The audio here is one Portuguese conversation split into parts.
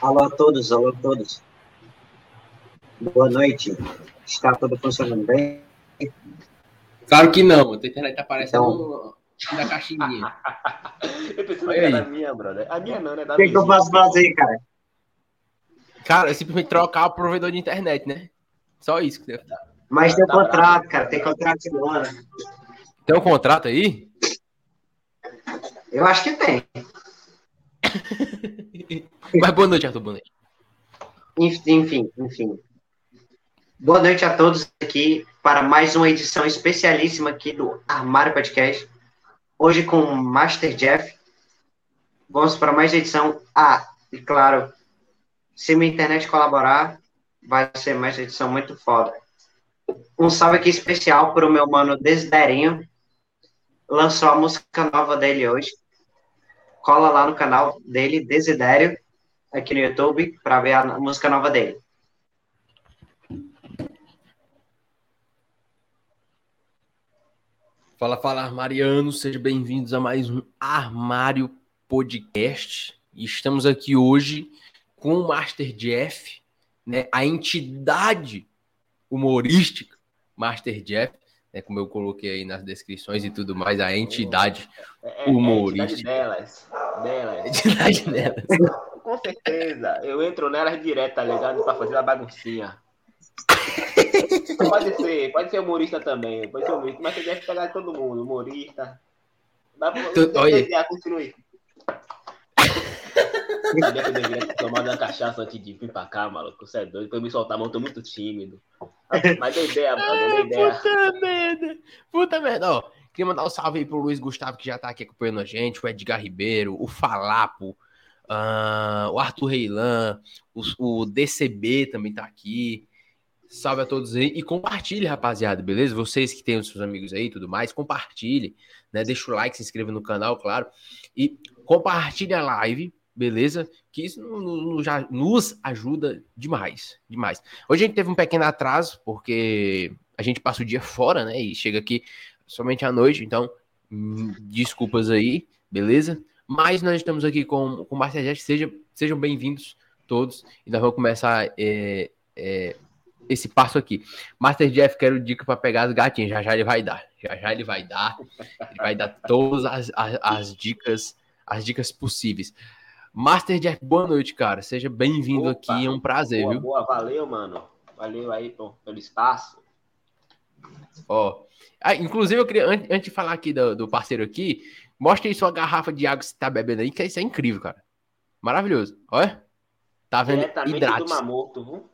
Alô a todos, alô a todos. Boa noite. Está tudo funcionando bem? Claro que não. A internet tá parecendo então... da caixinha. eu pensei que era a minha, brother. A minha não, né? O que, que eu posso fazer, cara? Cara, é simplesmente trocar o provedor de internet, né? Só isso que deve dar. Mas tem um contrato, cara. Tem contrato de ano. Tem um contrato aí? Eu acho que tem. Mas boa noite, Arthur. Boa noite. Enfim, enfim. Boa noite a todos aqui para mais uma edição especialíssima aqui do Armário Podcast. Hoje com o Master Jeff. Vamos para mais edição. Ah, e claro, se minha internet colaborar, vai ser mais edição muito foda. Um salve aqui especial para o meu mano Desiderinho. Lançou a música nova dele hoje. Cola lá no canal dele, Desidério, aqui no YouTube, para ver a música nova dele. Fala, fala, armarianos, sejam bem-vindos a mais um Armário Podcast. Estamos aqui hoje com o Master Jeff, né, a entidade humorística Master Jeff, né, como eu coloquei aí nas descrições e tudo mais, a entidade é, é, humorística. É a entidade delas, delas. entidade delas. Com certeza, eu entro nelas direto, tá ligado? Pra fazer a baguncinha. pode ser, pode ser humorista também, pode ser humorista, mas você deve pegar todo mundo, humorista. Mas, tu, olha. continue. Sabia que eu deveria ter tomado uma cachaça antes de vir pra cá, maluco. Você é doido. Pra eu me soltar a mão, eu tô muito tímido. Mas deu ideia, mano. Deu ideia. Puta merda. Puta merda. Ó, queria mandar um salve aí pro Luiz Gustavo, que já tá aqui acompanhando a gente, o Edgar Ribeiro, o Falapo, uh, o Arthur Reilan, o, o DCB também tá aqui. Salve a todos aí e compartilhe, rapaziada, beleza? Vocês que têm os seus amigos aí e tudo mais, compartilhe, né? Deixa o like, se inscreva no canal, claro. E compartilhe a live, beleza? Que isso já nos ajuda demais, demais. Hoje a gente teve um pequeno atraso, porque a gente passa o dia fora, né? E chega aqui somente à noite, então hum, desculpas aí, beleza? Mas nós estamos aqui com, com o Marcelo seja, sejam bem-vindos todos, e nós vamos começar é, é, esse passo aqui. Master Jeff, quero dica para pegar as gatinhas. Já já ele vai dar. Já já ele vai dar. Ele vai dar todas as, as, as dicas, as dicas possíveis. Master Jeff, boa noite, cara. Seja bem-vindo aqui. É um prazer, boa, viu? Boa, valeu, mano. Valeu aí pô, pelo espaço. Ó. Ah, inclusive, eu queria, antes, de falar aqui do, do, parceiro aqui, mostre aí sua garrafa de água que você tá bebendo aí, que isso é incrível, cara. Maravilhoso. Olha. Tá vendo? Diretamente do Mamoto, viu?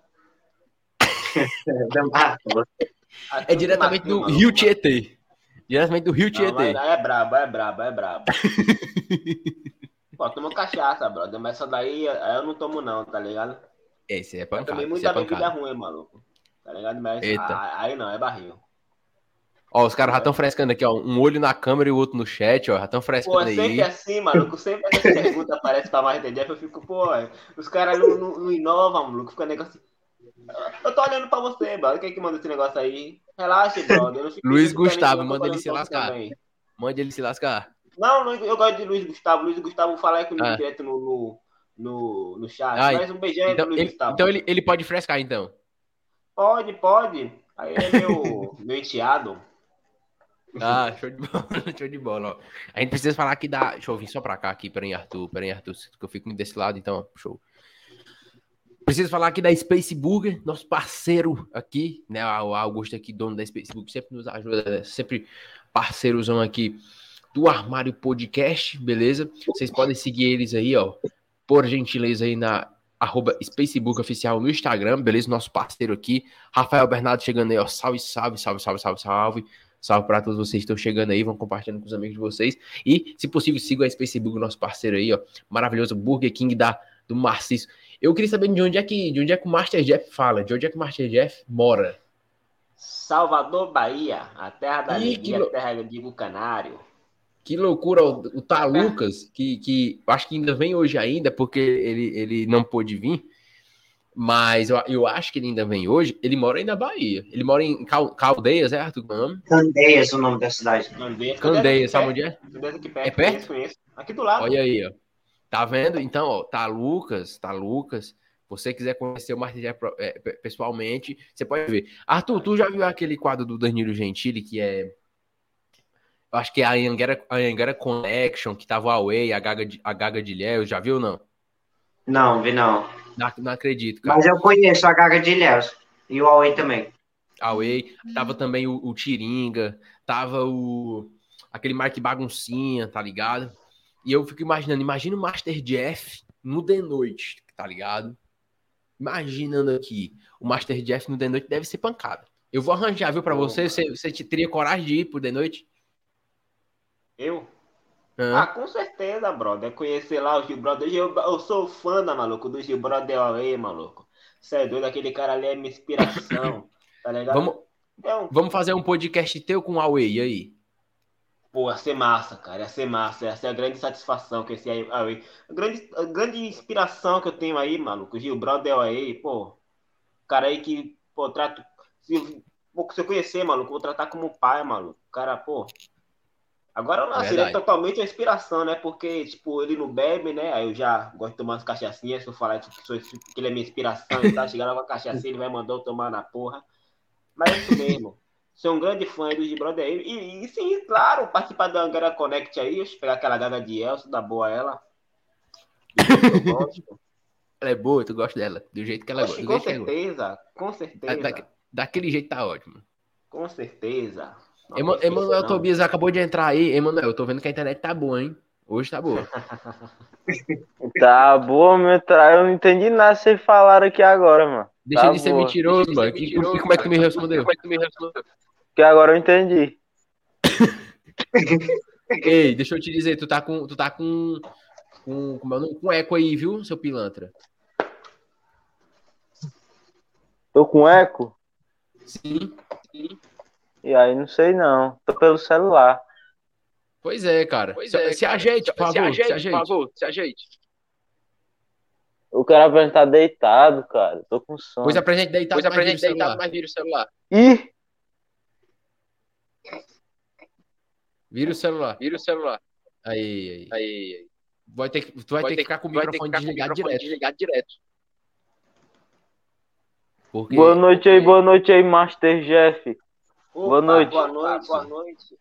é diretamente do Rio Tietê. Diretamente do Rio Tietê. É brabo, é brabo, é brabo. Pô, toma cachaça, brother. Mas essa daí eu não tomo, não, tá ligado? Esse é pancada. Também muita é bebida ruim, maluco. Tá ligado? Mas aí não, é barril. Ó, os caras já estão frescando aqui, ó. Um olho na câmera e o outro no chat, ó. Já estão frescando pô, aí. sempre assim, maluco. Sempre essa pergunta aparece pra mais entender. Eu fico, pô, os caras não, não, não inovam, maluco. Fica negócio eu tô olhando pra você, brother. Quem é que manda esse negócio aí? Relaxa, brother. Luiz Gustavo, manda ele se lascar. Também. Manda ele se lascar. Não, eu gosto de Luiz Gustavo. Luiz Gustavo fala comigo ah. direto no, no, no, no chat. Ah, Mas um beijão então, pro Luiz ele, Gustavo. Então ele, ele pode frescar, então? Pode, pode. Aí é meu, meu enteado. Ah, show de bola, show de bola. Ó. A gente precisa falar aqui da. Deixa eu vir só pra cá aqui, peraí, Arthur. Peraí, Arthur, que eu fico desse lado, então, show. Preciso falar aqui da Space Burger, nosso parceiro aqui, né? O Augusto aqui, dono da Space Burger, sempre nos ajuda, sempre parceirozão aqui do Armário Podcast, beleza? Vocês podem seguir eles aí, ó, por gentileza aí na arroba Spacebook Oficial no Instagram, beleza? Nosso parceiro aqui, Rafael Bernardo chegando aí, ó, salve, salve, salve, salve, salve, salve. Salve para todos vocês que estão chegando aí, vão compartilhando com os amigos de vocês. E, se possível, sigam a Spacebook, nosso parceiro aí, ó, maravilhoso Burger King da, do Marcis eu queria saber de onde é que, de onde é que o Master Jeff fala, de onde é que o Master Jeff mora. Salvador, Bahia, a terra da alegria, a terra do Canário. Que loucura, o, o Tá Lucas, que, que acho que ainda vem hoje ainda, porque ele, ele não pôde vir, mas eu, eu acho que ele ainda vem hoje, ele mora aí na Bahia. Ele mora em Cal, Caldeias, é, Arthur? É Candeias, o nome da cidade. Candeias, Candeias sabe onde é? é perto, é perto? Aqui do lado. Olha aí, ó. Tá vendo? Então, ó, tá Lucas, tá Lucas. Você quiser conhecer o Martin é, pessoalmente, você pode ver. Arthur, tu já viu aquele quadro do Danilo Gentili que é. Eu acho que é a Anguera, a Anguera Connection, que tava o Away, a Gaga de, a Gaga de Léo, já viu não? Não, vi não. Não, não acredito, cara. Mas eu conheço a Gaga de Léo e o Away também. Away, tava também o, o Tiringa, tava o aquele Mark Baguncinha, tá ligado? E eu fico imaginando, imagina o Master Jeff no The Noite, tá ligado? Imaginando aqui, o Master Jeff no The Noite deve ser pancada. Eu vou arranjar, viu, pra você? Você, você teria coragem de ir pro The Noite? Eu? Hã? Ah, com certeza, brother. Conhecer lá o Gil Brother. Eu, eu sou fã, da, maluco, do Gil Brother aí, maluco. Você é doido, aquele cara ali é minha inspiração, tá ligado? Vamos, então, vamos fazer um podcast teu com o Huawei, aí? Pô, ia ser massa, cara. Ia ser massa. Essa é a grande satisfação que esse aí. A grande, a grande inspiração que eu tenho aí, maluco. Gil Brother aí, pô. Cara aí que, pô, trato. Se, se eu conhecer, maluco, vou tratar como pai, maluco. Cara, pô. Agora não, seria totalmente a inspiração, né? Porque, tipo, ele não bebe, né? Aí eu já gosto de tomar umas cachaçinhas. Se eu falar que, sou, que ele é minha inspiração e tal, chegar uma cachaça, ele vai mandar eu tomar na porra. Mas é isso mesmo. Sou um grande fã do G-Brother aí. E, e, sim, claro, participar da Angara Connect aí, pegar aquela gaga de Elcio, dar boa ela. ela é boa, tu gosta dela, do jeito que ela Oxe, gosta. Com certeza, com certeza. Da, daquele jeito tá ótimo. Com certeza. Ema, Emanuel Tobias acabou de entrar aí. Emanuel, tô vendo que a internet tá boa, hein? Hoje tá boa. tá boa, meu tra... Eu não entendi nada que vocês falaram aqui agora, mano. Deixa tá de ser mentiroso, mano. Mentiroso, como é que tu me respondeu? Como é que tu me respondeu? Que agora eu entendi. Ei, deixa eu te dizer, tu tá com. Tu tá com. Com, com, com eco aí, viu, seu pilantra? Tô com eco? Sim. Sim. E aí não sei não. Tô pelo celular. Pois é, cara. Pois se, é, se ajeite, por favor. Se ajeite, se ajeite. Por favor, se ajeite. O cara vai estar deitado, cara. Tô com sono. Pois apresente deitado, pois apresente deitado, mas vira o celular. Ih! Vira o celular. Vira o celular. Aí, aí. aí, Vai ter, tu vai, vai ter que ficar com o microfone, desligado, direto. desligado direto. Porque... Boa noite aí, boa noite aí, Master Jeff. Opa, boa noite. Boa noite. Boa noite.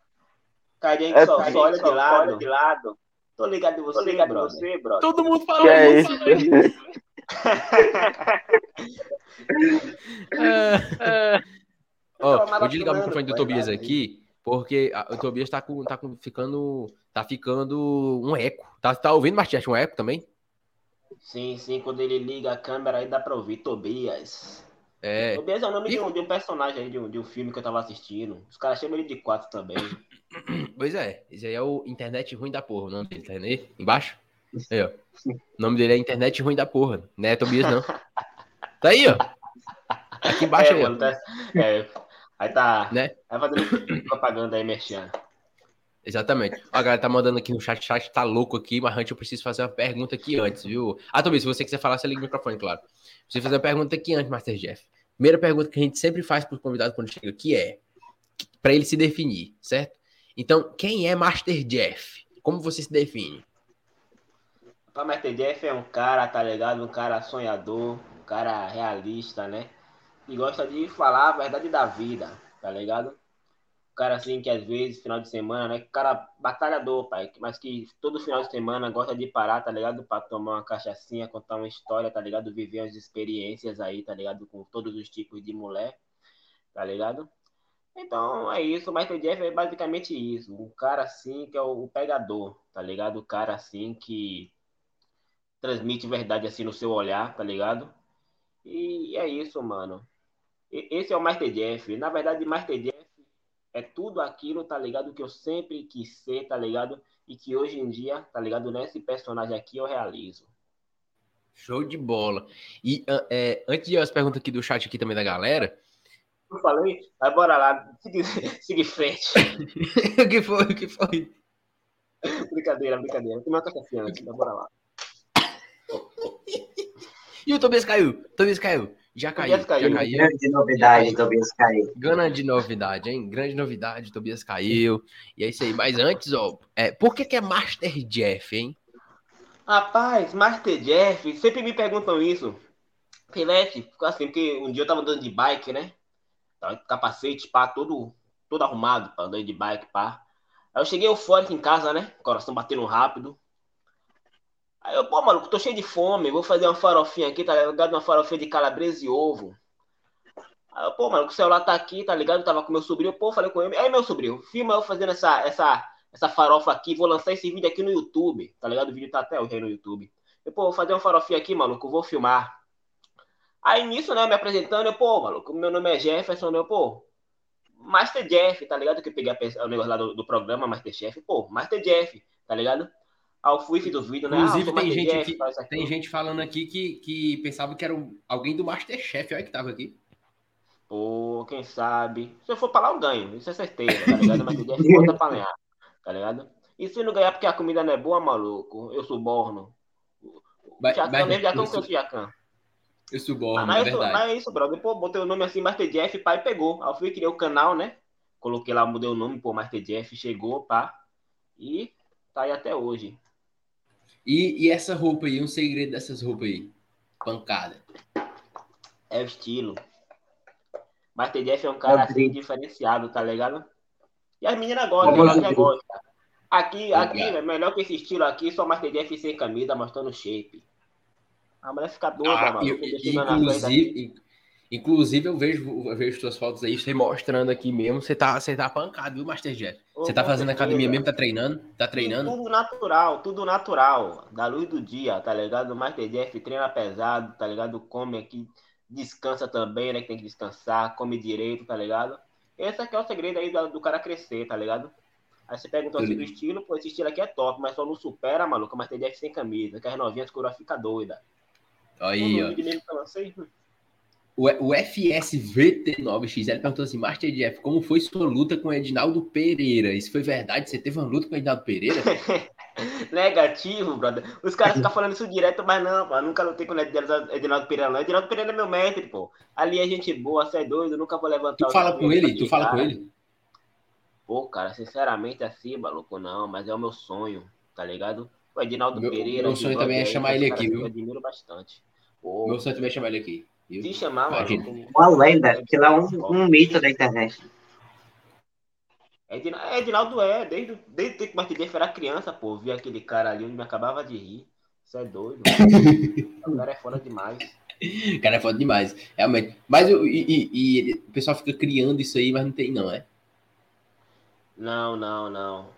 Carinha que é, só, só olha de lado. Olha de lado. Tô ligado em você, Tô ligado brother. você, brother. Todo mundo fala é isso. é. Ó, vou desligar o microfone do Tobias aqui porque a, o Tobias tá, com, tá com, ficando. Tá ficando um eco. Tá, tá ouvindo, Martins? Um eco também? Sim, sim. Quando ele liga a câmera aí dá pra ouvir Tobias. É. Tobias é o nome e... de, um, de um personagem aí, de um, de um filme que eu tava assistindo. Os caras chamam ele de quatro também. Pois é, esse aí é o Internet Ruim da Porra, o nome dele, tá aí? Embaixo? Aí, ó. O nome dele é Internet Ruim da Porra, não é Tobias, não. Tá aí, ó. Aqui embaixo é, aí, mano, tá... é, Aí tá. Né? Vai fazendo propaganda aí, Merchan. Exatamente. a galera tá mandando aqui no chat, chat tá louco aqui, mas antes eu preciso fazer uma pergunta aqui antes, viu? Ah, Tobi, se você quiser falar, você liga o microfone, claro. Preciso fazer uma pergunta aqui antes, Master Jeff. Primeira pergunta que a gente sempre faz pro convidado quando chega aqui é para ele se definir, certo? Então, quem é Master Jeff? Como você se define? O Master Jeff é um cara, tá ligado? Um cara sonhador, um cara realista, né? e gosta de falar a verdade da vida, tá ligado? Cara assim que às vezes, final de semana, né? Cara batalhador, pai, mas que todo final de semana gosta de parar, tá ligado? Pra tomar uma cachaçinha, contar uma história, tá ligado? Viver as experiências aí, tá ligado? Com todos os tipos de mulher, tá ligado? Então é isso, o Michael Jeff é basicamente isso. Um cara assim que é o, pegador, tá ligado? O cara assim que transmite verdade assim no seu olhar, tá ligado? E é isso, mano. Esse é o Master Jeff. Na verdade, Master Jeff é tudo aquilo, tá ligado? Que eu sempre quis ser, tá ligado? E que hoje em dia, tá ligado? Nesse personagem aqui eu realizo. Show de bola. E ah, é, antes de as perguntas aqui do chat aqui também da galera. Eu falei, mas bora lá, siga, siga em frente. o que foi? O que foi? brincadeira, brincadeira. Tem cachaça antes, mas bora lá. e o Tobias caiu. Tobias caiu. Já caiu, caiu. Já caiu. Grande novidade, Tobias caiu. Grande novidade, hein? Grande novidade, Tobias caiu. E é isso aí. Mas antes, ó, é, por que, que é Master Jeff, hein? Rapaz, Master Jeff, sempre me perguntam isso. Pelete, ficou assim, porque um dia eu tava andando de bike, né? Tava com capacete, pá, todo, todo arrumado, andando de bike, pá. Aí eu cheguei eufórico em casa, né? Coração batendo rápido. Aí eu, pô, maluco, tô cheio de fome, vou fazer uma farofinha aqui, tá ligado? Uma farofinha de calabresa e ovo. Aí eu, pô, maluco, o celular tá aqui, tá ligado? Tava com meu sobrinho, pô, falei com ele. Aí, meu sobrinho, filma eu fazendo essa, essa, essa farofa aqui, vou lançar esse vídeo aqui no YouTube, tá ligado? O vídeo tá até hoje aí no YouTube. Eu, pô, vou fazer uma farofinha aqui, maluco, vou filmar. Aí nisso, né, me apresentando, eu, pô, maluco, meu nome é Jefferson, eu, pô, Master Jeff, tá ligado? Que eu peguei o negócio lá do, do programa Masterchef, pô, Master Jeff, tá ligado? Ao fui do vídeo, né? Inclusive, ah, tem, gente aqui, tem gente falando aqui que, que pensava que era alguém do Masterchef, olha que tava aqui. Pô, quem sabe? Se eu for pra lá, eu ganho, isso é certeza, tá ligado? Masterchef conta pra ganhar, tá ligado? E se não ganhar porque a comida não é boa, maluco, eu suborno. Mas, Jacan, mas, mesmo Jacan, eu sou Jacan. Eu suborno, ah, mas é verdade. Mas é isso, brother. Pô, botei o nome assim, Master Jeff, pai pegou. Aí eu fui, criei o canal, né? Coloquei lá, mudei o nome, pô, Master Jeff, chegou, pá. E tá aí até hoje. E, e essa roupa aí, um segredo dessas roupas aí? Pancada. É o estilo. Master Jeff é um cara assim diferenciado, tá ligado? E as meninas gostam, as meninas gostam. Aqui, aqui, é melhor que esse estilo aqui, só Master Jeff sem camisa, mostrando shape. A mulher fica doida, ah, mano. Inclusive, inclusive, eu vejo, eu vejo suas fotos aí, você mostrando aqui mesmo, você tá, você tá pancado, viu, Master Jeff? Você tá fazendo academia mesmo? Tá treinando? Tá treinando? Tudo natural, tudo natural. Da luz do dia, tá ligado? O Master Jeff treina pesado, tá ligado? Come aqui, descansa também, né? Que tem que descansar, come direito, tá ligado? Esse aqui é o segredo aí do, do cara crescer, tá ligado? Aí você perguntou assim do estilo, pô, esse estilo aqui é top, mas só não supera, maluco, Master Jeff sem camisa, que as novinhas coroa fica doida. Aí, ó. O, o FSVT9XL perguntou assim: Master Jeff, como foi sua luta com Edinaldo Pereira? Isso foi verdade? Você teve uma luta com Edinaldo Pereira? Negativo, brother. Os caras ficam falando isso direto, mas não, pô. Nunca lutei com Edinaldo Pereira, não. Edinaldo Pereira é meu mestre, pô. Ali é gente boa, você é doido, nunca vou levantar. Tu fala com ele? Tu fala com ele? Pô, cara, sinceramente assim, maluco, não, mas é o meu sonho, tá ligado? O Edinaldo meu, Pereira. Meu sonho também é chamar ele aqui, viu? Eu admiro bastante. Pô, meu sonho também é chamar ele aqui. Se chamar, mano. Uma lenda, que lá é um, um mito da internet. É, Edinaldo é, desde, desde que o Martin era criança, pô, vi aquele cara ali, me acabava de rir. Isso é doido. o cara é foda demais. O cara é foda demais, realmente. Mas e, e, e, o pessoal fica criando isso aí, mas não tem, não, é? Não, não, não.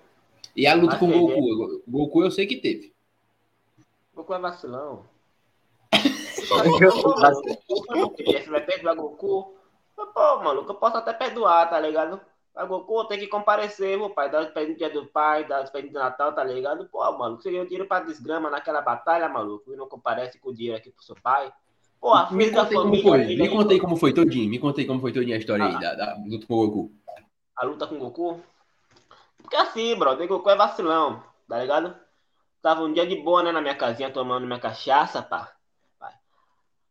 E a luta mas com o Goku? Goku eu sei que teve. Goku é vacilão. Goku? Pô, maluco, eu posso até perdoar, tá ligado? A Goku tem que comparecer, meu pai. Dá os presentes dia do pai, dá os presentes do Natal, tá ligado? Pô, maluco, você ganhou dinheiro pra desgrama naquela batalha, maluco, e não comparece com o dinheiro aqui pro seu pai. Pô, a me contei como foi. Me contei como foi todinho. Me contei como foi a história ah. aí da, da, luta com o Goku. A luta com o Goku? Porque assim, brother, Goku é vacilão, tá ligado? Tava um dia de boa, né, na minha casinha, tomando minha cachaça, pá.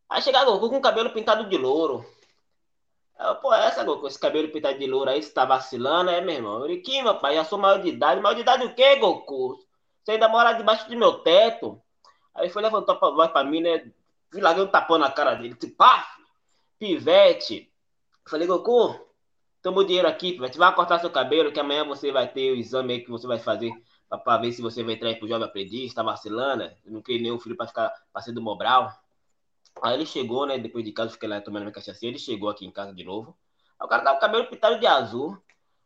Aí chega Goku com o cabelo pintado de louro. Eu, Pô, é essa, Goku, esse cabelo pintado de louro aí, você tá vacilando, é, meu irmão? Eu que, meu pai, já sou maior de idade. Maior de idade o quê, Goku? Você ainda mora debaixo do meu teto. Aí foi levantar a voz pra mim, né? Fui lá, um tapão na cara dele. Tipo, pá, pivete. Falei, Goku, toma o dinheiro aqui, pivete. Vai cortar seu cabelo, que amanhã você vai ter o exame aí que você vai fazer pra, pra ver se você vai entrar aí pro jovem aprendiz. Tá vacilando, né? Eu não queria nenhum filho pra ficar passando Mobral. Aí ele chegou, né? Depois de casa, fiquei lá tomando minha cachaça. Ele chegou aqui em casa de novo. Aí o cara tava com o cabelo pintado de azul.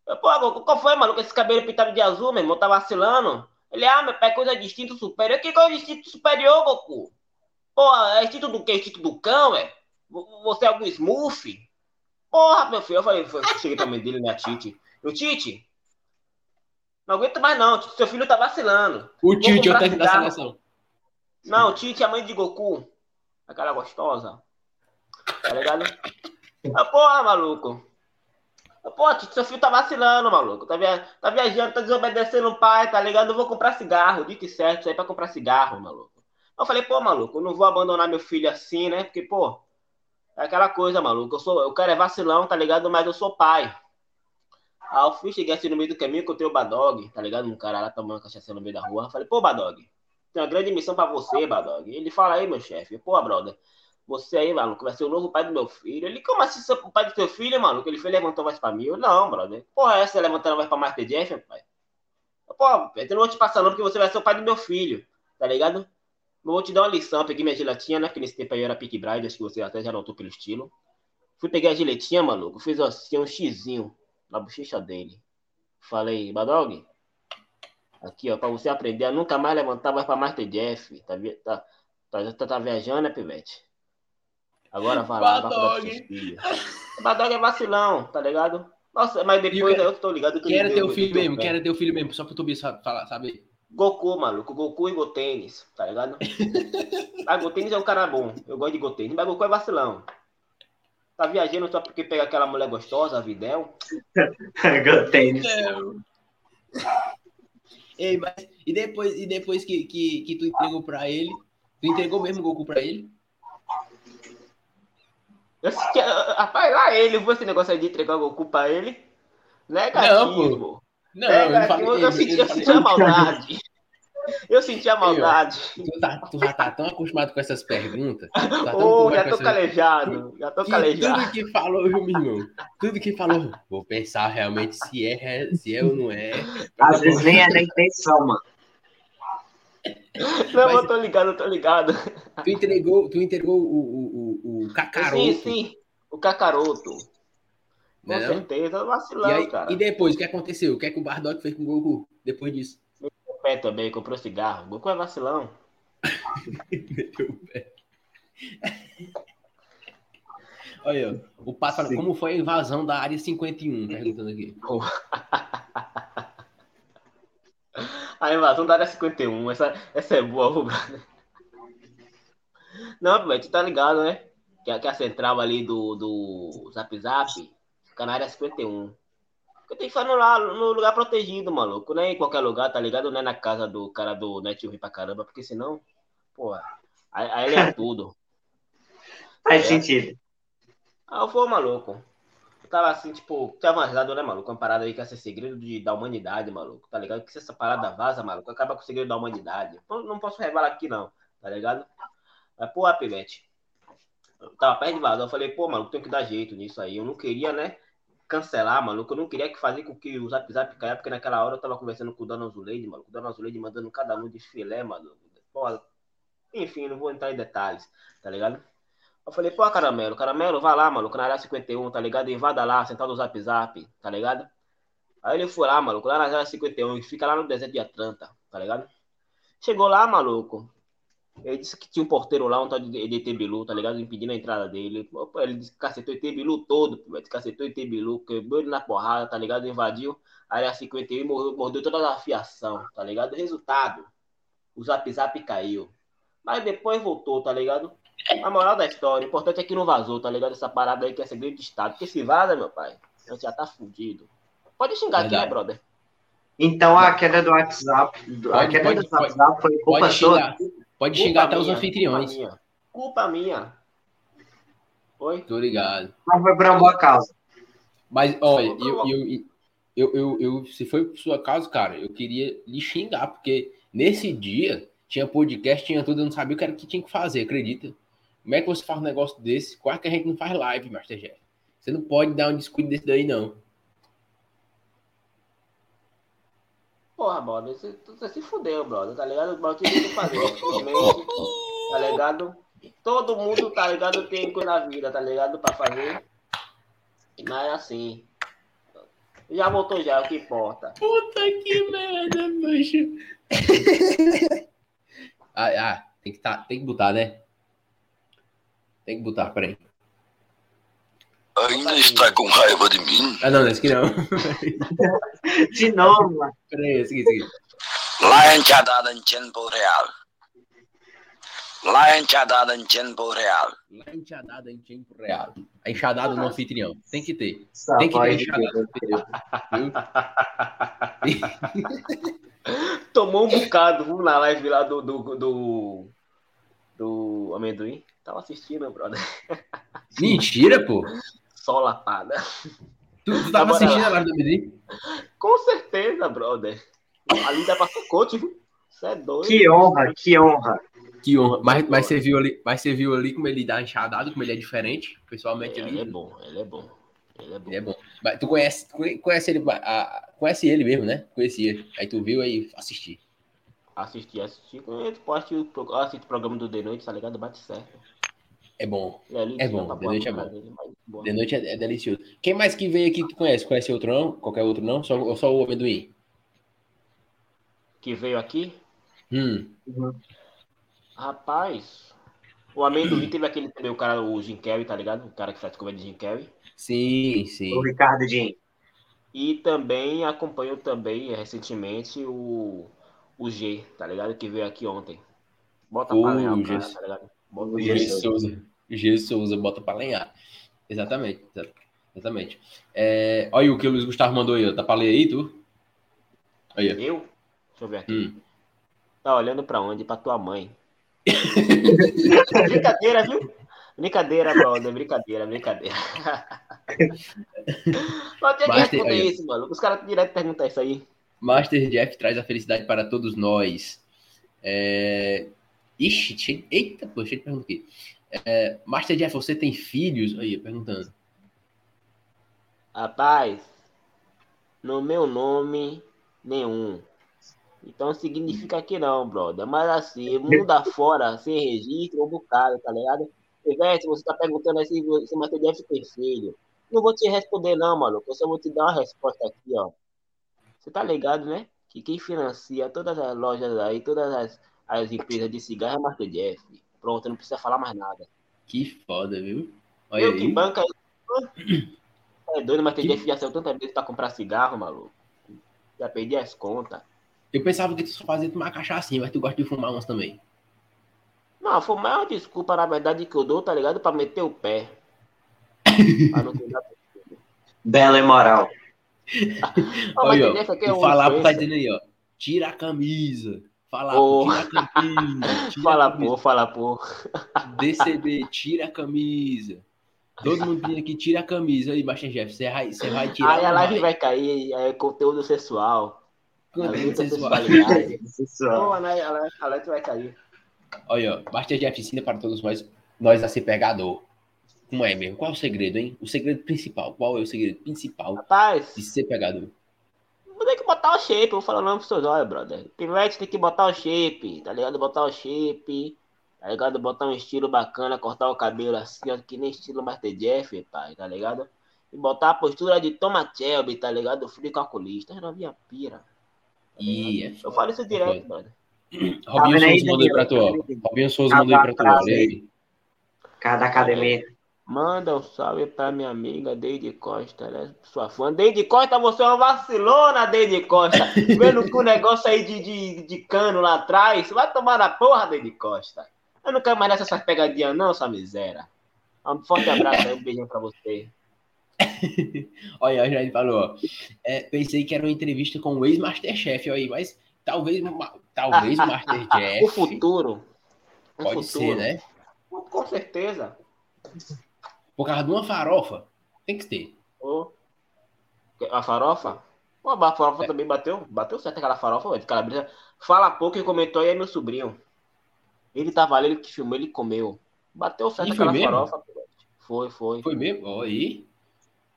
Eu, pô, qual foi, mano? Com esse cabelo pintado de azul, meu irmão? Tá vacilando? Ele, ah, meu pai, coisa de instinto superior. Que coisa de instinto superior, Goku? Pô, é instinto do quê? Instinto do cão, é? Você é algum smooth? Porra, meu filho. Eu falei, eu cheguei pra mãe dele, né, Tite. O Tite, não aguento mais não. Seu filho tá vacilando. O Tite é o técnico da seleção. Não, o Tite é a mãe de Goku aquela gostosa. Tá ligado? Ah, porra, maluco. Ah, pô, seu filho tá vacilando, maluco. Tá, via... tá viajando, tá desobedecendo o pai, tá ligado? Eu vou comprar cigarro, e certo, isso aí pra comprar cigarro, maluco. Eu falei, pô, maluco, eu não vou abandonar meu filho assim, né? Porque, pô, é aquela coisa, maluco. Eu sou, o cara é vacilão, tá ligado? Mas eu sou pai. Aí eu fui, cheguei assim no meio do caminho, encontrei o Badog, tá ligado? Um cara lá tomando cachaça no meio da rua. Eu falei, pô, Badog, tem uma grande missão pra você, Badog. Ele fala aí, meu chefe. Pô, brother, você aí, maluco, vai ser o novo pai do meu filho. Ele, como assim, ser o pai do teu filho, maluco? Ele foi levantou mais pra mim. Eu, não, brother. Porra, essa é levantando mais pra Master Jeff, pai? Pô, eu não vou te passar não, porque você vai ser o pai do meu filho, tá ligado? Eu vou te dar uma lição, peguei minha gelatinha, né? Que nesse tempo aí era Pick Bride, acho que você até já notou pelo estilo. Fui pegar a giletinha, maluco, fiz assim um xizinho na bochecha dele. Falei, Badog, aqui, ó, pra você aprender a nunca mais levantar mais pra Master Jeff. Tá, tá, tá, tá, tá viajando, né, Pivete? Agora vai lá, vai filhos. Badog é vacilão, tá ligado? Nossa, mas depois eu, eu tô ligado que. Quem era teu filho mesmo? Quem era teu filho mesmo? Só pro Tobias falar, saber. Goku, maluco. Goku e Gotênis, tá ligado? ah, Gotênis é um cara bom. Eu gosto de Gotênis, mas Goku é vacilão. Tá viajando só porque pega aquela mulher gostosa, a Videl? Gotênis. Ei, mas e depois, e depois que, que, que tu entregou pra ele? Tu entregou mesmo o Goku pra ele? Eu rapaz, lá ele, vou esse negócio aí de entregar o Goku pra ele. Negativo. Não, pô. Não, Negativo. eu, eu, senti, eu senti a maldade. Eu senti a maldade. Tu, tá, tu já tá tão acostumado com essas perguntas. Tá oh, já tô essas... calejado. Já tô que calejado. Tudo que falou, meu irmão. Tudo que falou. Vou pensar realmente se é, se é ou não é. Às vezes nem é na intenção, mano. Não, Mas, eu tô ligado, eu tô ligado. Tu entregou, tu entregou o, o, o, o cacaroto. Sim, sim, o cacaroto. Com não? certeza, vacilão, e aí, cara. E depois, o que aconteceu? O que é que o Bardock fez com o Goku depois disso? Pé também, comprou cigarro. Goku é vacilão. Meteu o pé. Olha, o Pato como foi a invasão da área 51? Perguntando aqui. A invasão da área 51, essa, essa é boa. Não, velho, tu tá ligado, né? Que, que a central ali do, do Zap Zap fica na área 51. Eu tenho que fazer lá no lugar protegido, maluco. Não é em qualquer lugar, tá ligado? Não é na casa do cara do Net ruim pra caramba, porque senão, porra, aí, aí ele é tudo. Faz é. sentido. Ah, eu vou maluco tava assim, tipo, tinha vazado, né, maluco? Uma parada aí que ia ser segredo de, da humanidade, maluco, tá ligado? Que se essa parada vaza, maluco, acaba com o segredo da humanidade. Não, não posso revelar aqui, não, tá ligado? Mas, pô, Pivete, tava perto de vazar, eu falei, pô, maluco, tem que dar jeito nisso aí. Eu não queria, né, cancelar, maluco, eu não queria que fazer com que o Zap Zap caia, porque naquela hora eu tava conversando com o Dona Azuleide, maluco, o Dona Azuleide mandando cada um de filé, maluco. Pô, enfim, não vou entrar em detalhes, tá ligado? Eu falei, pô, Caramelo, Caramelo, vai lá, maluco, na área 51, tá ligado? Invada lá, sentado no zap zap, tá ligado? Aí ele foi lá, maluco, lá na área 51, e fica lá no deserto de Atlanta, tá ligado? Chegou lá, maluco. Ele disse que tinha um porteiro lá, um tal de ET Bilu, tá ligado? Impedindo a entrada dele. Ele disse que cacetou ET Bilu todo, cacetou ET Bilu, quebrou ele na porrada, tá ligado? Invadiu a área 51 e mordeu, mordeu toda a fiação, tá ligado? Resultado, o zap zap caiu. Mas depois voltou, tá ligado? A moral da história, o importante é que não vazou, tá ligado? Essa parada aí que é segredo de Estado. Porque se vaza, meu pai, a gente já tá fudido. Pode xingar aqui, né, brother? Então a queda do WhatsApp, pode, a queda pode, do WhatsApp foi culpa pode xingar, Pode culpa xingar minha, até os anfitriões. Culpa minha. Culpa minha. Oi? Tô ligado. Mas foi por uma boa causa. Mas, olha, eu, eu, eu, eu, eu, se foi por sua causa, cara, eu queria lhe xingar, porque nesse dia tinha podcast, tinha tudo, eu não sabia o que era que tinha que fazer, acredita? Como é que você faz um negócio desse? Quase que a gente não faz live, Masterchef. Você não pode dar um descuido desse daí, não. Porra, brother, você, você se fudeu, brother, tá ligado? O que você fazer, tá ligado? Todo mundo, tá ligado, tem coisa na vida, tá ligado? Pra fazer. Mas assim. Já voltou já, é o que importa. Puta que merda, bicho. ah, ah, tem que, tá, tem que botar, né? Tem que botar, peraí. Ainda está com raiva de mim? Ah, não, esse aqui não. de novo, mano. Peraí, esse aqui, esse aqui. La enxadada em tempo real. La enxadada em tempo real. La enxadada em tempo real. A enxadada no anfitrião. Tem que ter. Tem que ter enxadada. Tomou um bocado na live lá do, do, do, do amendoim. Tava assistindo, brother. Mentira, pô. Só lapada. Tu, tu tava assistindo a live do? Com certeza, brother. Ali dá pra ser coach, viu? Você é doido. Que honra, que honra. Que honra. Mas, mas, você viu ali, mas você viu ali como ele dá enxadado, como ele é diferente, pessoalmente ali. Ele é bom, ele é bom. Ele é bom. Ele é bom. Mas tu conhece, conhece ele, a, conhece ele mesmo, né? Conhecia. Aí tu viu aí assistir. Assistir, assistir. Quando tu pode assistir o programa do The Noite, tá ligado? Bate certo. É bom. É bom, tá The Noite é bom. dele, mas boa. De noite é, é delicioso. Quem mais que veio aqui que tu conhece? Conhece outro não? Qualquer outro não? Só, ou só o amendoim? Que veio aqui, Hum. rapaz. O amendoim teve aquele também, o cara, o Jim Carrey, tá ligado? O cara que faz comédia de Jim Carrey. Sim, sim. O Ricardo Jim. E também acompanhou também recentemente o, o G, tá ligado? Que veio aqui ontem. Bota O pra lenhar o G. cara, tá ligado? Bota O o G. G. Souza. G. Souza, bota pra lenhar. Exatamente. exa- Exatamente. É, olha o que o Luiz Gustavo mandou aí, ó. Tá pra ler aí, tu? Aí, ó. Eu? Deixa eu ver aqui. Hum. Tá olhando pra onde? Pra tua mãe. brincadeira, viu? Brincadeira, brother. Brincadeira, brincadeira. Não tem que Mas tem- responder aí, isso, mano. Os caras direto perguntam isso aí. Master Jeff traz a felicidade para todos nós. É... Ixi, cheio... eita, pô, cheio de pergunta aqui. É, Master Jeff, você tem filhos? Aí, perguntando. Rapaz, no meu nome, nenhum. Então significa que não, brother. Mas assim, mundo afora, sem registro, um bocado, tá ligado? Ivete, você tá perguntando assim, se você deve filho. Não vou te responder, não, maluco. Eu só vou te dar uma resposta aqui, ó. Você tá ligado, né? Que quem financia todas as lojas aí, todas as, as empresas de cigarro é Master Jeff. Pronto, não precisa falar mais nada. Que foda, viu? Olha Eu que aí. banca. É doido, mas tem Que- Jeff já saiu tanta vez pra comprar cigarro, maluco. Já perdi as contas. Eu pensava que tu só fazia tomar cachaçinha, mas tu gosta de fumar umas também. Não, foi a maior desculpa, na verdade, que eu dou, tá ligado? Pra meter o pé. Pra não cuidar Bela e moral. Não, mas Olha, ó, é o Falapo tá dizendo aí, ó. Tira a camisa. Fala, Ô. tira a camisa. Tira Fala, a camisa. pô, fala, pô. DCB, tira a camisa. Todo mundo pedindo aqui, tira a camisa. Aí, Master Jeff, você vai, você vai tirar Aí a live vai? vai cair, é conteúdo sexual. Conteúdo sexualidade. Sensual. Pô, a live vai cair. Olha, ó, Master Jeff ensina para todos nós, nós a ser pegador. Como é mesmo? Qual é o segredo, hein? O segredo principal. Qual é o segredo principal Rapaz, de ser pegador? Vou ter que botar o shape, eu vou falar o nome pros seus olhos, brother. Pivete tem que botar o shape, tá ligado? Botar o shape, tá ligado? Botar um estilo bacana, cortar o cabelo assim, ó, que nem estilo Master Jeff, pai, tá ligado? E botar a postura de Thomas Shelby, tá ligado? Frio calculista, eu não via pira. E é Eu falo isso direto, brother. Robinho Souza mandou aí pra tu, ó. Robinho Souza Tá mandou aí pra tu, Olha aí. Cara da academia. Manda um salve pra minha amiga Deide Costa, ela é sua fã. Deide Costa, você é uma vacilona, Deide Costa. Vendo que o negócio aí de, de, de cano lá atrás, vai tomar na porra, Deide Costa. Eu não quero mais nessas pegadinhas, não, sua miséria. Um forte abraço aí, um beijinho pra você. Olha, já ele falou, ó. É, pensei que era uma entrevista com o ex-Masterchef, aí, mas talvez, talvez o Masterchef O futuro. O pode ser, né? Com certeza. Por causa de uma farofa, tem que ter. Ô, A farofa? Pô, a farofa também bateu. Bateu certo aquela farofa, velho. Aquela brisa. Fala pouco e comentou aí, é meu sobrinho. Ele tava ali, ele que filmou, ele comeu. Bateu certo E aquela farofa. pô. Foi, foi. Foi mesmo? Olha aí.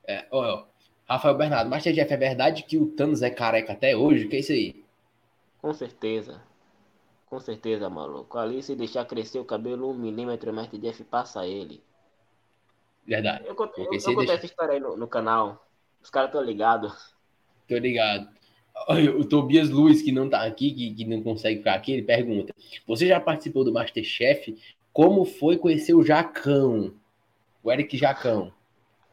É, ó, ó. Rafael Bernardo, Masterchef, é verdade que o Thanos é careca até hoje? Que é isso aí? Com certeza. Com certeza, maluco. Ali, se deixar crescer o cabelo um milímetro mais Jeff, passa ele. Verdade. Eu contei, eu, eu contei essa história aí no, no canal. Os caras estão ligados. Tô ligado. O Tobias Luiz, que não tá aqui, que, que não consegue ficar aqui, ele pergunta: Você já participou do Masterchef? Como foi conhecer o Jacão? O Eric Jacão.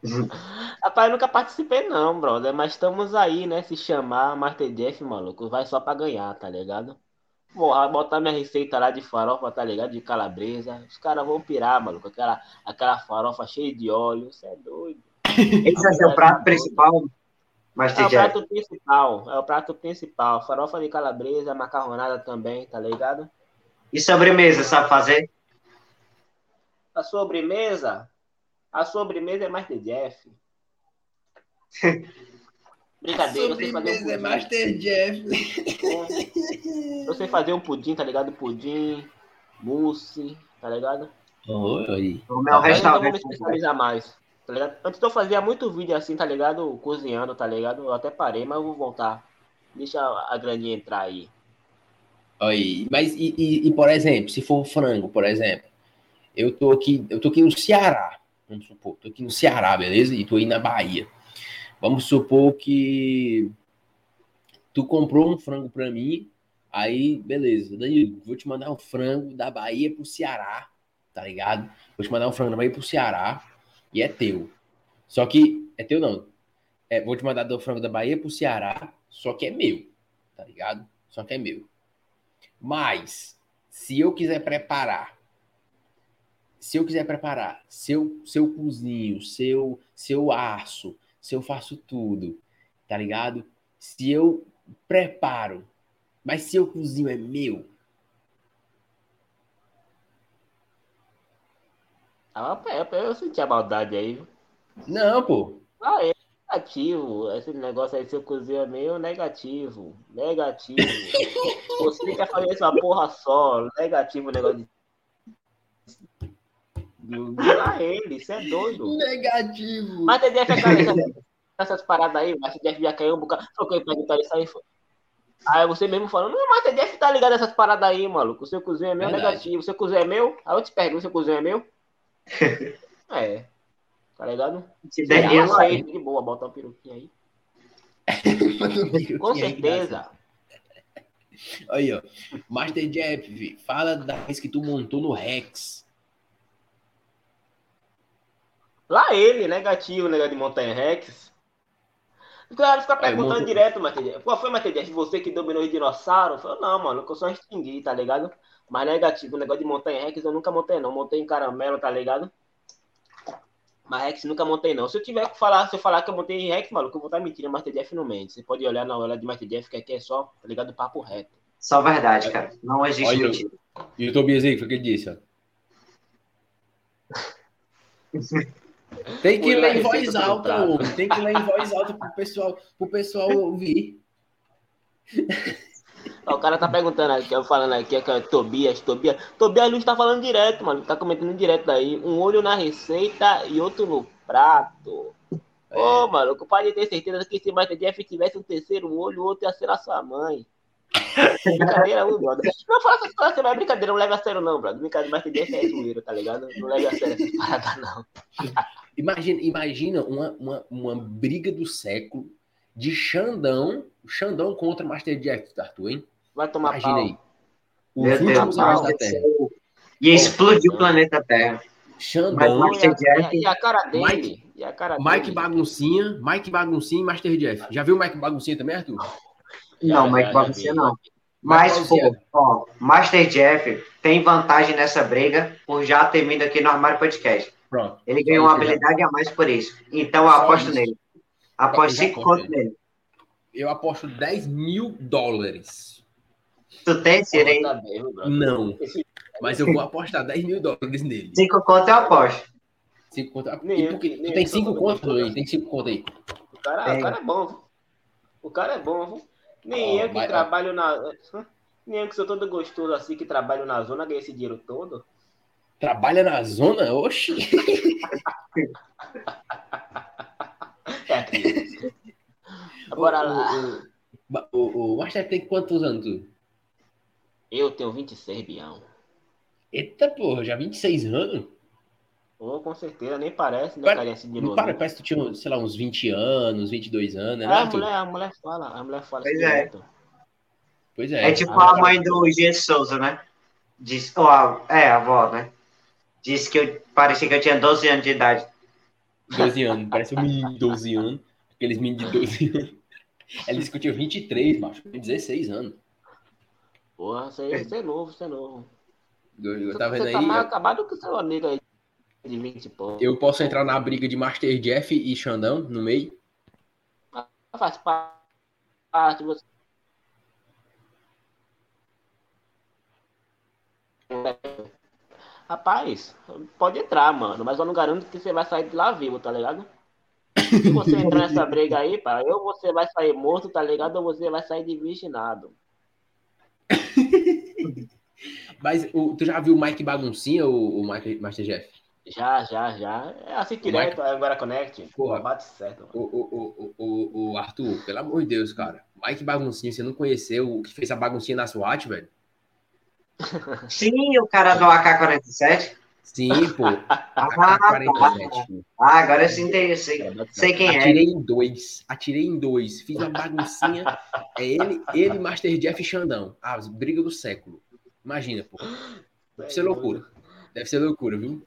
Rapaz, eu nunca participei não, brother. Mas estamos aí, né? Se chamar Master Jeff, maluco, vai só pra ganhar, tá ligado? Porra, botar minha receita lá de farofa, tá ligado? De calabresa. Os caras vão pirar, maluco. Aquela, aquela farofa cheia de óleo. Você é doido. Esse é seu prato principal, É Master o prato principal. É o prato principal. Farofa de calabresa, macarronada também, tá ligado? E sobremesa, sabe fazer? A sobremesa. A sobremesa é Master Jeff. Brincadeira, eu sei fazer um é pudim. Master Jeff. É. Eu sei fazer um pudim, tá ligado? Pudim, mousse, tá ligado? Oi. O meu Mas eu não vou me restaurante. especializar mais, tá ligado? Antes eu fazia muito vídeo assim, tá ligado? Cozinhando, tá ligado? Eu até parei, mas eu vou voltar. Deixa a graninha entrar aí. Aí, mas e, e- e, por exemplo, se for frango, por exemplo, eu tô aqui, eu tô aqui no Ceará, vamos supor, tô aqui no Ceará, beleza? E tô aí na Bahia. Vamos supor que tu comprou um frango pra mim, aí, beleza, Danilo, vou te mandar um frango da Bahia pro Ceará, tá ligado? Vou te mandar um frango da Bahia pro Ceará e é teu. Só que é teu não. É, vou te mandar do frango da Bahia pro Ceará, só que é meu, tá ligado? Só que é meu. Mas, se eu quiser preparar, se eu quiser preparar, se eu, se eu cozinho, se eu, se eu aço, se eu faço tudo, tá ligado? Se eu preparo, mas se eu cozinho é meu, Ah, eu, senti a maldade aí, não, pô. Ah, é negativo. Esse negócio aí, seu cozinho é meio negativo. Negativo. Você quer fazer essa porra só. Negativo o negócio de. Diga ele, isso é doido. Negativo. Mas TDF é cara, essas, paradas aí, mas TDF já caiu um bocado. Só que eu ia perguntar isso aí. foi- Aí você mesmo falando, não, mas TDF tá ligado nessas paradas aí, maluco. O seu cozinho é meu Verdade. negativo. O seu cozinho é meu? Aí eu te pergunto, o seu cozinho é meu? é. Tá ligado? Se Eu der vai. aceito, de boa, botar um peruquinho aí. Com certeza. Aí, ó. Master Jeff, fala da vez que tu montou no Rex. Lá ele, negativo, negócio de Montanha Rex. O cara fica É, perguntando montou- direto, Matheus. Qual foi, Matheus? Você que dominou os dinossauros? Eu falei, não, mano, que eu só extingui, tá ligado? Mas negativo, o negócio de Montanha Rex eu nunca montei, não. Montei em caramelo, tá ligado? Mas Rex nunca montei, não. Se eu tiver que falar, se eu falar que eu montei em Rex, maluco, eu vou estar mentindo, Master Jeff não mente. Você pode olhar na hora de Master Jeff, que aqui é só, tá ligado? Papo reto. Só verdade, cara. Não existe Olha, mentira. E o Tobias aí, foi o que ele disse, ó. Tem que ler em voz do alta. Tem que ler em voz alta pro pessoal, pro pessoal ouvir. Ó, O cara tá perguntando aqui, eu falando aqui, que é Tobias, Tobias. Tobias Luz tá falando direto, mano. Tá comentando direto aí. Um olho na receita e outro no prato. Ô, mano, pode ter certeza que se Michael Jeff tivesse um terceiro olho, o outro ia ser a sua mãe. brincadeira, ô, brother. Não fala essas coisas, não é brincadeira, não leve a sério, não, brother. Brincadeira, Michael Jeff é zoeiro, tá ligado? Não leve a sério essas paradas, não. Imagina, imagina uma, uma, uma briga do século de Xandão, Xandão contra Master Jeff, Arthur, hein? Vai tomar Imagina pau. aí. Os Meu Deus, últimos heróis da Terra. Ia explodir o planeta Terra. Xandão, E Master Jeff- e a cara dele. Mike- e a cara Mike dele. Baguncinha, Mike Baguncinha e Master Jeff. Já viu o Mike Baguncinha também, Arthur? Não, Já, Mike já, Baguncinha não. Mas, pô, ó, Master Jeff tem vantagem nessa briga por já ter vindo aqui no Armário Podcast. Pronto. Ele ganhou uma já. habilidade a mais por isso. Então eu Só aposto isso. nele. Aposto Eu já 5 aposto conto nele. Eu aposto 10 mil dólares. Tu tem esse aí? Não, mas eu vou apostar 10 mil dólares nele. 5 conto eu aposto. Cinco conto. Nem E eu por quê? que- Tu nem tem eu que 5 sou contos todo aí? Tem 5 contos aí. O cara, Tem. o cara é bom? O cara é bom, viu? Nem Ó, eu que trabalho na. Nem eu que sou todo gostoso assim, que trabalho na zona, ganhei esse dinheiro todo. Trabalha na zona? Oxi. Aqui. Agora lá. O, o, o Master tem quantos anos? Tu? Eu tenho 26, Bião. Eita porra, já 26 anos? Ô, com certeza, nem parece, né, carinha assim de Não novo. para, parece que tu tinha, sei lá, uns 20 anos, 22 anos, né? Ah, a mulher, a mulher fala, a mulher fala Pois assim é. direto. Pois é. É tipo Ah, a mãe do G. Souza, né? Diz, ou a, é, a avó, né? Disse que eu parecia que eu tinha 12 anos de idade. 12 anos, parece um menino de 12 anos. Aqueles meninos de 12 anos. Ela disse que eu tinha 23, macho. Eu tinha 16 anos. Porra, você, você é novo, você é novo. Eu, eu Você tá vendo você tá aí? mais eu- acabado que o seu amigo aí de 20 e pouco. Eu posso entrar na briga de Master Jeff e Xandão no meio? Faz parte, você. Rapaz, pode entrar, mano, mas eu não garanto que você vai sair de lá vivo, tá ligado? Se você entrar nessa briga aí, pá, ou você vai sair morto, tá ligado? Ou você vai sair de virginado. Mas o, tu já viu o Mike Baguncinha, o, o Mike, Master Jeff? Já, já, já. É assim direto, agora Connect. Porra. Bate certo, o, o, o, o Arthur, pelo amor de Deus, cara. Mike Baguncinha, você não conheceu o que fez a baguncinha na SWAT, velho? Sim, o cara do AK-47. Sim, pô. Ah, AK-47. Ah, agora eu entendi, sei, sei quem é. Atirei em dois. Atirei em dois. Fiz uma baguncinha. É ele, ele, Master Jeff e Xandão. Ah, briga do século. Imagina, pô. Deve ser loucura. Deve ser loucura, viu?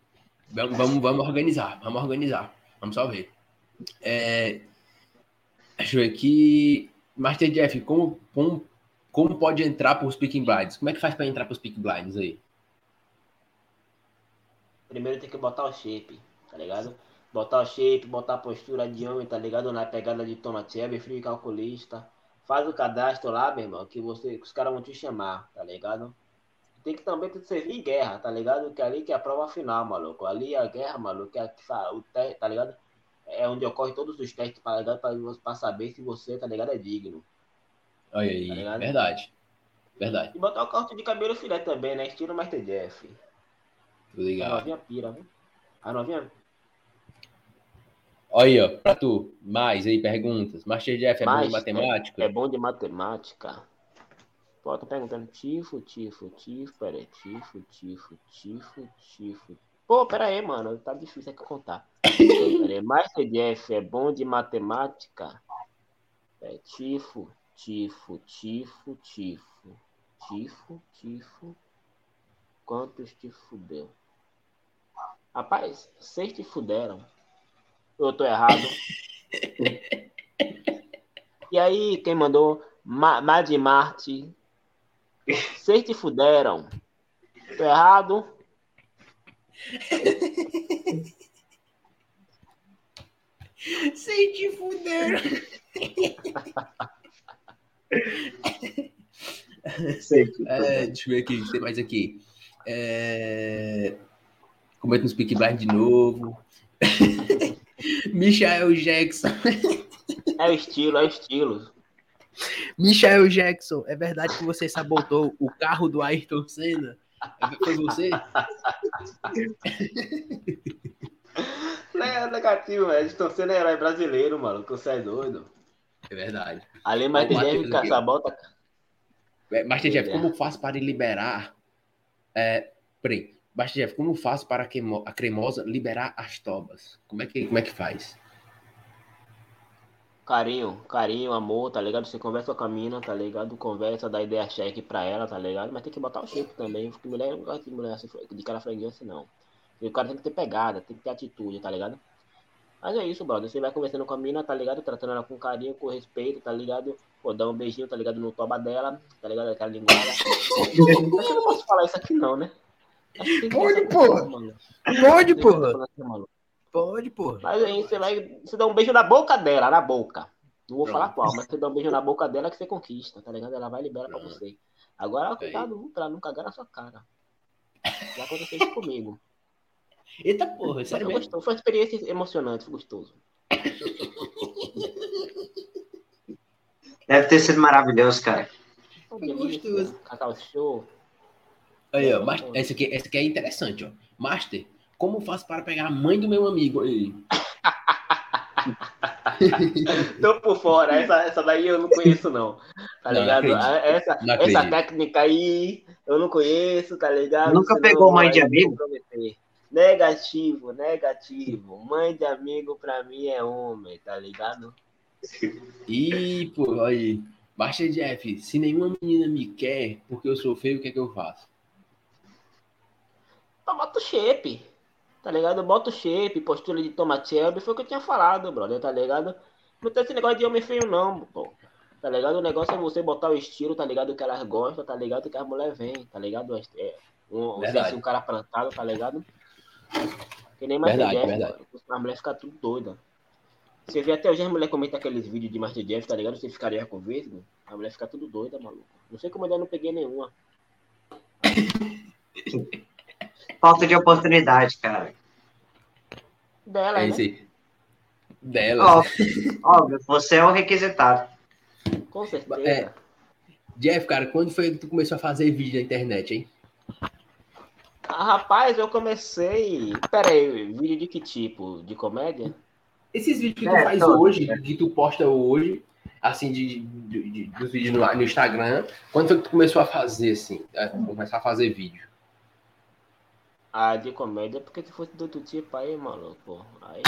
Vamos, vamos, vamos organizar. Vamos organizar. Vamos só ver. É... Deixa eu ver aqui. Master Jeff, como, como, como pode entrar para os Speaking Blinds? Como é que faz para entrar para os Speaking Blinds aí? Primeiro tem que botar o shape, tá ligado? Botar o shape, botar a postura de homem, tá ligado? Na pegada de Thomas Shelby, frio calculista. Faz o cadastro lá, meu irmão, que, você, que os caras vão te chamar, tá ligado? Tem que também te servir em guerra, tá ligado? Que ali que é a prova final, maluco. Ali é a guerra, maluco, é o tá ligado? É onde ocorre todos os testes, tá ligado? Pra, pra saber se você, tá ligado, é digno. Olha aí, Tá verdade. Verdade, E botar o corte de cabelo filé também, né? Estilo Master Jeff. tô A ligado. novinha pira, viu? A novinha Olha aí, ó, pra tu. Mais aí, perguntas. Master Jeff é bom Mais, em matemática? é bom de matemática. Pô, tô perguntando tifo, tifo, tifo, pera aí, tifo, tifo, tifo, tifo. Pô, pera aí, mano, tá difícil aqui contar. Pera aí, Master Jeff é bom de matemática? É tifo, tifo, tifo, tifo, tifo, tifo. Quantos te fudeu? Rapaz, vocês te fuderam. Eu tô errado. E aí, quem mandou? Ma Mad Marte. Vocês te fuderam. Tô errado? Sem te fuder. Sei É, deixa eu ver aqui, tem mais aqui. É... Comenta no Speak Blind de novo. Michael Jackson. É o estilo, é o estilo. Michael Jackson, é verdade que você sabotou o carro do Ayrton Senna? Foi você? Não é negativo, velho. Estão sendo herói brasileiro, mano. Que você é doido. É verdade. Ali, mas Ó, tem Matheus gente que aqui. sabota. É, Master Jeff, É. como faço para liberar. É, peraí. Master Jeff, como faço para a cremo- a cremosa liberar as tobas? Como é que, como é que faz? Carinho, carinho, amor, tá ligado? Você conversa com a mina, tá ligado? Conversa, dá ideia cheque pra ela, tá ligado? Mas tem que botar o shape também, porque mulher não gosta de mulher assim, de cara franguinho assim, não. E o cara tem que ter pegada, tem que ter atitude, tá ligado? Mas é isso, brother. Você vai conversando com a mina, tá ligado? Tratando ela com carinho, com respeito, tá ligado? Pô, dá um beijinho, tá ligado? No toba dela, tá ligado? Aquela linguada. Acho que eu não posso falar isso aqui, não, né? Pode, porra. assim. Pode, ser assim. Pode, porra. Mas aí você vai. Você dá um beijo na boca dela, na boca. Não vou falar qual, mas você dá um beijo na boca dela que você conquista, tá ligado? Ela vai e libera pra você. Agora, cuidado viu, pra não cagar na sua cara. Já aconteceu isso comigo. Eita porra, sério mesmo? gostoso, foi uma experiência emocionante, foi gostoso. Deve ter sido maravilhoso, cara. Foi gostoso. Cacau show. Aí, ó, Master, essa, aqui, essa aqui é interessante, ó. Master, como faço para pegar a mãe do meu amigo? Aí. Tô por fora, essa, essa daí eu não conheço, não. Tá Não, ligado? não acredito. essa, Não essa técnica aí eu não conheço, tá ligado? Nunca Senão pegou mãe de amigo? comprometer. Negativo, negativo. Mãe de amigo pra mim é homem, tá ligado? Ih, pô, aí. Master Jeff, se nenhuma menina me quer porque eu sou feio, o que é que eu faço? Então bota o shape, tá ligado? Bota o shape, postura de Thomas Shelby, foi o que eu tinha falado, brother, tá ligado? Não tem esse negócio de homem feio, não, pô. Tá ligado? O negócio é você botar o estilo, tá ligado? Que elas gostam, tá ligado? Que as mulheres vêm, tá ligado? É, um, Verdade. assim, um cara plantado, tá ligado? Que nem Master Verdade, Jeff, verdade. mano. As mulheres ficam tudo doidas. Você vê até hoje as mulheres comentam aqueles vídeos de Master Jeff, tá ligado? Você ficaria com vesgo, a mulher fica tudo doida, maluco. Não sei como eu ainda não peguei nenhuma. Falta de oportunidade, cara. Dela, É né? aí. Dela. Óbvio, óbvio, você é o requisitado. Com certeza. É. Jeff, cara, quando foi que tu começou a fazer vídeo na internet, hein? Ah, rapaz, eu comecei. Pera aí, vídeo de que tipo? De comédia? Esses vídeos que tu É, faz hoje, né? que tu posta hoje, assim, de, de, de- dos vídeos no, no Instagram, quando foi que tu começou a fazer, assim, a começar a fazer vídeo? Ah, de comédia, porque se fosse do outro tipo aí, maluco. Aí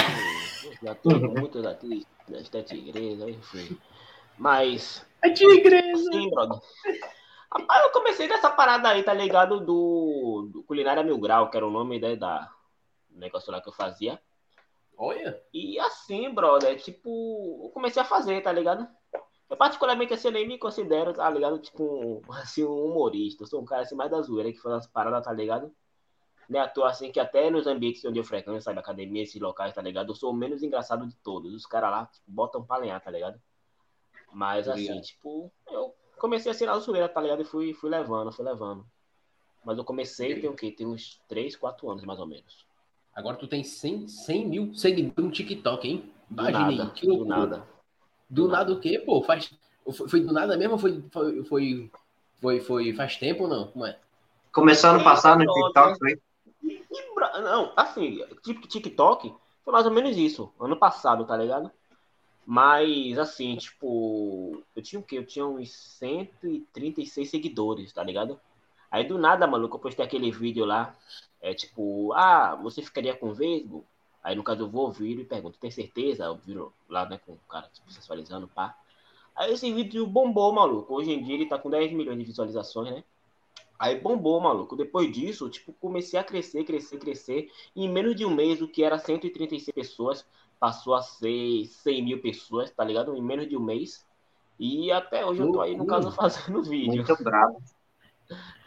já tem muitos aqui das sete igrejas, enfim. Mas, É tigresa! sim, brother. Rapaz, eu comecei nessa parada aí, tá ligado? Do, do Culinária Mil Grau, que era o nome né, da do negócio lá que eu fazia. Olha, E assim, brother, tipo, eu comecei a fazer, tá ligado? Eu particularmente assim, eu nem me considero, tá ligado? Tipo, um, assim, um humorista. Eu sou um cara assim mais da zoeira que faz umas paradas, tá ligado? Não é à toa assim que até nos ambientes onde eu frequento, sabe, academia, esses locais, tá ligado? Eu sou o menos engraçado de todos. Os caras lá tipo, botam pra lenhar, tá ligado? Mas assim, Obrigado. tipo, eu comecei assim na zoeira, tá ligado? E fui, fui levando, fui levando. Mas eu comecei tem o quê? Tem uns 3, 4 anos, mais ou menos. agora tu tem 100, 100 mil seguidores no TikTok, hein? Do Imagina nada, aí, que do loucura. nada. Do nada o quê, pô? Faz, foi, foi do nada mesmo ou foi, foi, foi, foi, foi faz tempo ou não? Como é? Começou ano passado no. TikTok, foi? Bra- não, assim, tipo TikTok foi mais ou menos isso, ano passado, tá ligado? Mas, assim, tipo, eu tinha o quê? Eu tinha uns 136 seguidores, tá ligado? Aí do nada, maluco, eu postei aquele vídeo lá, é tipo, ah, você ficaria com o Vesgo? Aí no caso eu vou ouvir e pergunto, tem certeza? Eu viro lá, né, com o cara tipo, sensualizando, pá. Aí esse vídeo bombou, maluco. Hoje em dia ele tá com 10 milhões de visualizações, né? Aí bombou, maluco. Depois disso, tipo, comecei a crescer, crescer, crescer. E em menos de um mês, o que era 136 pessoas passou a ser 100 mil pessoas, tá ligado? Em menos de um mês. E até hoje eu tô aí, no caso, fazendo vídeo, Muito brabo.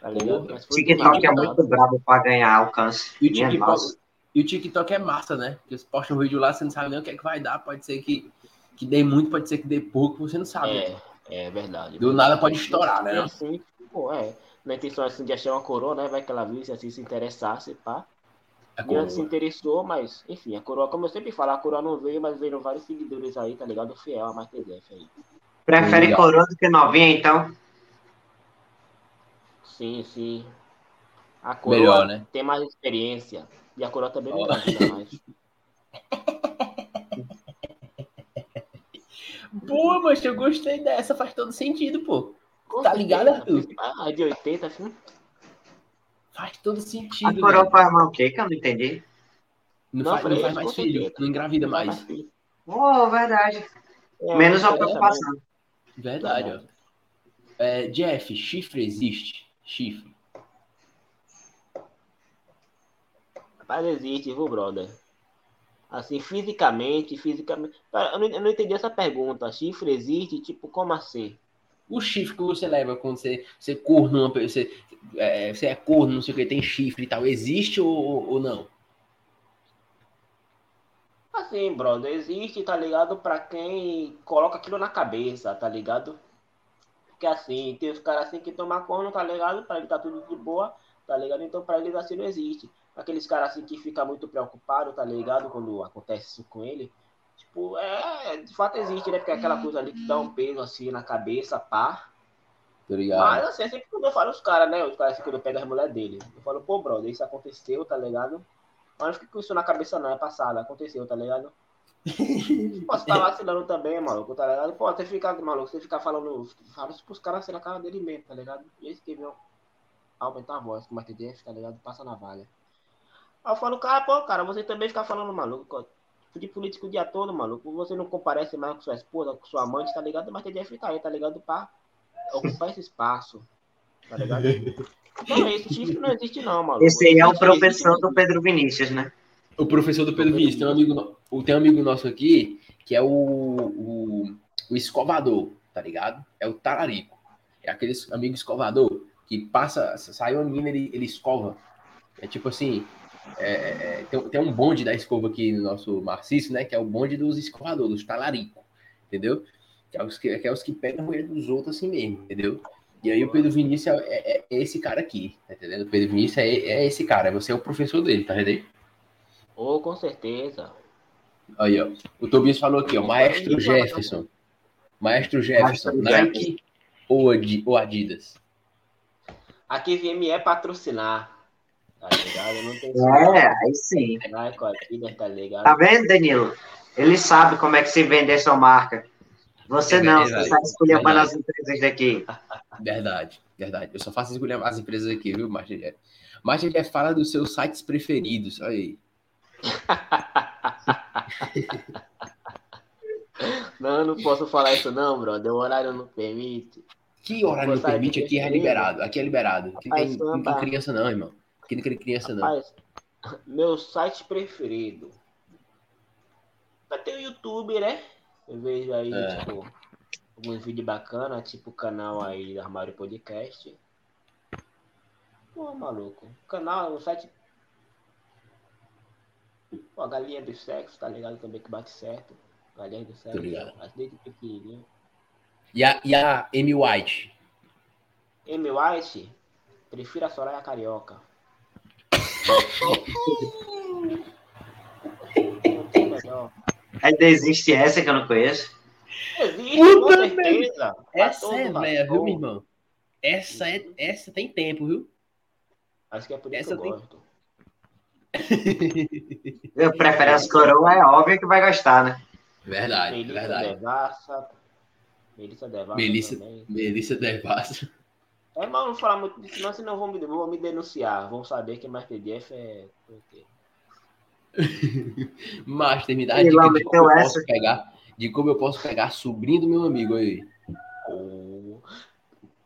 tá ligado? Do TikTok é muito brabo pra ganhar alcance. E o TikTok, e o TikTok é massa, né? Porque você posta um vídeo lá, você não sabe nem o que é que vai dar. Pode ser que, que dê muito, pode ser que dê pouco, você não sabe. É, é verdade. Do nada pode estourar, né? Assim, pô, é. Na intenção assim de achar uma coroa, né? Vai que ela visse assim se interessasse, pá. Como- ela se interessou, mas, enfim, a coroa, como eu sempre falo, a coroa não veio, mas veio vários seguidores aí, tá ligado? Fiel a MasterDef aí. Prefere Legal. coroa do que novinha, então? Sim, sim. A coroa Melhor, né? tem mais experiência. E a coroa também não engravida mais. Pô, mas eu gostei dessa, faz todo sentido, pô. Com Tá ligado. Arthur? Ah, de 80, assim. Faz todo A sentido. coroa velho. faz mal o quê? Que eu não entendi. Não, Não, faz, não faz mais filho, certeza. não engravida mais. filho. Oh, verdade. É, Menos uma é, preocupação. Verdade, ó. É, Jeff, chifre existe? Chifre. Mas existe, viu, brother? Assim, fisicamente, fisicamente. Cara, eu não, eu não entendi essa pergunta. Chifre existe? Tipo, como assim? O chifre que você leva quando você, você corno uma pessoa, você, é, você é corno, não sei o que, tem chifre e tal, existe ou, ou não? Assim, brother, existe, tá ligado? Pra quem coloca aquilo na cabeça, tá ligado? Porque assim, tem os caras assim que tomam corno, tá ligado? Pra ele tá tudo de boa, tá ligado? Então pra eles assim não existe. Aqueles caras assim que ficam muito preocupados, tá ligado? Quando acontece isso com ele. Tipo, é, de fato existe, né? Porque é aquela coisa ali que dá um peso assim na cabeça, pá. Tá ligado? Mas assim, é sempre quando eu falo os caras, né? Os caras assim, quando eu pego as mulheres dele. Eu falo, pô, brother, isso aconteceu, tá ligado? Mas não fica com isso na cabeça, não, é passado, aconteceu, tá ligado? Posso estar vacilando também, maluco, tá ligado? Pô, você fica, maluco, você ficar falando, fala isso pros caras assim na cara dele mesmo, tá ligado? E esse que veio aumentar a voz, com uma TDF, tá ligado? Passa na valha. Aí eu falo, cara, pô, cara, você também fica falando, maluco, de político o dia todo, maluco. Você não comparece mais com sua esposa, com sua amante, tá ligado? Mas TDF tá aí, tá ligado? Pra ocupar esse espaço, tá ligado? Então é isso, chifre não existe não, maluco. Esse aí é o professor do Pedro Vinícius, né? O professor do Pedro Vinícius, tem um amigo, tem um amigo nosso aqui, que é o, o, o escovador, tá ligado? É o talarico. É aquele amigo escovador que passa, sai uma menina, ele, ele escova. É tipo assim, é, é, tem, tem um bonde da escova aqui no nosso Marcício, né? Que é o bonde dos escovadores, dos talarico, entendeu? Que é os que, que, é os que pegam a mulher dos outros assim mesmo, entendeu? E aí o Pedro Vinícius é, é- é esse cara aqui, tá entendendo? O Pedro Vinícius é, é esse cara, você é o professor dele, tá entendendo? Oh, com certeza. Aí, ó. O Tobias falou aqui, ó. Maestro Jefferson. Maestro Jefferson. Maestro Nike ou, Adi- ou Adidas? Aqui VME patrocinar. Tá ligado? Eu não tenho É, aí sim. Adidas, tá ligado? Tá vendo, Danilo? Ele sabe como é que se vender sua marca. Você É não, verdade, você está escolhendo verdade. as empresas daqui. Verdade, verdade. Eu só faço escolher as empresas aqui, viu? Master Jeff fala dos seus sites preferidos. Olha aí. Não, eu não posso falar isso não, brother. O horário não permite. Que horário não permite, aqui é liberado. Aqui é liberado. Aqui não tem, não tem criança não, irmão. Não tem criança não. Rapaz, meu site preferido. Vai ter o YouTube, né? Eu vejo aí, É. tipo, alguns vídeos bacanas, tipo o canal aí do Armário Podcast. Pô, maluco. O canal, o site. Pô, a galinha do sexo, tá ligado? Também que bate certo. Galinha do sexo. Mas desde pequenininho. E a, e a Amy White? Amy White, prefiro a Soraya Carioca. Ainda existe essa que eu não conheço. Existe, Puta com certeza. Essa é velha, viu, meu irmão? Essa, é, essa tem tempo, viu? Acho que é por isso Essa que eu tem- gosto. Eu prefiro as coroas, é óbvio que vai gostar, né? Verdade, Melissa verdade. Devassa. Melissa Devassa Melissa- também. Melissa Devassa. É, mas não falar muito disso, não, senão vão me, vão me denunciar. Vão saber que Master Jeff é. Master, me dá a dica de como eu posso pegar. De como eu posso pegar sobrinho do meu amigo aí. Oh.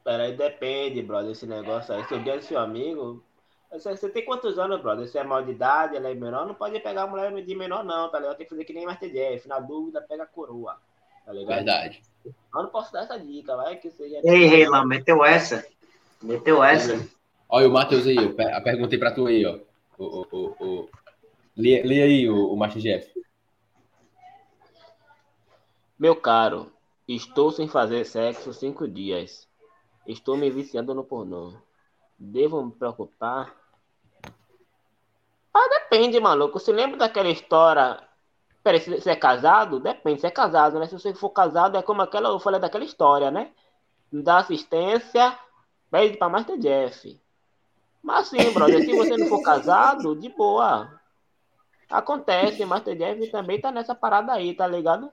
Peraí, depende, brother, esse negócio aí. Se eu der seu amigo. Você, você tem quantos anos, brother? Você é maior de idade, ela é menor, não pode pegar mulher de menor, não, tá ligado? Tem que fazer que nem Master Jeff. Na dúvida, pega a coroa. Tá ligado? Verdade. Eu não posso dar essa dica, vai que seja. Ei, Reilan, meteu essa. Meteu essa. Olha o Matheus aí, eu pe- eu perguntei pra tu aí, ó. O, o, o, o... Lê, lê aí o, o Master Jeff. Meu caro, estou sem fazer sexo cinco dias. Estou me viciando no pornô. Devo me preocupar? Ah, depende, maluco. Você lembra daquela história? Peraí, se você é casado? Depende, se é casado, né? Se você for casado, é como aquela, eu falei daquela história, né? Dá assistência, pede pra Master Jeff. Mas sim, brother, se você não for casado, de boa. Acontece, Master Jeff também tá nessa parada aí, tá ligado?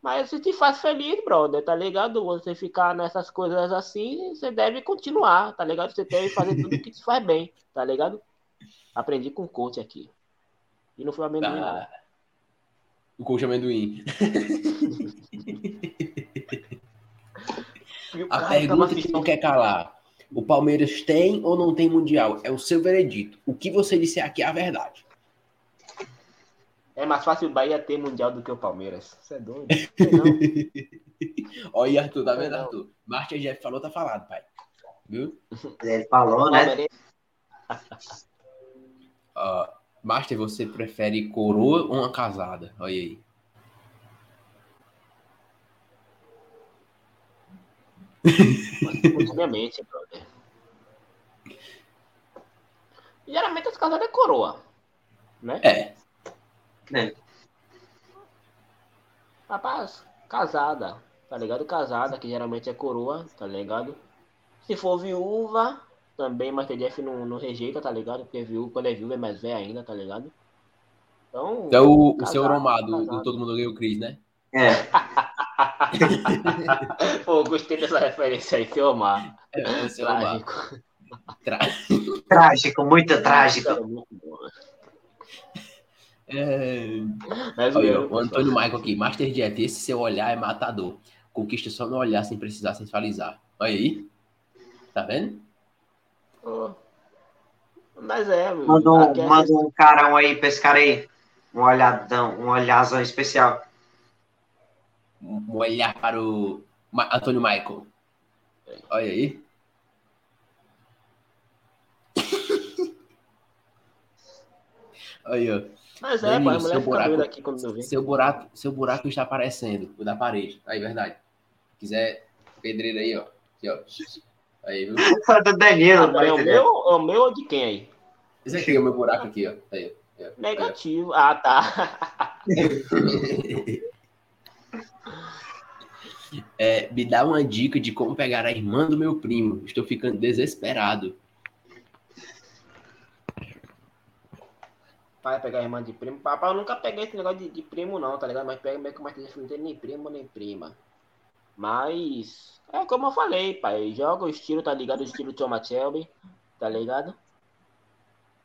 Mas se te faz feliz, brother, tá ligado? Você ficar nessas coisas assim, você deve continuar, tá ligado? Você deve fazer tudo que te faz bem, tá ligado? Aprendi com o coach aqui. E não foi amendoim, não. Ah, o coach amendoim. A pergunta que não quer calar. O Palmeiras tem ou não tem Mundial? É o seu veredito. O que você disser aqui é a verdade. É mais fácil o Bahia ter mundial do que o Palmeiras. Você é doido? Olha aí, Arthur, tá vendo. Arthur? Master Jeff falou, tá falado, pai. Viu? Ele falou, né? Ó, Master, você prefere coroa ou uma casada? Olha aí. Obviamente, brother. Geralmente as casadas é coroa. Né? É. É. Rapaz, casada. Tá ligado? Casada, que geralmente é coroa, tá ligado? Se for viúva, também Master Jeff não, não rejeita, tá ligado? Porque viúva, quando é viúva é mais velha ainda, tá ligado? Então. É o, o Casado, seu Romado, do. Todo Mundo Ganha o Cris, né? É. Pô, gostei dessa referência aí, seu Omar. É, seu Romado. Trágico. Tra- Trágico, muito trágico. Muito bom. É... Mas Olha, eu- o Antônio Michael aqui. Master Jeff, esse seu olhar é matador. Conquista só no olhar sem precisar sensualizar. Olha aí. Tá vendo? Pô. Mas é, um, é- manda um carão aí pra esse cara aí. Um olhadão, um olhazão especial. Um olhar para o Ma- Antônio Michael. Olha aí. Aí, ó. Mas é, mulher seu buraco- aqui quando eu vi. Seu buraco, seu buraco está aparecendo, o da parede. Aí, verdade. Se quiser, pedreiro aí, ó. Aqui, ó. Aí, viu? do Danilo, Ah, é o meu, é o meu ou de quem aí? Esse aqui é o meu buraco aqui, ó. Aí, ó. Negativo. Ah, tá. É, me dá uma dica de como pegar a irmã do meu primo. Estou ficando desesperado. Pai pegar a irmã de primo. Papai, eu nunca peguei esse negócio de, de primo, não, tá ligado? Mas pega meio que Martin não tem nem primo nem prima. Mas. É como eu falei, pai. Joga o estilo, tá ligado? O estilo Thomas Shelby, tá ligado?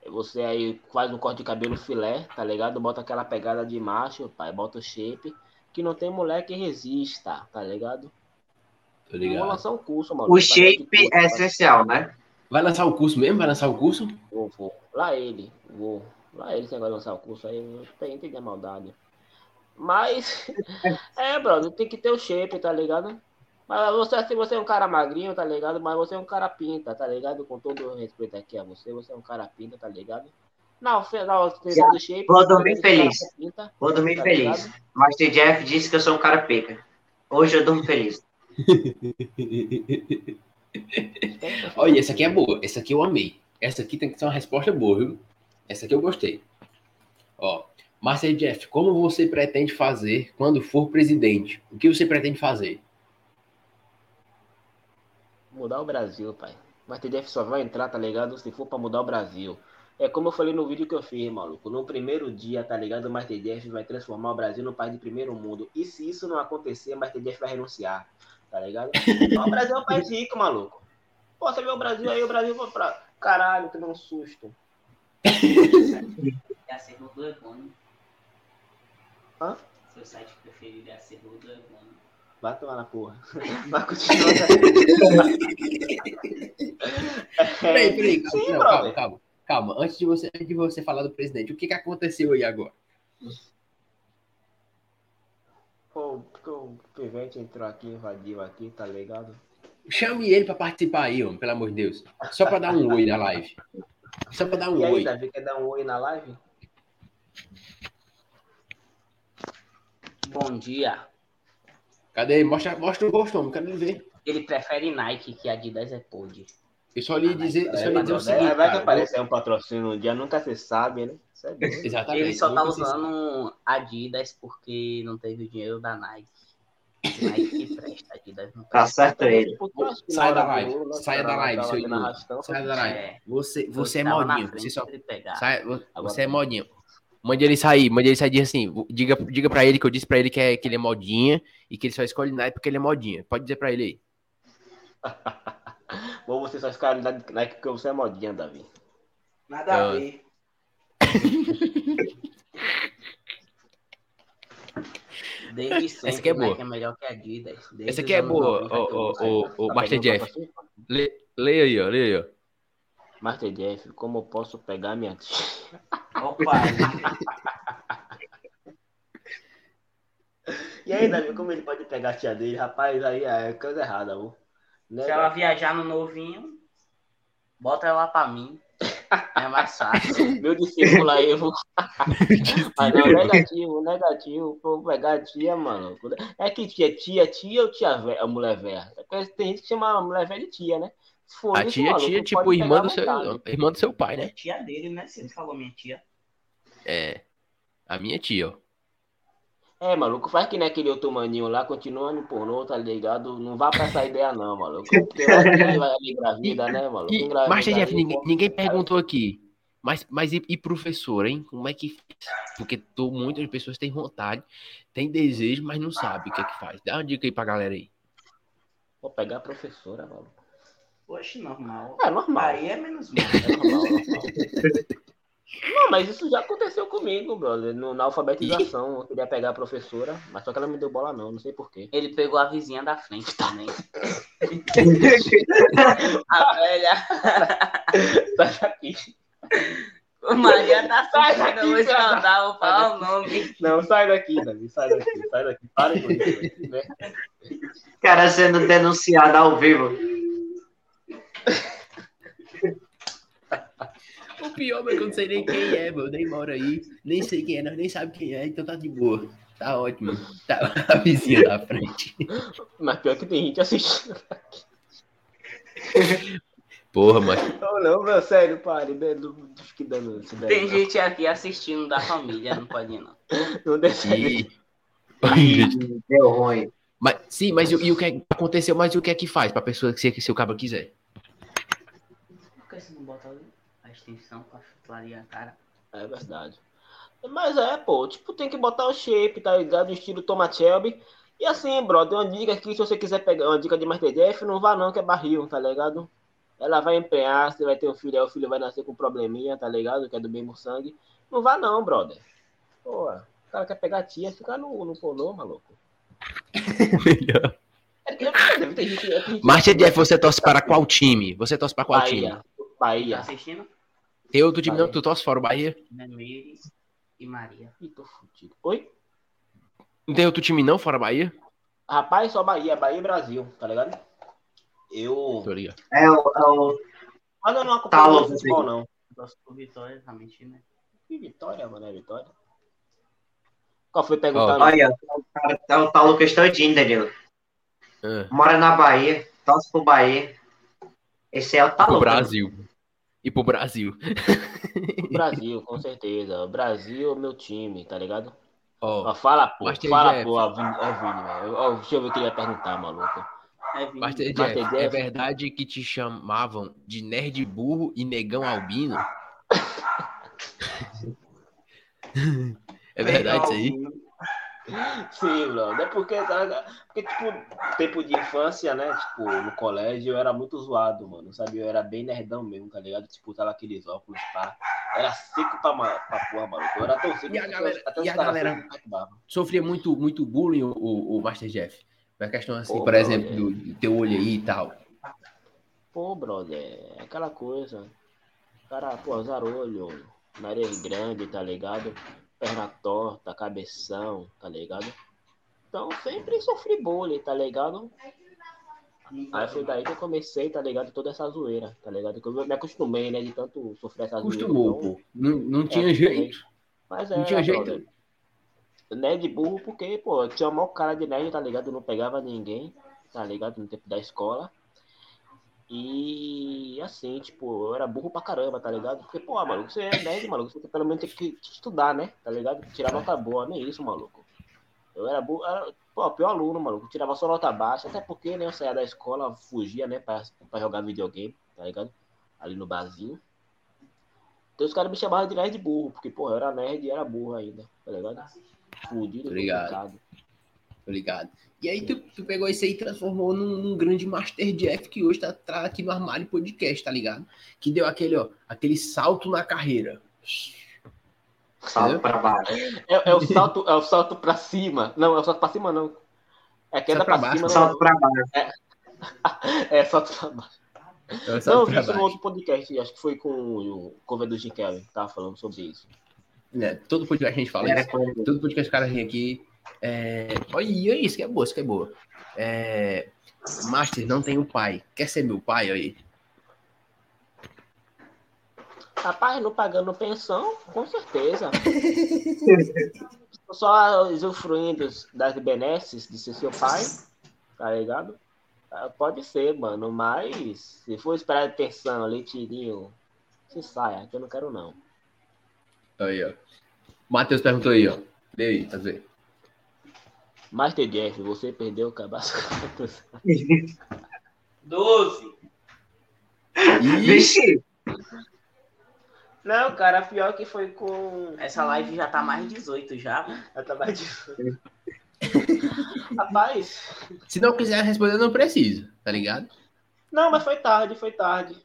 Você aí faz um corte de cabelo filé, tá ligado? Bota aquela pegada de macho, pai. Bota o shape. Que não tem mulher que resista, tá ligado? Tô Vou ligado. lançar um curso, mano. O Tá shape Curso, é pai. essencial, né? Vai lançar o curso mesmo? Vai lançar o curso? Vou, vou. Lá ele, vou. Lá ele, você vai lançar o curso aí, eu tenho entendi a maldade. Mas, é, brother, tem que ter o shape, tá ligado? Mas você, se você é um cara magrinho, tá ligado? Mas você é um cara pinta, tá ligado? Com todo o respeito aqui a você, você é um cara pinta, tá ligado? Não, não, questão do shape. Feliz. Vou dormir tá feliz. ligado? Master Jeff disse que eu sou um cara pica. Hoje eu durmo feliz. Olha, essa aqui é boa. Essa aqui eu amei. Essa aqui tem que ser uma resposta boa, viu? Essa aqui eu gostei. Ó, Master Jeff, como você pretende fazer quando for presidente? O que você pretende fazer? Mudar o Brasil, pai. Mas TDF só vai entrar, tá ligado? Se for pra mudar o Brasil. É como eu falei no vídeo que eu fiz, maluco. No primeiro dia, tá ligado? O Master Jeff vai transformar o Brasil no país de primeiro mundo. E se isso não acontecer, o Master Jeff vai renunciar. Tá ligado? o Brasil é um país rico, maluco. Pô, você vê o Brasil aí, o Brasil vai pra. Caralho, que dá um susto. É a Cerro do Ebony. Hã? Seu site preferido é a Cerro do Ebony. Vai tomar na porra. Vai continuar. Peraí, peraí, calma, Sim, não, brother. calma, calma, calma. Antes de você, antes de você falar do presidente, o que, que aconteceu aí agora? Pô, porque o Pivete entrou aqui, invadiu aqui, tá ligado? Chame ele pra participar aí, homem, pelo amor de Deus. Só pra dar um oi na live. Só pra dar um E aí, oi. Davi, quer dar um oi na live? Bom dia. Cadê? Mostra, mostra o rosto, homem, quero ver. Ele prefere Nike, que Adidas é pod. Eu só lhe dizer, eu só É, lhe dizer o seguinte, vai que aparecer um patrocínio um dia, nunca se sabe, né? Isso é. Exatamente. Ele só tá sabe. usando Adidas porque não teve o dinheiro da Nike. Nike que presta, Adidas não Tá certo ele. Porque eu acho que Sai da live, saia cara, da live, tava seu aqui na imundo. arrastão, Sai da live. É. Você, você é modinho. Você só. Sai, você é modinho. Mande ele sair, mande ele sair diz assim. Diga, diga pra ele que eu disse pra ele que, é, que ele é modinha e que ele só escolhe Nike porque ele é modinha. Pode dizer pra ele aí. Ou você só ficar na Nike porque você é modinha, Davi. Nada a ver. Desde sempre, Essa aqui é boa. Nike é melhor que Adidas. Desde Essa aqui é boa, 90 ô, que eu ô, uso. ô, ô, Tá Master Jeff. leia aí, ó, leia aí, ó. Master Jeff, como eu posso pegar minha tia? Opa, E aí, Davi, como ele pode pegar a tia dele? Rapaz, aí é coisa errada, viu? Né, Se ela viajar no novinho, bota ela pra mim. É mais fácil. Meu discípulo aí, eu vou. Mas não, negativo, negativo. Vou pegar a tia, mano. É que tia, tia, tia ou tia velha, a mulher velha? Tem gente que chama a mulher velha de tia, né? A tia, maluco, tia, tipo, irmã do, seu, irmã do seu pai, É né? tia dele, né? Se ele falou minha tia. É. A minha tia, ó. É, maluco, faz que nem aquele outro maninho lá, continua no pornô, tá ligado? Não vá pra essa ideia, não, maluco. Vai que vai ali engravida, né, maluco? Engravida Master Jeff, ninguém, ninguém perguntou aqui. Mas, mas e, e professor, hein? Como é que faz? Porque tô, muitas pessoas têm vontade, têm desejo, mas não sabem o que é que faz. Dá uma dica aí pra galera aí. Vou pegar a professora, maluco. Oxe, normal. É normal. Aí é menos mal. É normal, normal. Não, mas isso já aconteceu comigo, brother. No, na alfabetização, eu queria pegar a professora, mas só que ela me deu bola não, não sei porquê. Ele pegou a vizinha da frente também. A velha. Sai daqui. O Maria tá Sai assistindo, daqui, eu vou escaldar, vou falar o nome. Não, sai daqui, Davi, sai daqui, sai daqui. Para com isso. né? Cara sendo denunciado ao vivo. O pior que eu não sei nem quem é, meu. Nem mora aí, nem sei quem é, nós nem sabe quem é, então tá de boa. Tá ótimo. Tá a vizinha da frente. Mas pior que tem gente assistindo. Porra, mas. Não, não, meu, sério, pare. né, Não, não fique dando isso daí. Tem gente aqui assistindo da família, não pode ir, não. Não deixa E... Deu ruim. mas sim, mas e, o- e o que é que aconteceu? Mas e o que é que faz pra pessoa que se, se o cabo quiser? Por que você não bota a extensão pra cara? É verdade. Mas é, pô, tipo, tem que botar o shape, tá ligado? No estilo Thomas Shelby. E assim, brother, uma dica aqui, se você quiser pegar uma dica de Master Jeff, não vá não, que é barril, tá ligado? Ela vai empenhar, você vai ter um filho, aí o filho vai nascer com probleminha, tá ligado? Que é do mesmo sangue. Não vá não, brother. Pô, o cara quer pegar a tia, fica no, no pornô, maluco. Melhor. É Master Jeff, você torce para qual time? Você torce para qual time? Bahia. Tá Bahia. assistindo? Não Bahia. que tu torce fora o Bahia? Nemiri e Maria. Ih, tô fudido. Oi? Não tem outro time não fora Bahia? Rapaz, só Bahia, Bahia e Brasil, tá ligado? Eu. Tô ligado. É o, é o Mas eu não Tá acompanho louco, muito futebol, não. Nosso por Vitória, tá mentindo, né? Que vitória, mano, é vitória. Qual foi perguntando? Olha, o cara tá o tal Lucas todinho, Danilo. Ah, Mora na Bahia, torce pro Bahia. Esse é o pro Taluca. Brasil. E pro Brasil. Brasil, com certeza. O Brasil é o meu time, tá ligado? Ó, Ó, fala, pô. Master fala, Jeff. pô. Ó, Vini, ó, Vini, velho. Ó, Deixa eu ver o que ele ia perguntar, maluco. É Vini. Master Master Jeff, Jeff. é verdade que te chamavam de nerd burro e negão albino? É verdade isso aí? Sim, brother. É porque, porque, tipo, tempo de infância, né? Tipo, no colégio eu era muito zoado, mano. Sabe? Eu era bem nerdão mesmo, tá ligado? Tipo, tava aqueles óculos, pá. Era seco pra, pra porra, maluco. Eu era tão seco E a galera- os e a galera-. Sofria muito, muito bullying o, o, o Master Jeff. Uma questão assim, Pô, por brother. exemplo, do, do teu olho aí e tal. Pô, brother, é aquela coisa. O cara, pô, zarolho, nariz grande, tá ligado? Perna torta, cabeção, tá ligado? Então sempre sofri bullying, tá ligado? Aí foi daí que eu comecei, tá ligado? Toda essa zoeira, tá ligado? Que eu me acostumei, né? De tanto sofrer essa zoeira. Acostumou, então- pô. Não, não É, tinha acostumei. jeito. Mas Não é, tinha jeito. brother. Nerd burro porque, pô, eu tinha maior cara de nerd, tá ligado? Eu não pegava ninguém, tá ligado? No tempo da escola. E assim, tipo, eu era burro pra caramba, tá ligado? Porque, pô, maluco, você é nerd, maluco, você pelo menos tem que estudar, né? Tá ligado? Tirar nota boa, nem isso, maluco. Eu era burro, era, pô, pior aluno, maluco. Tirava só nota baixa, até porque, né, eu saía da escola, fugia, né, pra, pra jogar videogame, tá ligado? Ali no barzinho. Então os caras me chamavam de nerd burro, porque, pô, eu era nerd e era burro ainda, tá ligado? Fudido, Obrigado. complicado. Tô ligado. E aí tu, tu pegou isso aí e transformou num, num grande Master Jeff que hoje tá, tá aqui no Armário Podcast, tá ligado? Que deu aquele, ó, aquele salto na carreira. Salto pra baixo. É, é o salto, é o salto pra cima. Não, é o salto pra cima, não. É queda Salto pra pra, baixo, cima, Salto não. pra baixo. É salto pra baixo. É o Não, eu vi isso no baixo. outro podcast, acho que foi com o cover do Jim Kelly, que tava falando sobre isso. Né? Todo podcast a gente fala Era isso. Todo podcast que o cara vem aqui. É... Olha isso, que é boa, isso que é boa. É... Master não tem o pai. Quer ser meu pai aí? Rapaz, não pagando pensão, com certeza. Só usufruindo das benesses de ser seu pai, tá ligado? Ah, Pode ser, mano, mas se for esperar pensão, leitinho, se saia, que eu não quero não. Aí, ó. Matheus perguntou aí, ó. Vê aí, tá vendo? Master Jeff, você perdeu o cabaço. 12. Ih, Vixe, Não, cara, pior que foi com. Essa live já tá mais 18 já. Eu tava de... Rapaz, se não quiser responder, eu não preciso, tá ligado? não, mas foi tarde, foi tarde.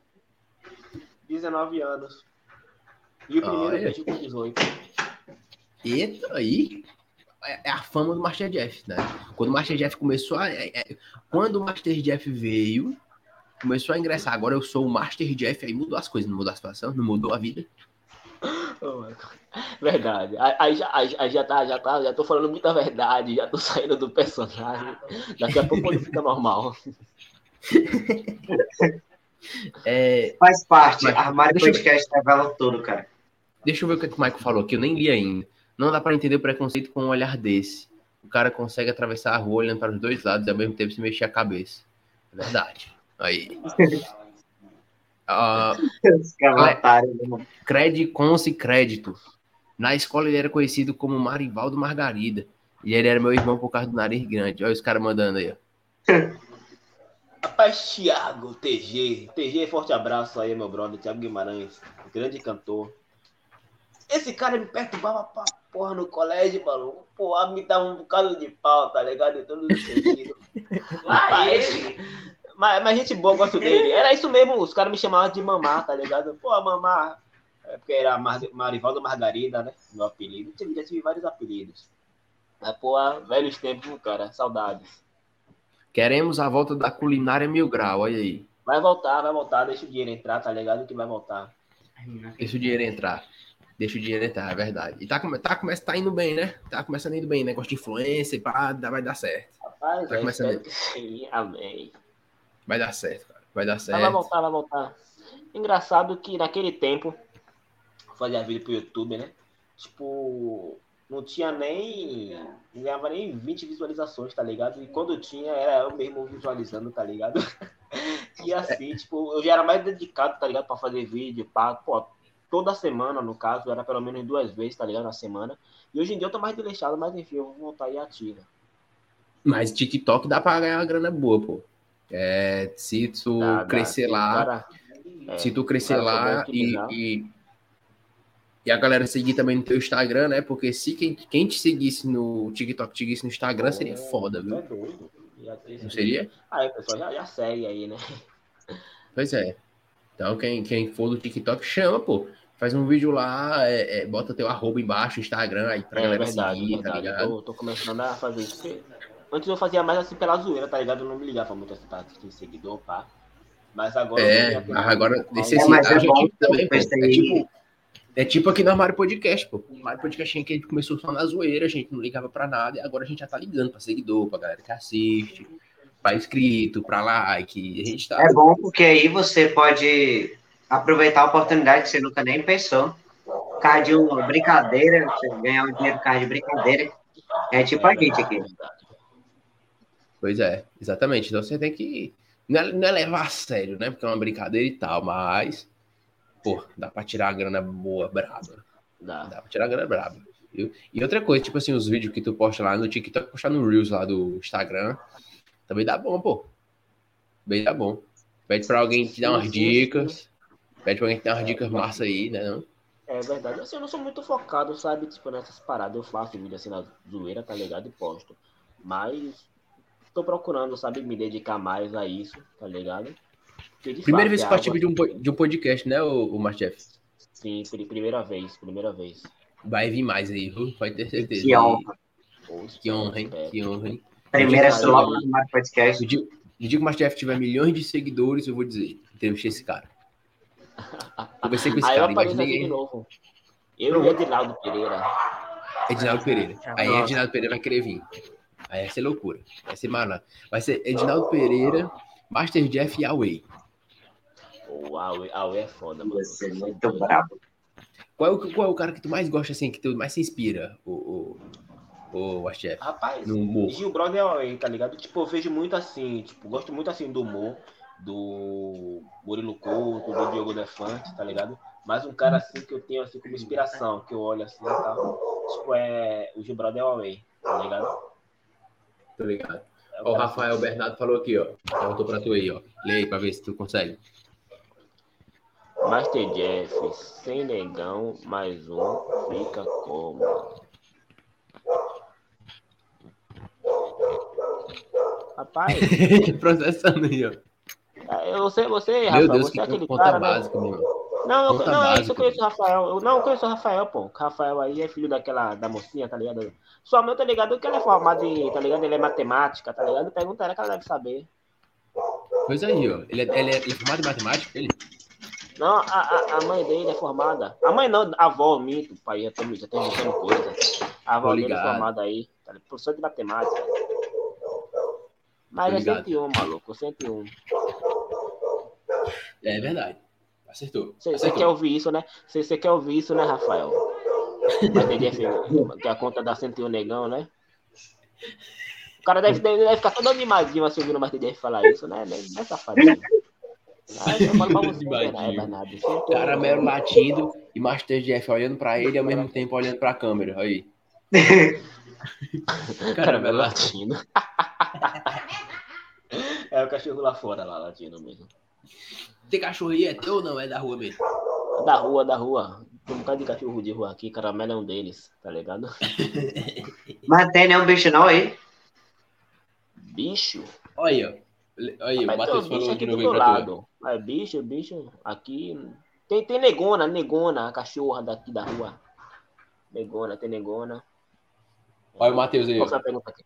19 anos. E o primeiro Olha. beijo com 18. Eita, aí é é a fama do Master Jeff, né? Quando o Master Jeff começou a. é- é- quando o Master Jeff veio, começou a ingressar. Agora eu sou o Master Jeff, aí mudou as coisas, não mudou a situação, não mudou a vida. Oh. Verdade. Aí, aí já, aí, aí já tá, já tá, já tô falando muita verdade, já tô saindo do personagem. Daqui a pouco ele fica normal. É, faz parte. Mas- Armário deixa eu- Podcast revela tudo, cara. deixa eu ver o que, que o Michael falou, que eu nem li ainda. Não dá pra entender o preconceito com um olhar desse. O cara consegue atravessar a rua olhando para os dois lados e ao mesmo tempo se mexer a cabeça. É verdade. Aí. Irmão. Cred Conce Crédito. Na escola ele era conhecido como Marivaldo Margarida. E ele era meu irmão por causa do nariz grande. Olha os caras mandando aí, ó. Rapaz, Thiago TG. TG, forte abraço aí, meu brother. Thiago Guimarães, grande cantor. Esse cara me perturbava pra porra no colégio, mano. Porra, me dava um bocado de pau, tá ligado? Em todos os sentidos. Lá Mas- ele. Mas, mas gente boa, eu gosto dele. Era isso mesmo, os caras me chamavam de mamá, tá ligado? Pô, mamá. É porque era Mar Marivaldo Margarida, né? Meu apelido. Tive- Já tive vários apelidos. Mas, pô, velhos tempos, cara. Saudades. Queremos a volta da culinária mil grau, olha aí. Vai voltar, vai voltar. Deixa o dinheiro entrar, tá ligado? Que vai voltar. Deixa o dinheiro entrar. Deixa o dinheiro entrar, é verdade. E tá, tá, começa, tá indo bem, né? Tá começando indo bem. Negócio de influência, pá, dá- vai dar certo. Rapaz, Tá começando que sim. Amém. Vai dar certo, cara. Vai dar Mas vai certo. voltar, vai voltar. Engraçado que naquele tempo, fazia vídeo pro YouTube, né? Tipo, não tinha nem. Não ganhava nem 20 visualizações, tá ligado? E quando tinha, era eu mesmo visualizando, tá ligado? E assim, tipo, eu já era mais dedicado, tá ligado? Pra fazer vídeo, pá, pô, toda semana, no caso, era pelo menos duas vezes, tá ligado? Na semana. E hoje em dia eu tô mais desleixado, mas enfim, eu vou voltar aí ativa. Mas TikTok dá pra ganhar uma grana boa, pô. É, se tu Dá, dá. crescer Se lá, cara- é, se tu crescer lá e, e, e a galera seguir também no teu Instagram, né? Porque se quem, quem te seguisse no TikTok te seguisse no Instagram, seria foda, viu? é doido. Não seria? Aí, pessoal, já, já segue aí, né? Pois é. Então, quem, quem for do TikTok, chama, pô. Faz um vídeo lá, é, é, bota teu arroba embaixo, Instagram, aí pra É galera verdade, seguir, tá verdade. ligado? tô, tô começando a fazer isso. porque Antes eu fazia mais assim pela zoeira, tá ligado? Eu não me ligava muito assim pra ter seguidor, pá. Mas agora. É, eu agora esse, É, é bom também, pô, é tipo, é tipo aqui no Armário Podcast, pô. O Armário Podcast que a gente começou só na zoeira, a gente não ligava pra nada, e agora a gente já tá ligando pra seguidor, pra galera que assiste, pra inscrito, pra like, a gente tá... É bom porque aí você pode aproveitar a oportunidade que você nunca nem pensou. Card de uma brincadeira, você ganhar um dinheiro por causa de brincadeira. É tipo a gente aqui. Pois é, exatamente. Então você tem que. Não é, não é levar a sério, né? Porque é uma brincadeira e tal, mas. Pô, dá pra tirar a grana boa, braba. Dá. Dá pra tirar a grana braba. Viu? E outra coisa, tipo assim, os vídeos que tu posta lá no TikTok, postar no Reels lá do Instagram, também dá bom, pô. Também dá bom. Pede pra alguém te dar umas dicas. Pede pra alguém te dar umas dicas massa aí, né? Não? É verdade. Assim, eu não sou muito focado, sabe? Tipo, nessas paradas. Eu faço vídeo assim na zoeira, tá ligado? E posto. Mas tô procurando, sabe, me dedicar mais a isso, tá ligado? Porque, Primeira fato, vez é que participa de um, de um podcast, né, o, o Marchef? Sim, pri- primeira vez, primeira vez. Vai vir mais aí, viu? Pode ter certeza. Que honra. Poxa, Que honra, hein? Que honra, hein? Primeira Gente, no Armário Podcast. No dia, no dia que o Masterchef tiver milhões de seguidores, eu vou dizer, entrevistei esse cara. Conversei com esse Aí eu cara, apareço aqui imaginei de novo. Eu e Edinaldo Pereira. Edinaldo Pereira. Aí Nossa. Edinaldo Pereira vai querer vir. Aí vai ser loucura. Vai ser mano. Vai ser Edinaldo Pereira, Master Jeff e Away. O Aue, Aue é foda, mano. Você é muito brabo. Qual é, o, qual é o cara que tu mais gosta, assim, que tu mais se inspira, o, o, o Masterchef? Rapaz, No humor. Gil Brother é Aue, tá ligado? Tipo, eu vejo muito assim, tipo, gosto muito assim do humor, do Murilo Couto, do Diogo Defante, tá ligado? Mas um cara assim que eu tenho assim como inspiração, que eu olho assim e tal, tipo, é o Gil Brother é Aue, tá ligado? Tô ligado. É Ó, o cara Rafael Bernardo falou aqui, ó. Perguntou pra tu aí, ó. Lê aí pra ver se tu consegue. Master Jeff, sem negão, mais um, fica como? Rapaz, Processando aí, ó. Eu sei, você, Meu Rafael, Deus, você é aquele conta cara, né? básica. Não, eu, não, é isso, básica. eu conheço o Rafael. Eu, não, eu conheço o Rafael, pô. O Rafael aí é filho daquela, da mocinha, tá ligado? Sua mãe, tá ligado? Que ela é formada em, tá ligado? Ele é matemática, tá ligado? Pergunta ela que ela deve saber. Pois aí, ó. Ele é, ele é, ele é formado em matemática? Ele? Não, a, a, a mãe dele é formada. A mãe não, a avó, minto, pai, já tô, já tô inventando coisa. A avó dele é formada aí, tá ligado? professor de matemática. Mas Tô é ligado. 101, maluco, 101. É verdade. Acertou. Você quer ouvir isso, né? Você quer ouvir isso, né, Rafael? É feio, que a conta da 101 negão, né? O cara deve, deve, deve ficar todo animadinho assim ouvindo o Def falar isso, né? Não é safadinho. Ah, né, danado. Se eu tô- Caramelo latindo e Master Jeff olhando pra ele e ao mesmo tempo olhando pra câmera. Aí. Caramelo latino. é o cachorro lá fora, lá, latino mesmo. Tem cachorro aí? É teu ou não? É da rua mesmo? Da rua, da rua. Tem um bocado de cachorro de rua aqui, caramelo é um deles, tá ligado? Mas tem nenhum bicho não aí? Bicho. Olha aí, ó. Olha aí, o Matheus um falou bicho aqui do meu lado. Mas bicho, bicho, aqui. Tem, tem negona, negona, a cachorra daqui da rua. Negona, tem negona. Olha o Matheus aí. A pergunta aqui?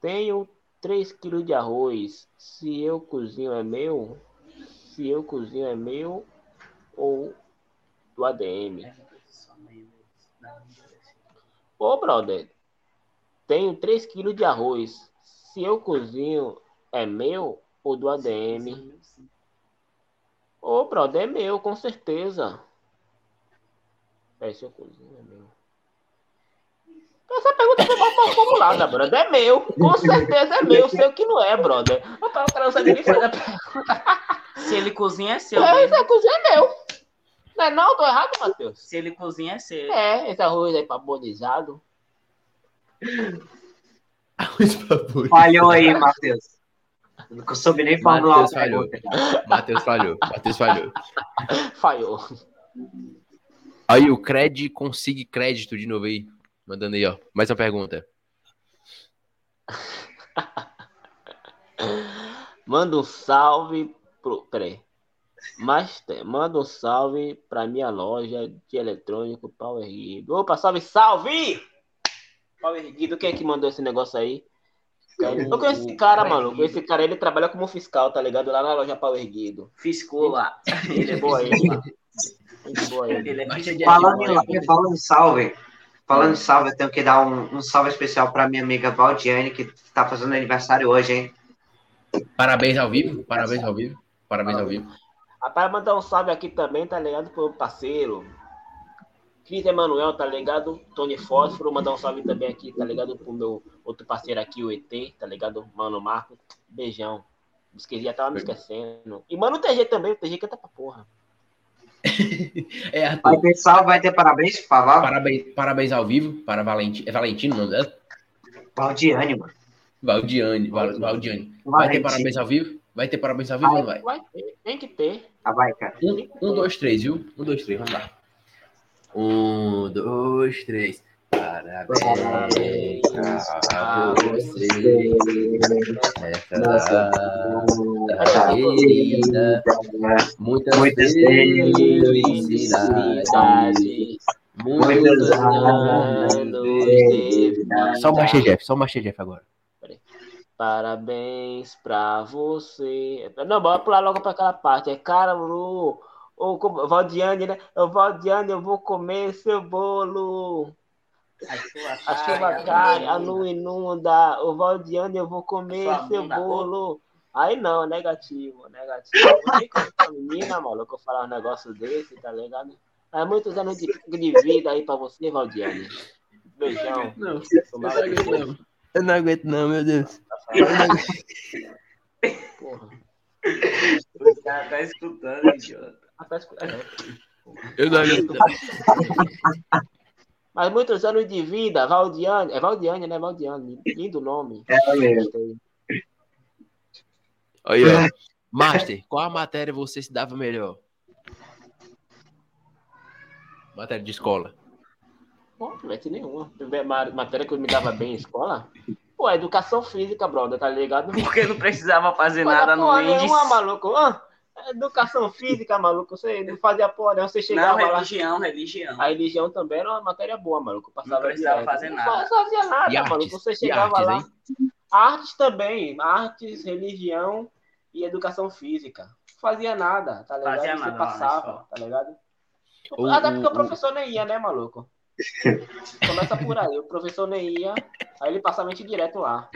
Tenho 3 quilos de arroz. Se eu cozinho é meu? Se eu cozinho é meu ou do ADM? Ô, brother, tenho 3 quilos de arroz. Se eu cozinho é meu ou do ADM? Ô, brother, é meu, com certeza. É, se eu cozinho é meu. Essa pergunta foi mal formulada, brother. É meu. Com certeza é meu. Sei o que não é, brother. Rapaz, o cara não sabe nem fazer a pergunta. Se ele cozinha, é seu. É, mesmo. esse cozinha é meu. Não é não? Tô errado, Matheus? Se ele cozinha, é seu. É, esse arroz aí paponizado. Arroz favorito. Falhou aí, Matheus. Não soube nem formular Matheus falhou. Matheus falhou. Matheus falhou. Falhou. Aí o Cred consiga crédito de novo aí. Mandando aí, ó. Mais uma pergunta. Manda um salve pro. Peraí. Master, manda um salve pra minha loja de eletrônico Power Guido. Opa, salve, salve! Power Guido, quem é que mandou esse negócio aí? Eu conheço esse cara, maluco. Esse cara, ele trabalha como fiscal, tá ligado? Lá na loja Power Guido. Fiscou lá. Ele é boa. Gente boa ele. Ele é fiscal. Jeff, Falando, falando em salve, falando em salve, eu tenho que dar um, um salve especial pra minha amiga Valdiane, que tá fazendo aniversário hoje, hein? Parabéns ao vivo. Parabéns ao vivo. Parabéns ao vivo. Rapaz, mandar um salve aqui também, tá ligado? Pro meu parceiro. Cris Emanuel, tá ligado? Tony Fósforo, mandar um salve também aqui, tá ligado? Pro meu outro parceiro aqui, o ET, tá ligado? Mano Marco. Beijão. Esqueci, já tava me esquecendo. E mano, o TG também, o TG canta pra porra. É, Vai Arthur. ter salve, vai ter parabéns, por favor. Parabéns, parabéns ao vivo para Valentino. É Valentino o nome dela? Valdiane, mano. Valdiane. Val- Valdiane. Vai ter parabéns ao vivo? Vai ter parabéns ao vivo ou não vai? Vai ter, tem que ter. Ah, vai, cara. Um, um, dois, três, viu? Um, dois, três, vamos lá. Um, dois, três. Parabéns pra você nessa querida. Muitas Muitas felicidades. Muitos anos de vida. Só o Master Jeff, só o Master Jeff agora. Parabéns pra você. Não, bora pular logo pra aquela parte. É cara, Lu. Ô, como- Valdiane, né? Ô, Valdiane, eu vou comer seu bolo. A chuva cai, a lua inunda. Ô, Valdiane, eu vou comer seu bolo. Aí não, negativo, negativo. Não tem como essa menina, maluco, eu falar um negócio desse, tá ligado? É muitos anos de, de vida aí pra você, Valdiane. Beijão. Não, Tomara que não. Eu não aguento, não, meu Deus. porra. O cara tá escutando, idiota. Rapaz, é. Eu não aguento, não. Mas muitos anos de vida, Valdiane. É Valdiane, né? Valdiane. Lindo nome. É mesmo. Aí, ó. Master, qual a matéria você se dava melhor? Matéria de escola. Bom, não vai ter nenhuma. Matéria que eu me dava bem em escola. Pô, educação física, brother, tá ligado? Porque não precisava fazer Fazia nada no porra índice. nenhuma, maluco. Ah, educação física, maluco. Você não fazia porra, não. Você Não, chegava lá. religião, religião. A religião também era uma matéria boa, maluco. Passava Não precisava direto. fazer Não nada. fazia nada, E artes? maluco. Você E chegava artes, lá. hein? Artes também. Artes, religião e educação física. Fazia nada, tá ligado? Fazia Você nada passava, escola. tá ligado? O- Até porque o o- professor nem ia, né, maluco? Começa por aí. O professor nem ia, aí ele passava a mente direto lá.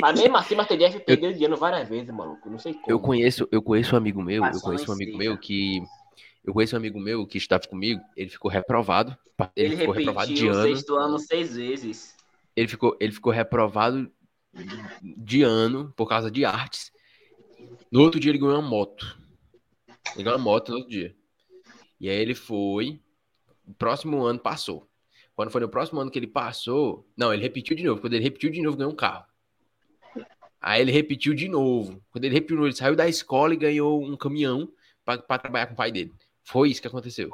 Mas mesmo assim, Master Jeff perdeu de ano várias vezes, maluco. Não sei como. Eu conheço, eu conheço um amigo meu, eu Passou conheço um amigo esteira. meu que. Eu conheço um amigo meu que estava comigo, ele ficou reprovado. Ele, Ele, ficou reprovado de repetiu o ano. sexto ano seis vezes. Ele ficou, ele ficou reprovado de ano por causa de artes. No outro dia ele ganhou uma moto. Ele ganhou uma moto no outro dia. E aí ele foi. O próximo ano passou. Quando foi no próximo ano que ele passou. Não, ele repetiu de novo. Quando ele repetiu de novo, ganhou um carro. Aí ele repetiu de novo. Quando ele repetiu, ele saiu da escola e ganhou um caminhão pra trabalhar com o pai dele. Foi isso que aconteceu.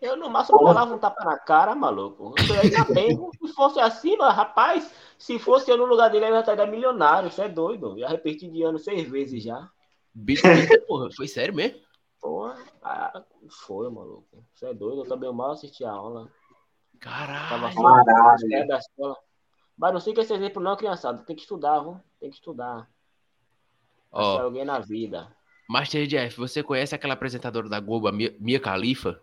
Eu no máximo falava um tapa na cara, maluco. Eu ainda bem. Se fosse assim, mas, rapaz, se fosse eu no lugar dele, eu já estaria milionário. Você é doido. Já repeti de ano seis vezes já. Bicho, porra, foi sério mesmo? Porra, ah, foi, maluco. Você é doido. Eu também mal assisti a aula. Tava Caralho. fora da escola. Mas não fica esse exemplo, não, criançada. Tem que estudar, viu? Tem que estudar. Ó, alguém na vida. Master Jeff, você conhece aquela apresentadora da Globo, Mia Khalifa?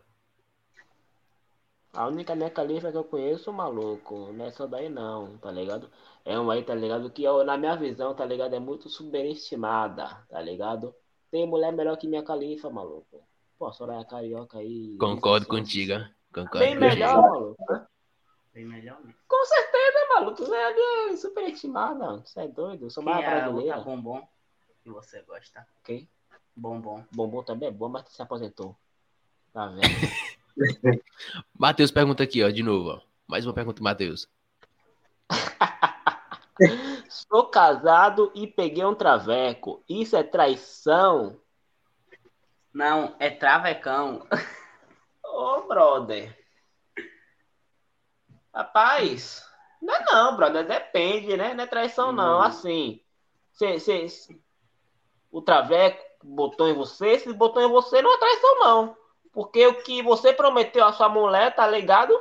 A única minha califa que eu conheço, maluco, não é essa daí não, tá ligado? É uma aí, tá ligado? Que eu, na minha visão, tá ligado? É muito superestimada, tá ligado? Tem mulher melhor que minha califa, maluco. Pô, a Soraya Carioca aí. Concordo isso, contigo. ó. Concordo Bem contigo. melhor, maluco. Bem melhor mesmo. Com certeza, maluco. Você é superestimada. Você é doido. Eu sou Quem mais é a outra brasileira. bombom que você gosta? Ok? Bombom. Bombom também é bom, mas se aposentou. Tá vendo? Matheus pergunta aqui, ó, de novo, ó. Mais uma pergunta, Matheus. Sou casado e peguei um traveco. Isso é traição? Não, é travecão. Ô, brother. Rapaz, não é não, brother. Depende, né? Não é traição, não. Hum. Assim, cê, cê- cê- o traveco botou em você, se botou em você, não é traição, não. Porque o que você prometeu à sua mulher, tá ligado?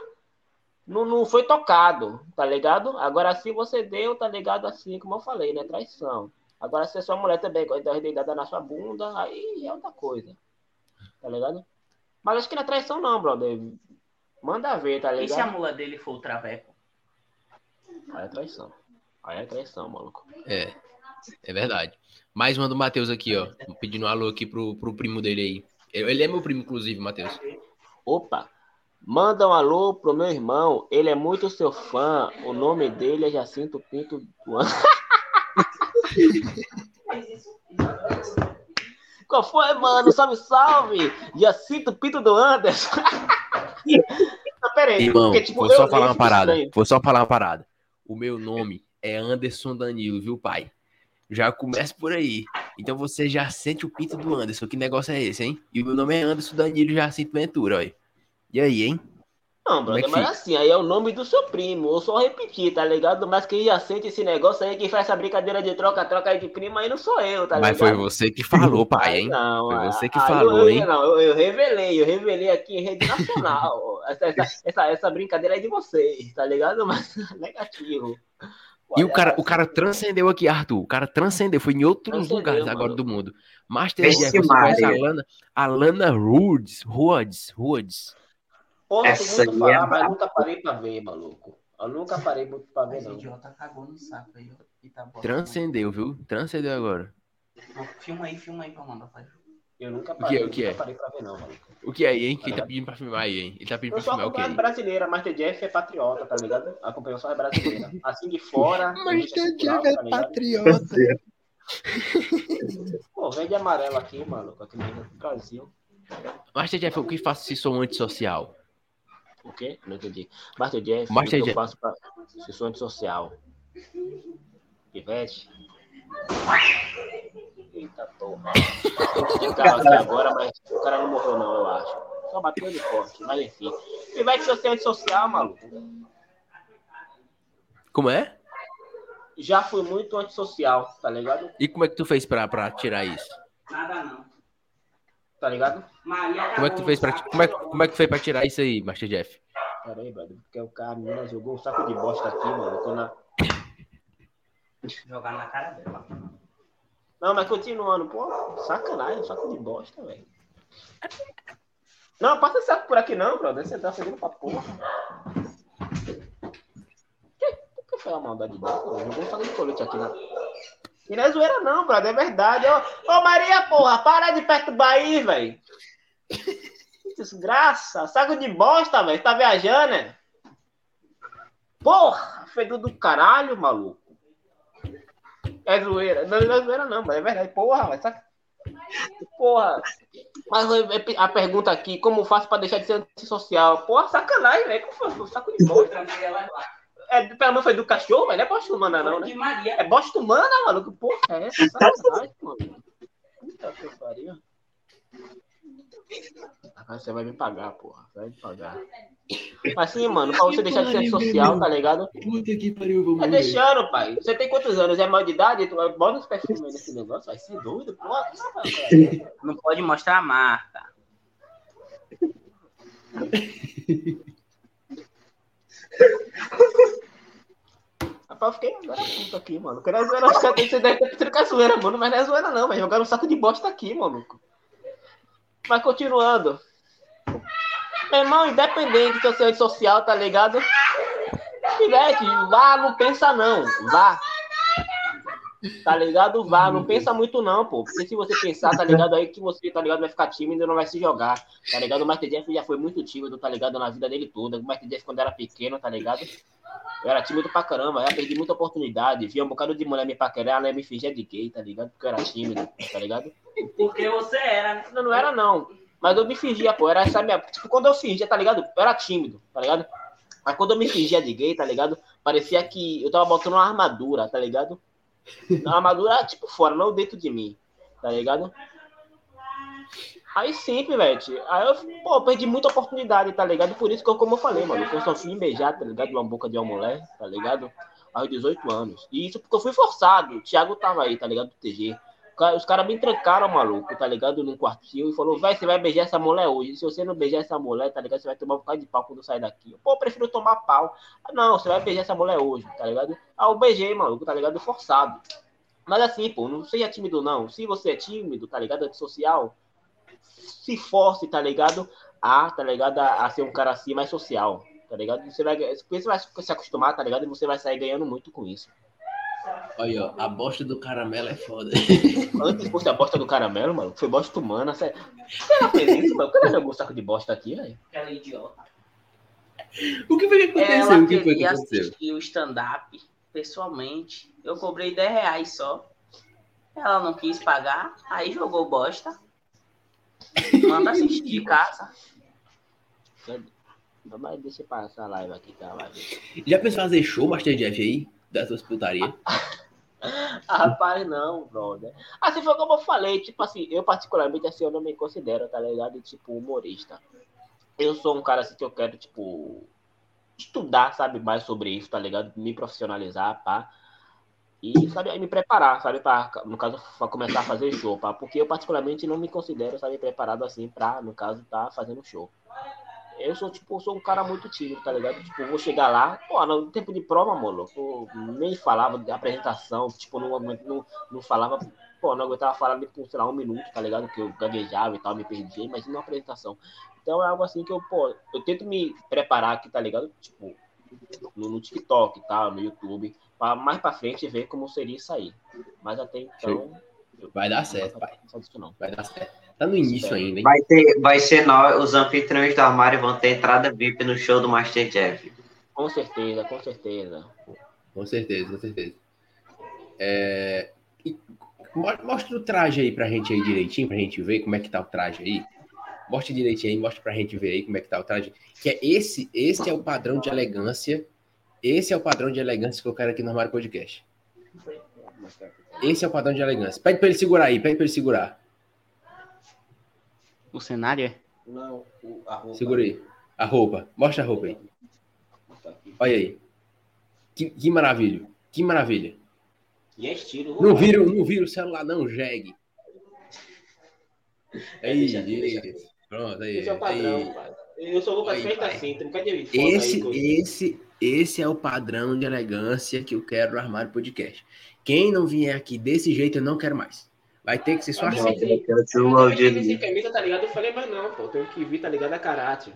Não, não foi tocado, tá ligado? Agora, se você deu, tá ligado? Assim, como eu falei, né? Traição. Agora, se a sua mulher também gosta de dedada na sua bunda, aí é outra coisa. Tá ligado? Mas acho que não é traição, não, brother. Manda ver, tá E se a ligado? mula dele for o traveco? Aí é traição. Aí é traição, maluco. É, é verdade. Mais uma do Matheus aqui, ó. Pedindo um alô aqui pro, pro primo dele aí. Ele é meu primo, inclusive, Matheus. Opa! Manda um alô pro meu irmão. Ele é muito seu fã. O nome dele é Jacinto Pinto do An- Qual foi, mano? Salve, salve! Jacinto Pinto do Anderson. Não, pera aí, Irmão, porque, tipo, vou só falar uma parada. estranho. Vou só falar uma parada. O meu nome é Anderson Danilo, viu, pai? Já começa por aí. Então você já sente o pinto do Anderson. Que negócio é esse, hein? E o meu nome é Anderson Danilo Jacinto Ventura, olha. E aí, hein? Não, é brother, que mas fica? assim, aí é o nome do seu primo. Eu só repetir, tá ligado? Mas quem já sente esse negócio aí, quem faz essa brincadeira de troca-troca aí de primo aí não sou eu, tá Mas ligado? foi você que falou, pai, Aí hein? Não, Foi aí- você que aí falou, eu, hein? Não, eu, eu revelei, eu revelei aqui em rede nacional. essa, essa, essa, essa brincadeira é de vocês, tá ligado? Mas negativo. E o cara, o cara transcendeu aqui, Arthur. O cara transcendeu, foi em outros Transcendeu, lugares mano. agora do mundo. Master Vixe, Jeff, você conhece a. Lana, a Lana Rhodes, Rhodes, Rhodes. Porra, Essa aí é falar, mas braba. nunca parei pra ver, maluco. Eu nunca parei muito pra ver, não. idiota cagou no saco aí. E tá Transcendeu, viu? Transcendeu agora. Filma aí, filma aí pra mandar pra Eu nunca que parei, é, o que nunca é? parei pra ver, não, maluco. O que é aí, hein? Quem tá pedindo pra filmar aí, hein? Ele tá pedindo Eu pra filmar o que acompanhado aí? brasileira, Master Jeff é patriota, tá ligado? Acompanhou só a brasileira. Assim de fora. Master cultural, Jeff é tá ligado? patriota. Pô, verde e amarelo aqui, maluco, aqui no Brasil. Master Jeff, o que faço se sou antissocial? O quê? Não entendi. Master Jeff, Master o que Jeff. eu faço pra... se sou antissocial? Pivete? Eita porra. Tem carro aqui agora, mas o cara não morreu não, eu acho. Só bateu de forte, mas enfim. Pivete, se você é antissocial, maluco. Como é? Já fui muito antissocial, tá ligado? E como é que tu fez pra, pra tirar isso? Nada não. Tá ligado? Maria Como é que tu fez pra, como é, como é que fez pra tirar isso aí, Master Jeff? Pera aí, brother, porque o cara, menina jogou um saco de bosta aqui, mano. Tô na... Jogar na cara dela. Não, mas continuando, pô, sacanagem, saco de bosta, velho. Não, passa saco por aqui não, brother. Você tá fazendo pra porra. Que, que foi a maldade dela? Não vou fazer de colete aqui, não. E não é zoeira não, brother, é verdade. Ô, ô Maria, porra, para de perturbar aí, velho. Desgraça, saco de bosta, velho. Tá viajando, né? Porra, fedor do caralho, maluco. É zoeira. Não, não é zoeira, não, mas é verdade. Porra, mas saca. Porra. Mas é, a pergunta aqui, como faço pra deixar de ser antissocial? Porra, sacanagem, velho. Como foi? Saco de bosta. É, pelo menos foi do cachorro, mas não é bosta humana, não, né? De Maria. É bosta humana, maluco? Porra, é essa? Sacanagem, mano. Puta que pariu. Ah, Você vai me pagar, porra. Você vai me pagar. Mas sim, mano, pra você deixar de ser social, tá ligado? Puta que pariu, vamos Tá deixando, pai. Você tem quantos anos? É maior de idade? Tu bota os perfis aí nesse negócio, vai ser doido, porra. Não pode mostrar a marca. Rapaz, eu fiquei agora puto aqui, mano. Quero zoeira, os caras você deve ter que é zoeira, mano. Mas não é zoeira, não. Vai jogar um saco de bosta aqui, maluco. Mas continuando. Meu irmão, independente se eu sou social, tá ligado? Pivete, vá, não pensa não. Vá. Tá ligado? Vá, não pensa muito não, pô. Porque se você pensar, tá ligado aí que você, tá ligado, vai ficar tímido e não vai se jogar. Tá ligado? O Master Jeff já foi muito tímido, tá ligado? Na vida dele toda. O Master Jeff quando era pequeno, tá ligado? Eu era tímido pra caramba, eu perdi muita oportunidade. Via um bocado de mulher me paquerar, ela me fingia de gay, tá ligado? Porque eu era tímido, tá ligado? Porque você era, né? Não, não era não. Mas eu me fingia, pô. Era essa minha. Tipo, quando eu fingia, tá ligado? Eu era tímido, tá ligado? Mas quando eu me fingia de gay, tá ligado? Parecia que eu tava botando uma armadura, tá ligado? Uma armadura, tipo, fora, não dentro de mim, tá ligado? Aí sempre, velho. Aí eu, pô, perdi muita oportunidade, tá ligado? Por isso que eu, como eu falei, mano, eu só fui beijar, tá ligado? Uma boca de uma mulher, tá ligado? Aos 18 anos. E isso porque eu fui forçado. O Thiago tava aí, tá ligado? Do TG. Os caras me trancaram, maluco, tá ligado? Num quartinho e falou, vai, você vai beijar essa mulher hoje. Se você não beijar essa mulher, tá ligado? Você vai tomar um bocado de pau quando sair daqui. Pô, eu prefiro tomar pau. Ah, não, você vai beijar essa mulher hoje, tá ligado? Ah, eu beijei, maluco, tá ligado? Forçado. Mas assim, pô, não seja tímido, não. Se você é tímido, tá ligado? Antissocial, se force, tá ligado? A, tá ligado? A, a ser um cara assim mais social, tá ligado? Você vai, você vai se acostumar, tá ligado? E você vai sair ganhando muito com isso. Olha, ó, a bosta do caramelo é foda. Antes fosse a bosta do caramelo, mano, foi bosta humana. Você ela fez isso, mano? Por que ela jogou o saco de bosta aqui, velho? Aquela idiota. O que foi que aconteceu? Ela o que foi que queria aconteceu? assistir o stand-up pessoalmente. Eu cobrei 10 reais só. Ela não quis pagar, aí jogou bosta. Manda assistir de casa. Mas deixa eu passar a live aqui, tá? Já pensou em fazer show, Master Jeff, aí? Das suas putarias? Ah, rapaz, não, brother. Assim foi como eu falei, tipo assim, eu particularmente assim, eu não me considero, tá ligado? Tipo, humorista. Eu sou um cara assim que eu quero, tipo, estudar, sabe, mais sobre isso, tá ligado? Me profissionalizar, pá. E, sabe, aí me preparar, sabe, pra, no caso, pra começar a fazer show, pá. Porque eu particularmente não me considero, sabe, preparado assim pra, no caso, tá fazendo show. Eu sou, tipo, sou um cara muito tímido, tá ligado? Tipo, vou chegar lá, pô, no tempo de prova, mano, eu nem falava de apresentação, tipo, não, não, não falava, pô, não aguentava falar por, sei lá, um minuto, tá ligado? Que eu gaguejava e tal, me perdia, imagina uma apresentação. Então é algo assim que eu, pô, eu tento me preparar aqui, tá ligado? Tipo, no, no TikTok e tal, no YouTube, pra mais pra frente ver como seria isso aí. Mas até então. Vai dar certo, pai. Não disso, não. Vai dar certo. Tá no início ainda, hein? Vai, ter, vai ser nós, os anfitriões do armário vão ter entrada VIP no show do Master Jeff. Com certeza, com certeza. Com certeza, com certeza. É, e mo- Mostra o traje aí pra gente aí direitinho, pra gente ver como é que tá o traje aí. Mostra direitinho aí, mostra pra gente ver aí como é que tá o traje. Que é esse, esse é o padrão de elegância. Esse é o padrão de elegância que eu quero aqui no Armário Podcast. Esse é o padrão de elegância. Pede pra ele segurar aí, pede pra ele segurar. O cenário é? Não, o- a roupa. Segura aí. A roupa. Mostra a roupa aí. Olha aí. Que, que maravilha. Que maravilha. E é estilo. Não vira, não vira o celular, não, jegue. Aí, Deixa deixa. Pronto, aí. Esse é o padrão, aí. pai. Eu sou Lucas pai. assim, um foto Esse, aí, esse, esse é o padrão de elegância que eu quero no Armário Podcast. Quem não vier aqui desse jeito, eu não quero mais. Vai ter que ser só Ah, assim. vem sem camisa, tá ligado? Eu falei, mas não, pô, tenho que vir, tá ligado? A caráter.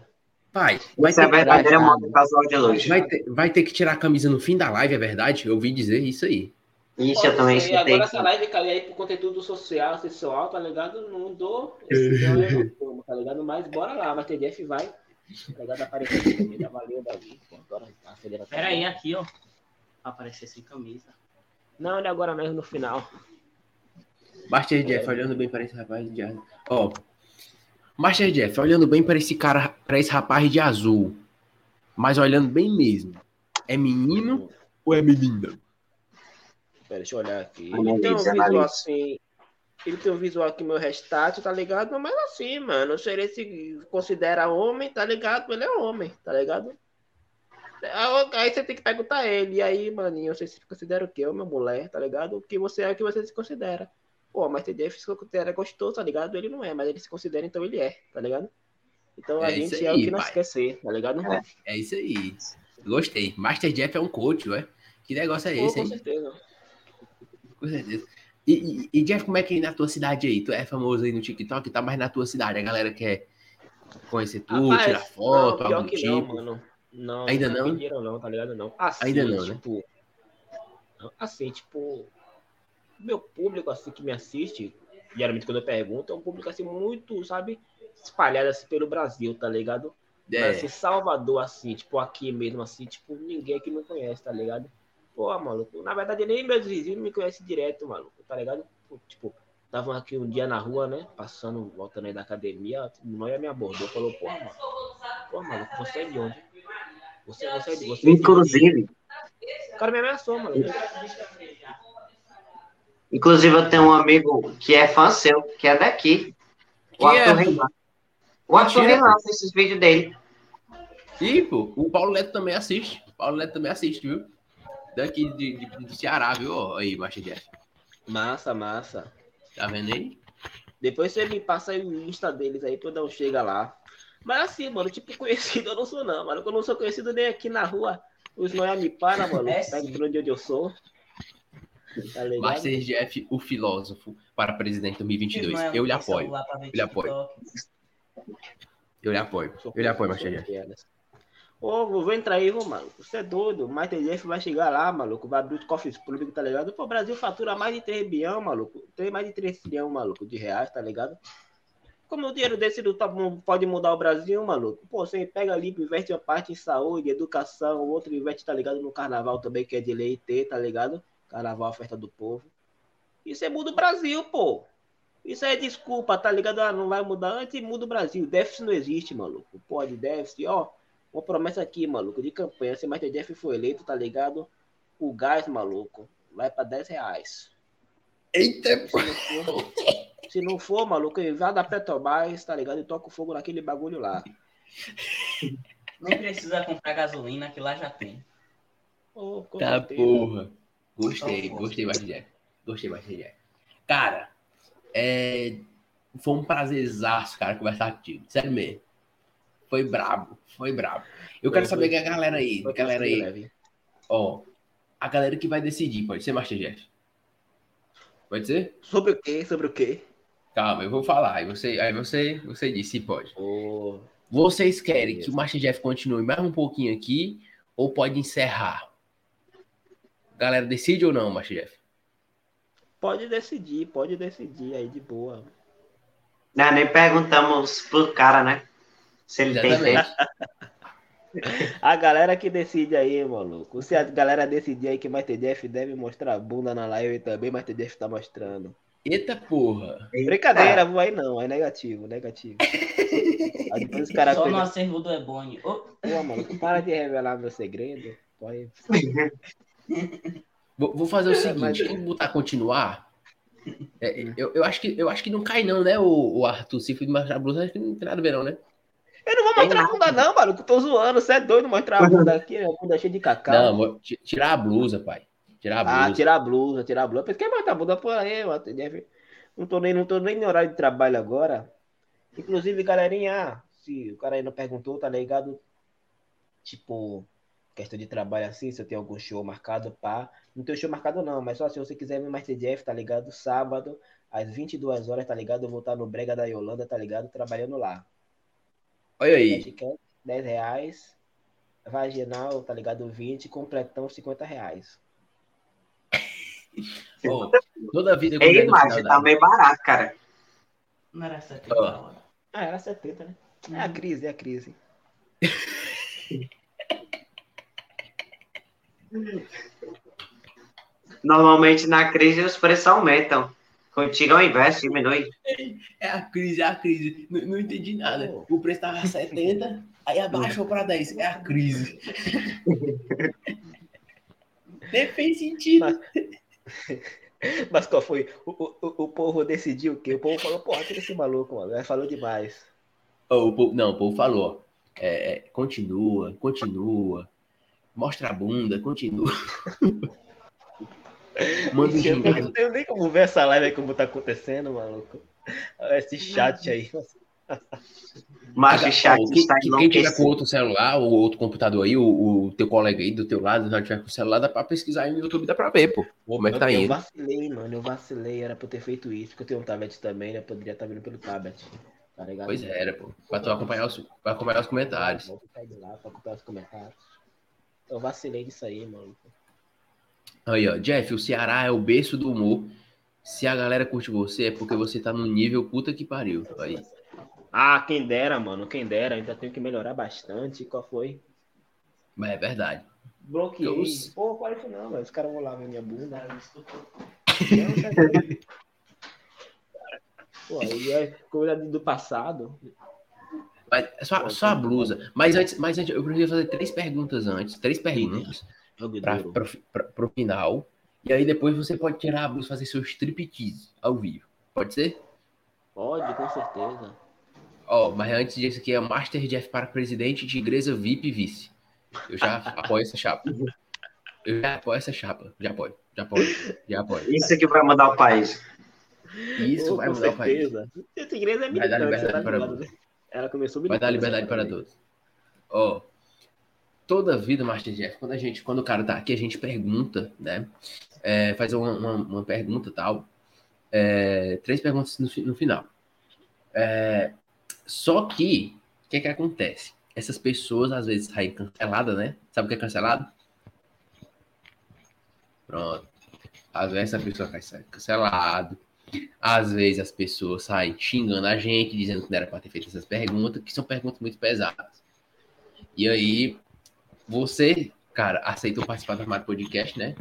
Pai, vai é a ter, verdadeira moda casual de vai, ter, vai ter que tirar a camisa no fim da live, é verdade? Eu ouvi dizer isso aí. Isso eu também E escutei. agora essa live caiu aí pro conteúdo social, sexual, tá ligado? Não dou esse é forma, tá ligado? Mas bora lá, mas TDF vai. Tá ligado? Aparecer também, valeu, Davi. Agora tá. Pera aí, aqui, ó. Aparecer sem camisa. Não, ele agora mesmo no final. Master Jeff, olhando bem para esse rapaz de azul. Ó. Master Jeff, olhando bem para esse cara, para esse rapaz de azul. Mas olhando bem mesmo. É menino ou é menina? Pera, deixa eu olhar aqui. Analisa, Ele tem um visual analisa. assim. Ele tem um visual aqui, meu restate, tá ligado? Mas assim, mano, se ele se considera homem, tá ligado? Ele é homem, tá ligado? Aí você tem que perguntar a ele. E aí, maninho, você se considera o quê? Homem ou mulher, tá ligado? O que você é, o que você se considera. Pô, mas TDF se considera gostoso, tá ligado? Ele não é, mas ele se considera, então ele é, tá ligado? Então a É isso gente é aí, o que quer ser, tá ligado? É isso aí. Gostei. Master Jeff é um coach, ué. Que negócio é Pô, esse, com hein? certeza. Com certeza. E, e- e, Jeff, como é que é na tua cidade aí? Tu é famoso aí no TikTok e tá, mas na tua cidade a galera quer conhecer tu, Rapaz, tirar foto, não, algum que tipo. não, mano. Não, Ainda não? pediram não, tá ligado? Não. Assim, Ainda não, né? tipo, Assim, tipo, meu público assim que me assiste, geralmente quando eu pergunto, é um público assim muito, sabe, espalhado assim pelo Brasil, tá ligado? Mas, É, assim, Salvador, assim, tipo, aqui mesmo, assim, tipo, ninguém aqui me conhece, tá ligado? Pô, maluco, na verdade, nem meus vizinhos me conhecem direto, maluco, tá ligado? Tipo, estavam aqui um dia na rua, né, passando, voltando aí da academia, o Noia me abordou, falou, pô, mano, pô, maluco, você é de onde? Você, você é de... Você é de- Inclusive, O cara me ameaçou, mano. Inclusive eu tenho um amigo que é fã seu, que é daqui. O Quem é? Arthur Reinan. O Arthur fez esses vídeos dele. E, pô, o Paulo Neto também assiste. O Paulo Neto também assiste, viu? Daqui de, de- do Ceará, viu? Ó, aí, Master Jeff. Massa, massa. Tá vendo aí? Depois você me passa aí o Insta deles aí pra eu dar um chega lá. Mas assim, mano, tipo, conhecido eu não sou não, mano. Eu não sou conhecido nem aqui na rua. Os noia me param, mano. É Tá entrando de onde eu sou. Tá ligado? Master Jeff, o filósofo, para presidente 2022. Não Eu lhe apoio. Eu lhe apoio. Eu lhe apoio. Eu lhe apoio, Master Jeff. Ô, vou entrar aí, vou, mano. Você é doido. O Master Jeff vai chegar lá, maluco. Vai abrir os cofres públicos, tá ligado? Pô, o Brasil fatura mais de 3 bilhão, maluco. Tem mais de 3 trilhão, maluco, de reais, tá ligado? Como o dinheiro desse tá- não pode mudar o Brasil, maluco? Pô, você pega ali, investe uma parte em saúde, educação, o outro investe, tá ligado? No carnaval também, que é de lei ter, tá ligado? Carnaval, a festa do povo. Isso é muda o Brasil, pô. Isso aí é desculpa, tá ligado? Ah, não vai mudar. Antes muda o Brasil. Déficit não existe, maluco. Pode, déficit, ó. Uma promessa aqui, maluco, de campanha. Se Master Jeff for eleito, tá ligado? O gás, maluco, vai pra 10 reais. Eita, Se não for, se não for maluco, vai da Petrobras, tá ligado? E toca o fogo naquele bagulho lá. Nem precisa comprar gasolina, que lá já tem. Ô, com Tá certeza. porra. Gostei, Então, gostei, Master Jeff. Gostei, Master Jeff. Cara, é... foi um prazerzaço, cara, conversar contigo. Sério mesmo. Foi brabo, foi brabo. Eu quero Foi, saber foi. que a galera aí, Foi galera bastante aí, leve. ó, a galera que vai decidir, pode ser Master Jeff? Pode ser? Sobre o quê? Sobre o quê? Calma, eu vou falar. Aí você, aí você, você diz se pode. Ô, Vocês querem Beleza. que o Master Jeff continue mais um pouquinho aqui ou pode encerrar? Galera, decide ou não, Master Jeff? pode decidir, pode decidir aí de boa. Não, nem perguntamos pro cara, né? Se ele tem Exatamente. tempo. A galera que decide aí, maluco. Se a galera decidir aí que Master Jeff deve mostrar a bunda na live também, Master Jeff tá mostrando. Eita porra. Brincadeira, vou aí não, é negativo, negativo. Aí depois os caras Só no acervo do Ebony. Ô, pô, maluco, para de revelar meu segredo. Pode... Vou, vou fazer o seguinte, mas- quem botar continuar, é, eu, eu, acho que, eu acho que não cai não, né, o, o Arthur, se for de mostrar a blusa, acho que não tem nada a ver não, né? Eu não vou mostrar a bunda não, maluco, tô zoando, você é doido mostrar a bunda aqui, a bunda cheia de cacau. Não, tirar a blusa, pai. Tirar a blusa. Ah, tirar a blusa, tirar a blusa. Porque quer botar a bunda por aí, Jeff. Não tô nem, não tô nem em horário de trabalho agora. Inclusive, galerinha, se o cara aí não perguntou, tá ligado? Tipo, questão de trabalho assim, se eu tenho algum show marcado, pá. Não tenho show marcado não, mas só se você quiser ver Master Jeff, tá ligado? Sábado, às 22 horas, tá ligado? Eu vou estar no Brega da Yolanda, tá ligado? Trabalhando lá. Olha aí. Ticket, 10 reais. Vaginal, tá ligado? 20, completão 50 reais. Ó, toda vida que Ei, eu no imagem, tá meio barato, cara. não era 70 Ó. a hora. Ah, era 70, né? É a crise, é a crise. Normalmente na crise os preços aumentam. Contigo é o inverso, diminui. É a crise, é a crise. Não, não entendi nada. O preço tava 70, aí abaixou pra 10. É a crise. Nem fez sentido. Mas, mas qual foi? O, o, o povo decidiu o quê? O povo falou, porra, tira esse maluco, mano. Falou demais. Ó, o povo- não, o povo falou. É, é, continua, continua. Mostra a bunda, continua. Manda um Eu não tenho nem como ver essa live aí como tá acontecendo, maluco. Esse chat aí. Mas o chat Ó, quem, está quem- quem tiver com outro celular ou outro computador aí, o, o teu colega aí do teu lado, não tiver com o celular, dá pra pesquisar aí no YouTube, dá pra ver, pô. Como é que tá eu indo. vacilei, mano. Eu vacilei. Era pra eu ter feito isso. Porque eu tenho um tablet também, né? Poderia estar vindo pelo tablet. Tá ligado? Pois era, pô. Pra tu acompanhar os, pra acompanhar os comentários. Vou sair de lá pra acompanhar os comentários. Eu vacilei disso aí, mano. Aí, ó, Jeff, o Ceará é o berço do humor. Se a galera curte você, é porque você tá no nível puta que pariu. Aí. Ah, quem dera, mano. Quem dera. Ainda tenho que melhorar bastante. Qual foi? Mas é verdade. Bloqueei. Eu- Pô, claro que não, mas os caras vão lá ver minha bunda. Pô, aí é coisa do passado. Mas é só, só a blusa. Mas antes, mas antes, eu preciso fazer três perguntas antes. Três perguntas pra, pro final. E aí depois você pode tirar a blusa e fazer seu striptease ao vivo. Pode ser? Pode, com certeza. Ó, mas antes disso aqui é o Master Jeff para presidente de igreja VIP vice. Eu já apoio essa chapa. Eu já apoio essa chapa. Já apoio. Já apoio. Já apoio. Isso que vai mudar o país. Isso Pô, vai mudar o país. certeza. Essa igreja é Vai dar militante, liberdade tá para? Ela começou Vai dar liberdade para todos. Ó, toda vida, Master Jeff, quando a gente, quando o cara tá aqui, a gente pergunta, né? É, faz uma, uma, uma pergunta e tal. É, três perguntas no, no final. É, só que, o que que acontece? Essas pessoas às vezes saem canceladas, né? Sabe o que é cancelado? Pronto. Às vezes essa pessoa cai sai cancelado. Às vezes as pessoas saem xingando a gente, dizendo que não era para ter feito essas perguntas, que são perguntas muito pesadas. E aí, você, cara, aceitou participar do Armário Podcast, né?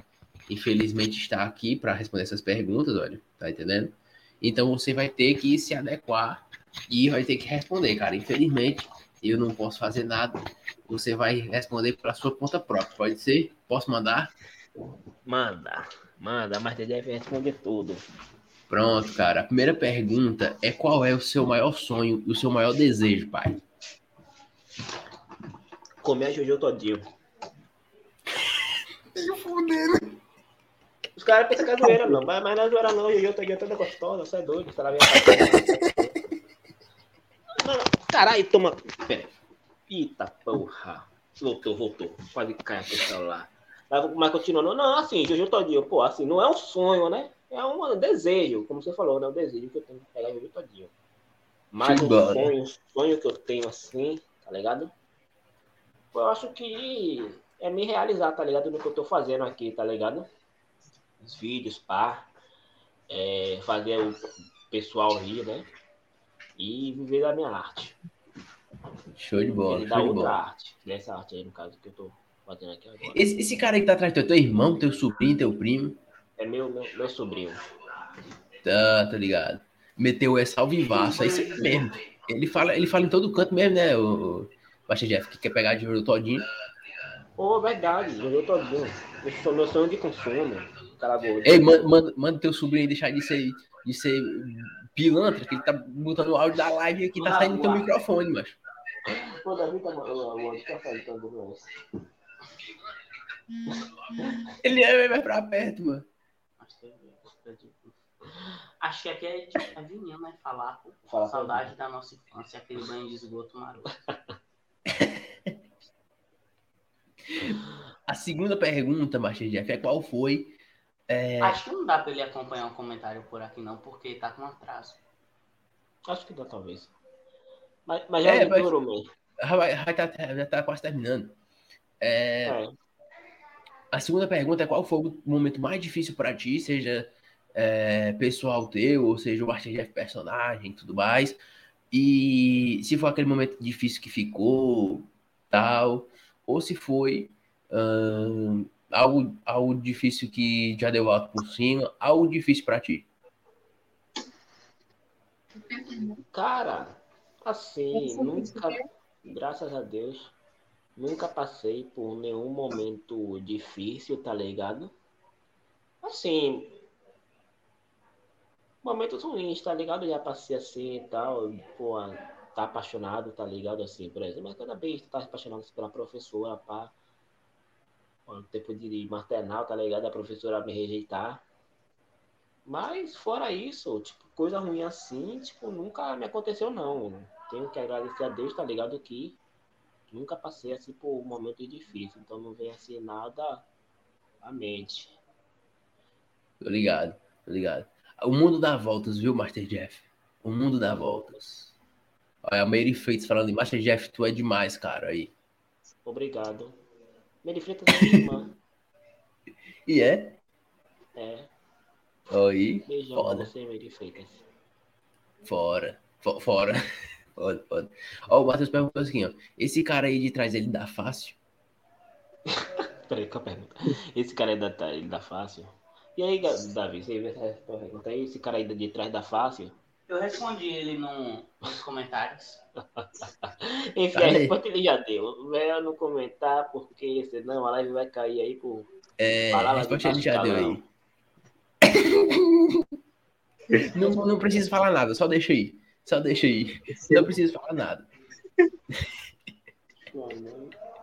Infelizmente está aqui para responder essas perguntas, olha, tá entendendo? Então você vai ter que se adequar e vai ter que responder, cara. Infelizmente, eu não posso fazer nada. Você vai responder pela sua conta própria, pode ser? Posso mandar? Manda, manda, mas deve responder tudo. Pronto, cara. A primeira pergunta é qual é o seu maior sonho e o seu maior desejo, pai? Comer a Jojo todinho. Os caras pensam que é zoeira, não. Mas, mas não é zoeira, não. Jojo todinho é toda gostosa. Você é doido. Você vem Mano, caralho, toma. Pera. Eita porra. Voltou, voltou. Quase cai aqui o celular. Mas, mas continuando. Não, assim, Jojo todinho. Pô, assim, não é um sonho, né? É um desejo. Como você falou, né? Um desejo que eu tenho que pegar Jojo todinho. Mas um Simbora. sonho, sonho que eu tenho assim, tá ligado? Eu acho que é me realizar, tá ligado? No que eu tô fazendo aqui, tá ligado? Os vídeos, pá. É, fazer o pessoal rir, né? E viver da minha arte. Show de bola, Ele dá show de outra bola. arte. Nessa arte aí, no caso, que eu tô fazendo aqui agora. Esse, esse cara que tá atrás do teu, teu irmão, teu sobrinho, teu primo, É meu, meu, meu sobrinho. tá, tá ligado? Meteu essa ao vivaço, é isso aí mesmo. Ele fala, ele fala em todo canto mesmo, né, o, o Baixa Jeff, que quer pegar dinheiro todinho. Pô, verdade, jogou todinho. Meu sonho, meu sonho de consumo. Cara gordo. Ei, manda, manda, manda teu sobrinho deixar de ser, de ser pilantra, que ele tá botando o áudio da live aqui, tá saindo no teu microfone, macho. Pô, Davi tá mandando tá faltando isso. Ele é mais pra perto, mano. Acho que aqui é de adivinhar, né? Falar, pô. Fala, Saudade da nossa infância, aquele banho de esgoto maroto. A segunda pergunta, Master Jeff, é qual foi? É, Acho que não dá pra ele acompanhar um comentário por aqui, não, porque tá com atraso. Acho que dá, talvez. Mas, mas já É, mas- duro, man. já, vai- já tá, já tá quase terminando. É, É. A segunda pergunta é qual foi o momento mais difícil pra ti, seja é, pessoal teu, ou seja o Master Jeff personagem e tudo mais. E se foi aquele momento difícil que ficou, tal, ou se foi ahn, Algo, algo difícil que já deu alto por cima, algo difícil pra ti. Cara, assim, nunca, graças a Deus, nunca passei por nenhum momento difícil, tá ligado? Assim, momentos ruins, tá ligado? Já passei assim e tal, pô, tá apaixonado, tá ligado? Assim, por exemplo, mas cada vez tá apaixonado pela professora, pá. No tempo de maternal, tá ligado? A professora me rejeitar. Mas fora isso, tipo, coisa ruim assim, tipo, nunca me aconteceu não. Tenho que agradecer a Deus, tá ligado? Que nunca passei assim por um momento difícil. Então não vem assim nada à mente. Tô ligado, tô ligado. O mundo dá voltas, viu, Master Jeff? O mundo dá voltas. Olha, a Mary Freitas falando, Master Jeff, tu é demais, cara, aí. Obrigado. Mary Freitas é minha irmã. E é? É. Aí, Beijão Foda. pra você, Mary Freitas. fora. Fo- Fora. Foda, foda. Ó, o Matheus perguntou assim, ó. Esse cara aí de trás, ele dá fácil? Peraí, qual a pergunta? Esse cara aí dá, ele dá fácil? E aí, Davi, você vê essa pergunta aí? Esse cara aí de trás dá fácil? Eu respondi ele no, nos comentários. Enfim, a aí. resposta ele já deu. Venha não comentar, porque senão a live vai cair aí por É, a resposta de ele já deu aí. Não, não precisa falar nada, só deixa aí. Só deixa aí. Não precisa falar nada.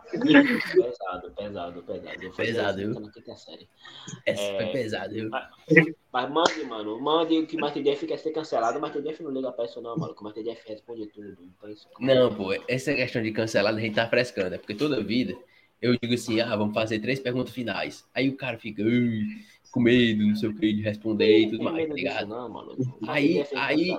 Pesado, pesado, pesado. Pesado, isso viu? Essa É. foi pesado, viu? Mas mande, mano. Mande que o Master Jeff quer ser cancelado. O Master Jeff não liga pra isso, não, mano. Que o Master Jeff responde tudo. Então, isso... Não, pô, essa questão de cancelar a gente tá frescando, é porque toda vida eu digo assim, ah, vamos fazer três perguntas finais. Aí o cara fica "Ui, com medo, não sei o que, de responder e tudo mais, tá ligado? não, mano. Aí- é aí-.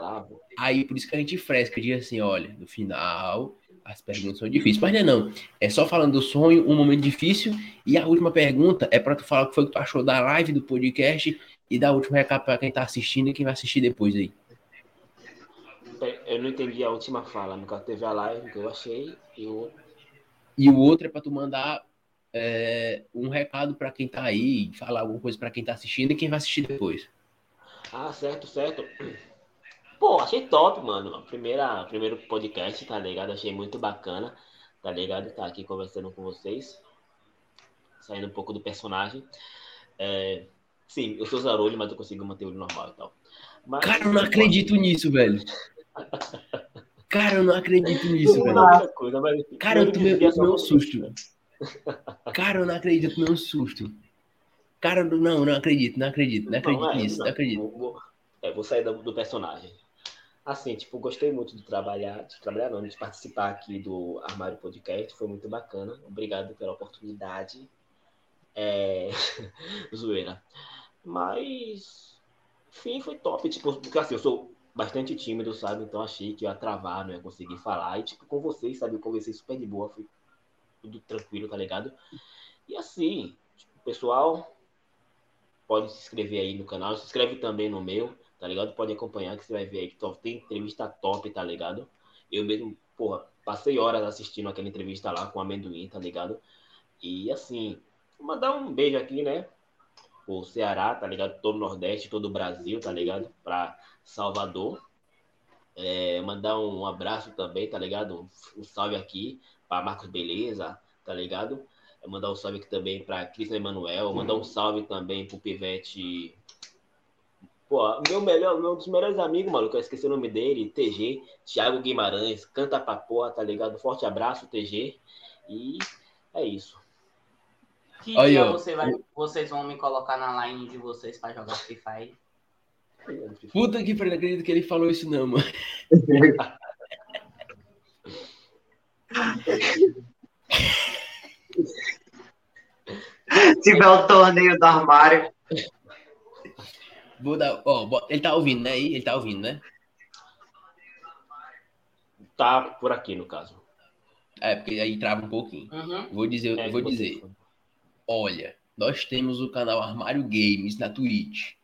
Aí por isso que a gente fresca, diz assim, olha, no final as perguntas são difíceis. Mas não é não, é só falando do sonho, um momento difícil, e a última pergunta é pra tu falar o que foi que tu achou da live, do podcast, e dar o último recado pra quem tá assistindo e quem vai assistir depois aí. Eu não entendi a última fala. No caso, teve a live que eu achei. E o E o outro é pra tu mandar é, um recado pra quem tá aí, falar alguma coisa pra quem tá assistindo e quem vai assistir depois. Ah, certo, certo. Pô, achei top, mano. Primeira, primeiro podcast, tá ligado? Achei muito bacana, tá ligado? Tá aqui conversando com vocês. Saindo um pouco do personagem. É, sim, eu sou zarolho, mas eu consigo manter o olho normal e tal. Mas, Cara, eu não acredito nisso, velho. Cara, eu não acredito nisso, velho. outra coisa, mas, Cara, eu tomei, um por susto. Cara, eu não acredito, um susto. Cara, não, não acredito, não acredito, não acredito Não, é, nisso, não. não acredito. Vou, vou- é, vou sair do, do personagem. Assim, tipo, gostei muito de trabalhar, de trabalhar não, de participar aqui do Armário Podcast, foi muito bacana. Obrigado pela oportunidade. É... Zoeira. Mas, enfim, foi top, tipo, porque assim, eu sou bastante tímido, sabe? Então achei que eu ia travar, não ia conseguir falar. E, tipo, com vocês, sabe? Eu conversei super de boa, foi tudo tranquilo, tá ligado? E assim, tipo, pessoal, pode se inscrever aí no canal, se inscreve também no meu, tá ligado? Pode acompanhar que você vai ver aí que top- tem entrevista top, tá ligado? Eu mesmo, porra, passei horas assistindo aquela entrevista lá com o amendoim, tá ligado? E assim, mandar um beijo aqui, né? O Ceará, tá ligado? Todo o Nordeste, todo o Brasil, tá ligado? Pra Salvador. É, mandar um abraço também, tá ligado? Um, um salve aqui pra Marcos Beleza, tá ligado? É, mandar um salve aqui também pra Cris Emanuel. Mandar um salve também pro Pivete. Pô, meu melhor, meu dos melhores amigos, maluco, eu esqueci o nome dele, TG, Thiago Guimarães, canta pra porra, tá ligado? Forte abraço, TG. E é isso. Que Aí, dia você vai, vocês vão me colocar na line de vocês pra jogar Free Fire? Puta que pariu, não acredito que ele falou isso não, mano. Se tiver o torneio do armário, Vou dar, ó, ele tá ouvindo, né? Ele tá ouvindo, né? Tá por aqui, no caso. É, porque aí trava um pouquinho. Uhum. Vou dizer, É, vou dizer. Olha, nós temos o canal Armário Games na Twitch,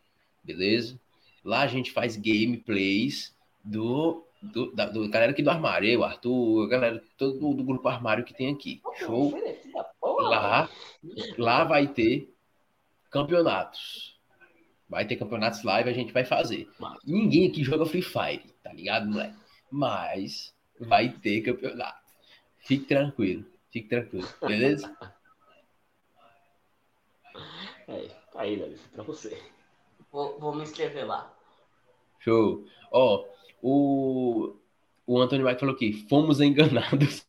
beleza? Lá a gente faz gameplays do, do, da, do galera aqui do armário, eu, Arthur, a galera todo do, do grupo armário que tem aqui. Show? lá, lá vai ter campeonatos. Vai ter campeonatos live, a gente vai fazer. Ninguém aqui joga Free Fire, tá ligado, moleque? Mas vai ter campeonato. Fique tranquilo, fique tranquilo, beleza? É, aí, Davi, pra você. Vou, vou me inscrever lá. Show. Ó, o, o Antônio Mike falou aqui, fomos enganados.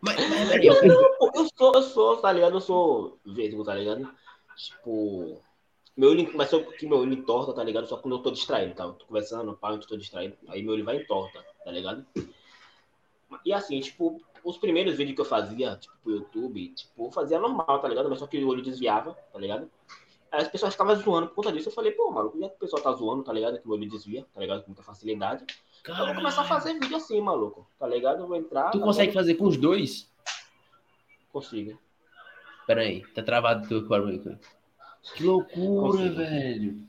mas, mas, Eu, não, pô, eu sou, eu sou, tá ligado? Eu sou vesgo, tá ligado? Tipo, meu olho, mas só que meu olho entorta, tá ligado? Só quando eu tô distraído, tá? Eu tô conversando, pá, eu tô distraído, aí meu olho vai entorta, tá ligado? E assim, tipo, os primeiros vídeos que eu fazia, tipo, pro YouTube, tipo, eu fazia normal, tá ligado? Mas só que o olho desviava, tá ligado? Aí as pessoas ficavam zoando por conta disso. Eu falei, pô, maluco, já que o pessoal tá zoando, tá ligado? Que o olho desvia, tá ligado? Com muita facilidade. Então eu vou começar a fazer vídeo assim, maluco, tá ligado? Eu vou entrar. Tu tá consegue fazer com os dois? Consigo. Pera aí, tá travado teu barulho. cara. Que loucura, Consigo. velho.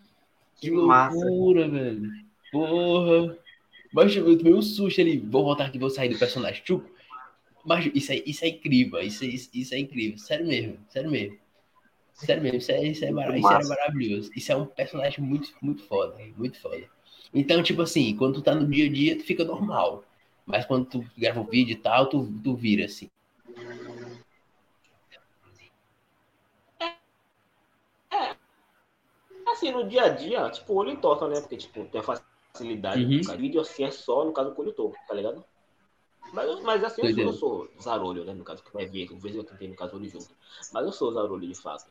Que Que massa. loucura, velho. Porra. Mas eu tomei um susto ali. Vou voltar aqui, vou sair do personagem. Chuco. Mas isso é, isso é incrível. Isso é, isso, isso é incrível. Sério mesmo. Sério mesmo. Sério mesmo. Isso, é, isso, é isso é maravilhoso. Isso é um personagem muito, muito foda. Muito foda. Então, tipo assim, quando tu tá no dia a dia, tu fica normal. Mas quando tu grava o vídeo e tal, tu, tu vira assim. Assim, no dia a dia, tipo, o olho entorta, né? Porque, tipo, tem a facilidade. Uhum. Uhum. Vídeo assim é só, no caso, com o olho torto, tá ligado? Mas, mas assim, eu sou, eu sou zarolho, né? No caso, que vai ver, às vezes eu tentei, no caso, olho junto. Mas eu sou zarolho, de fato.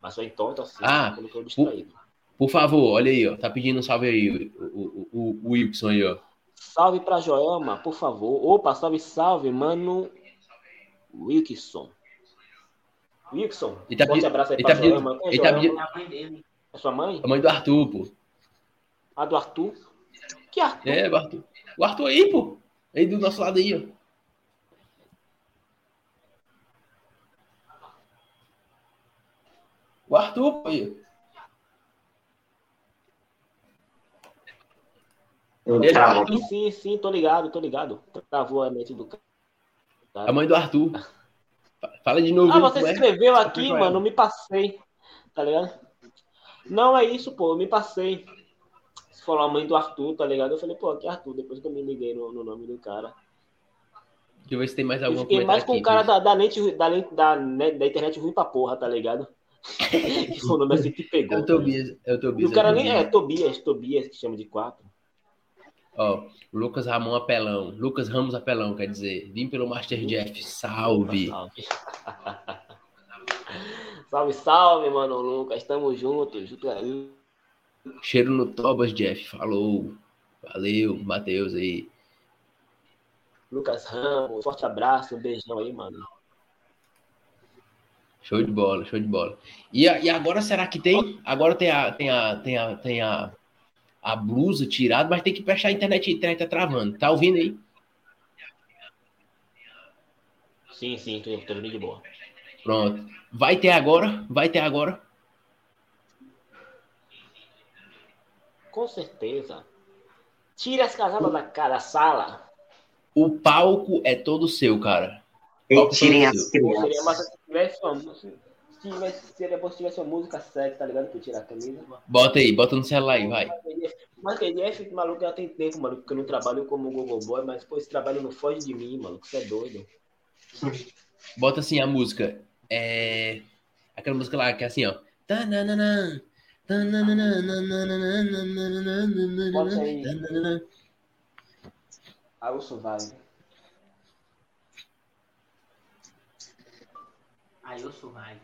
Mas só entorta assim, Ah, tô distraído. Por favor, olha aí, ó. Tá pedindo um salve aí, o, o, o, o Wilson aí, ó. Salve pra Joelma, por favor. Opa, salve, salve, mano. Wilkson. Wilkson, Ele tá forte abraço aí pra tá Joelma. É ele tá pedindo-. É sua mãe? A mãe do Arthur, pô. A do Arthur? Que Arthur? É, o Arthur. O Arthur aí, pô. Aí do nosso lado aí, ó. Arthur, pô. aí. Arthur. Sim, sim, tô ligado, tô ligado. Travou a net do cara. A mãe do Arthur. Fa- Fala de novo. Ah, você ué. escreveu aqui, mano, ela. me passei. Tá ligado? Não é isso, pô, eu me passei. Você falou a mãe do Arthur, tá ligado? Eu falei, pô, aqui é Arthur, depois que eu me liguei no, no nome do cara. Deixa eu ver se tem mais Eu algum fiquei mais com o cara da, da, net, da, net- da, net- da internet ruim pra porra, tá ligado? Que o nome assim que É pegou. o Tobias. É o E Tobias. o cara é nem é Tobias. Tobias, que chama de quatro. Ó, Lucas Ramon Apelão. Lucas Ramos Apelão, quer dizer. Vim pelo Master Jeff. Salve. Salve. salve, salve, mano, Lucas. Tamo juntos. Junto aí. Cheiro no Tobas, Jeff. Falou. Valeu, Matheus aí. Lucas Ramos, forte abraço, um beijão aí, mano. Show de bola, show de bola. E, e agora será que tem? Agora tem a, tem a, tem a, tem a, a blusa tirada, mas tem que fechar a internet, a internet tá travando. Tá ouvindo aí? Sim, sim, tô, tô indo de boa. Pronto. Vai ter agora? Vai ter agora? Com certeza. Tira as casadas da, cara, da sala. O palco é todo seu, cara. E tirem as seria crianças. massa se tivesse uma música. Se tivesse, seria bom se tivesse uma música séria, tá ligado? Pra eu tirar a camisa. Bota aí, bota no celular aí, vai. Mas PDF, maluco, já tem tempo, maluco, porque eu não trabalho como Google Boy, mas, pô, esse trabalho não foge de mim, maluco, você é doido. Bota assim a música. É. Aquela música lá que é assim, ó. Tananana, tananana, Bota aí. tananana. Aí o vai. Aí eu sou vai.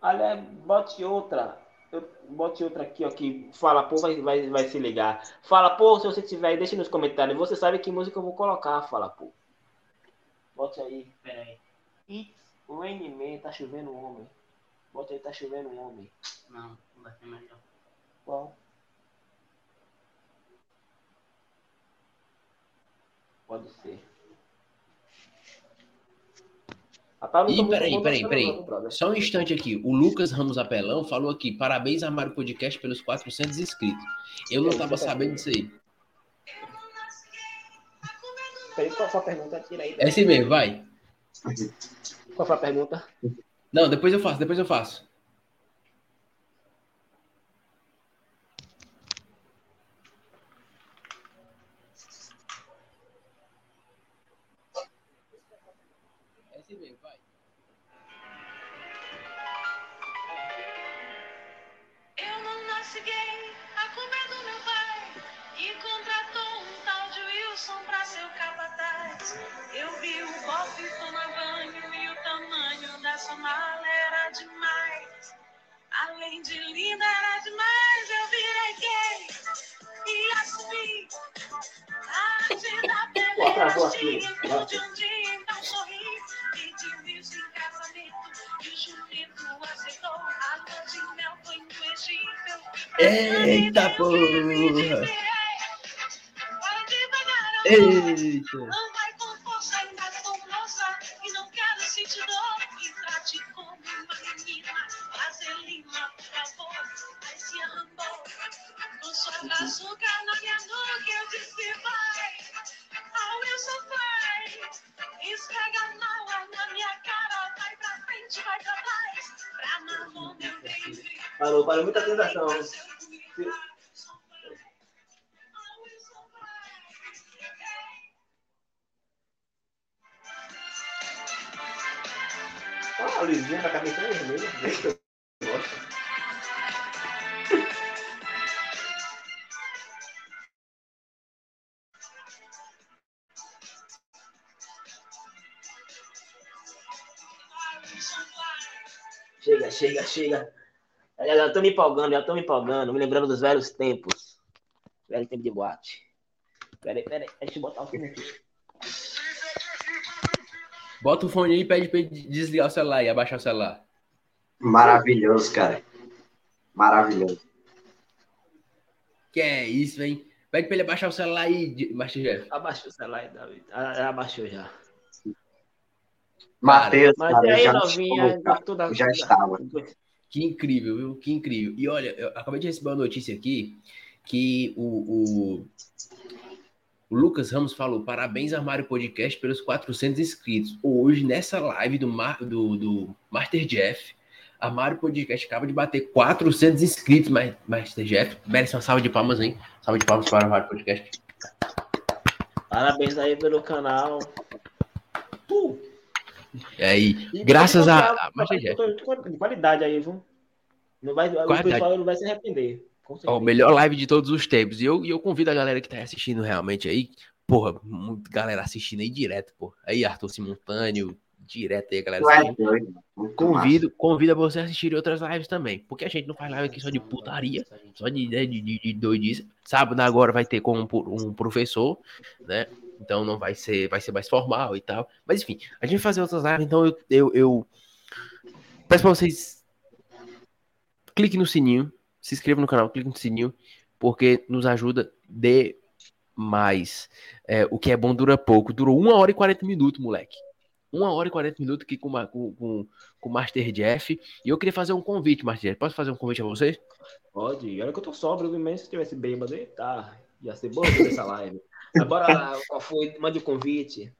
Olha, bote outra. Eu- Bote outra aqui, ó, que fala, pô, vai, vai, vai se ligar. Fala, pô, se você tiver aí, deixa nos comentários. Você sabe que música eu vou colocar, fala, pô. Bote aí. Pera aí. It's raining man, tá chovendo homem. Bote aí, tá chovendo homem. Não, não vai ser melhor. Qual? Pode ser. Ih, muito peraí, peraí, peraí. Só um instante aqui. O Lucas Ramos Apelão falou aqui: parabéns a Mário Podcast pelos 400 inscritos. Eu não tava sabendo disso aí. Peraí, qual a sua pergunta? Tira aí. É assim mesmo, vai. Qual foi a pergunta? Não, depois eu faço, depois eu faço. Era demais. Eu virei gay e assumi. A agenda aqui. peleia de um dia, então sorri. Pedi isso em casamento e o jumento aceitou. A lua de mel foi no Egito. Eita porra! Eita! Muita tentação. Olha a luzinha da cabeça vermelha. Eu gosto. Chega, chega, chega. Eu já tô me empolgando, já tô me empolgando, me lembrando dos velhos tempos. Velho tempo de boate. Peraí, peraí, deixa eu botar o fone aqui. Bota o fone aí e pede pra ele desligar o celular e abaixar o celular. Maravilhoso, cara. Maravilhoso. Que é isso, hein? Pede pra ele abaixar o celular aí, de- Masterchef. Abaixou o celular aí, David. Ah, já abaixou já. Matheus, Mas cara, aí, já, novinha? toda, já estava. Que incrível, viu? Que incrível. E olha, eu acabei de receber uma notícia aqui que o, o, o Lucas Ramos falou: parabéns, Armário Podcast, pelos 400 inscritos. Hoje, nessa live do, Mar, do, do Master Jeff, Armário Podcast acaba de bater 400 inscritos, Mas- Master Jeff. Merece uma salva de palmas, hein? Salva de palmas para o Armário Podcast. Parabéns aí pelo canal. Pô, E aí, e graças a, botar- a Master Jeff. botar de Qualidade aí, viu? Não vai, o Qualidade. pessoal não vai se arrepender. Com Ó, certeza. melhor live de todos os tempos. E eu, e eu convido a galera que tá assistindo realmente aí. Porra, muita galera assistindo aí direto, pô. Aí, Arthur Simultâneo, direto aí, a galera é. Muito Convido, convido a você a assistir outras lives também. Porque a gente não faz live aqui só de putaria, só de, né, de, de, de doidice. Sábado agora vai ter com um, um professor, né? Então não vai ser, vai ser mais formal e tal. Mas enfim, a gente vai fazer outras lives, então eu, eu, eu peço pra vocês clique no sininho, se inscreva no canal, clique no sininho, porque nos ajuda demais. É, o que é bom dura pouco. Durou 1 hora e 40 minutos, moleque. 1 hora e 40 minutos aqui com, com, com, com o Master Jeff. E eu queria fazer um convite, Master Jeff. Posso fazer um convite a você? Pode. Olha que eu tô sóbrio? Mas se tivesse bêbado tá. Ia ser bom essa live. Agora lá, qual foi? Mande o convite.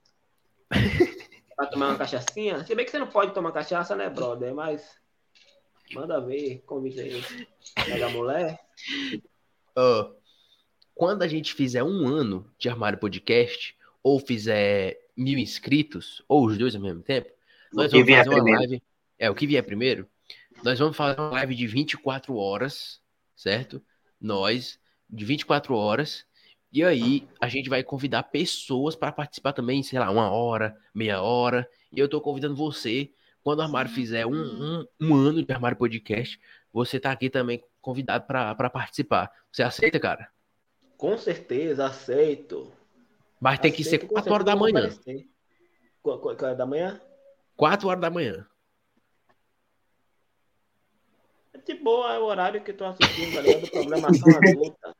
Pra tomar uma cachaçinha. Se bem que você não pode tomar cachaça, né, brother? Mas. Manda ver, convite aí. Pega a mulher. Ó, quando a gente fizer um ano de Armário Podcast, ou fizer mil inscritos, ou os dois ao mesmo tempo, nós vamos fazer uma primeiro. live. É, o que vier primeiro, nós vamos fazer uma live de 24 horas, certo? Nós, de 24 horas. E aí, a gente vai convidar pessoas para participar também, sei lá, uma hora, meia hora. E eu tô convidando você, quando o Armário fizer um, um, um ano de Armário Podcast, você tá aqui também convidado para participar. Você aceita, cara? Com certeza, aceito. Mas tem que ser Aceito, com 4 horas da certeza, manhã. vou aparecer. Qu- qu- qu- da manhã? 4 horas da manhã. É de boa, é o horário que eu tô assistindo, tá ligado? Programação adulta.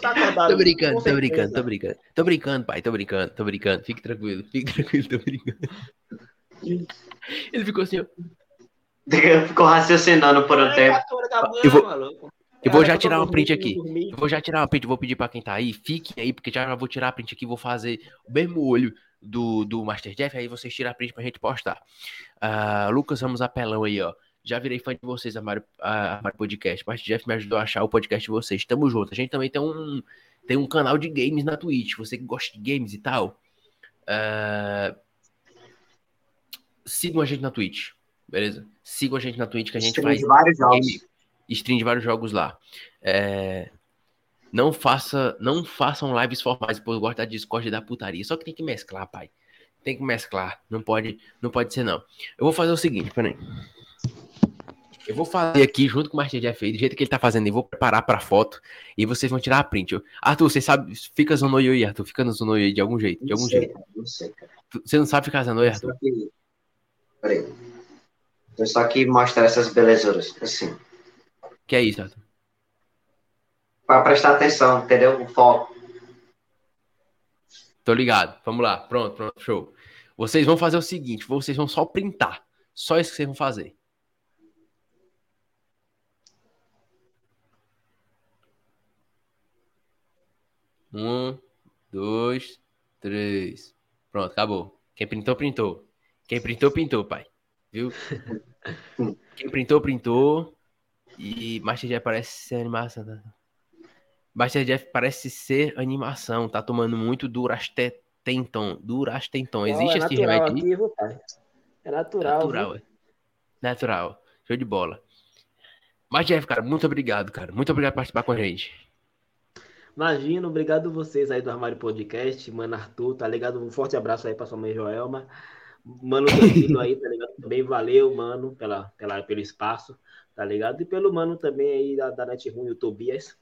Tá acordado, Tô brincando, tô brincando, tô brincando. Tô brincando, pai, tô brincando, tô brincando. Fique tranquilo, fique tranquilo, tô brincando. Ele ficou assim, ó. Ficou raciocinando por um É tempo. Eu vou- maluco. Eu vou já tirar uma print aqui. Eu vou já tirar uma print, vou pedir pra quem tá aí, fiquem aí, porque já vou tirar a print aqui, vou fazer o mesmo olho do, do Master Jeff, aí vocês tiram a print pra gente postar. Ah, Lucas Ramos Apelão aí, ó. Já virei fã de vocês, Armário, Armário Podcast. Master Jeff me ajudou a achar o podcast de vocês. Tamo junto. A gente também tem um, tem um canal de games na Twitch. Você que gosta de games e tal. ah, sigam a gente na Twitch, beleza? Sigam a gente na Twitch que a gente Stream faz de vários jogos. game, stream de vários jogos lá. É, não faça, não façam lives formais, depois gosto da Discord e da putaria. Só que tem que mesclar, pai. Tem que mesclar. Não pode, não pode ser não. Eu vou fazer o seguinte, peraí. Eu vou fazer aqui junto com o Martin Jeff aí, do jeito que ele tá fazendo, eu vou preparar pra foto e vocês vão tirar a print. Arthur, você sabe, fica zonoio aí, Arthur, fica no zonoio aí de algum jeito, de algum Não sei, jeito. cara, Não sei, cara. Você não sabe ficar zonoio, Arthur? Que- Peraí. Eu só aqui mostrar essas belezuras, assim. Que é isso, Arthur? Pra prestar atenção, entendeu? O foco. Tô ligado. Vamos lá. Pronto, pronto, show. Vocês vão fazer o seguinte, vocês vão só printar. Só isso que vocês vão fazer. Um, dois, três. Pronto, acabou. Quem printou, printou. Quem printou, printou, pai. Viu? Quem printou, printou. E Master Jeff parece ser animação. tá? Master Jeff parece ser animação. Tá tomando muito Durastenton. Durastenton. Existe é esse remédio aqui, pai? É natural. Natural, é. Natural. Show de bola. Mas, Jeff, cara, muito obrigado, cara. Muito obrigado por participar com a gente. Imagina, obrigado vocês aí do Armário Podcast, mano Arthur, tá ligado? Um forte abraço aí pra sua mãe Joelma. Mano Danilo aí, tá ligado? Também valeu, mano, pela, pela, pelo espaço, tá ligado? E pelo mano também aí da, da Net Ruim, o Tobias.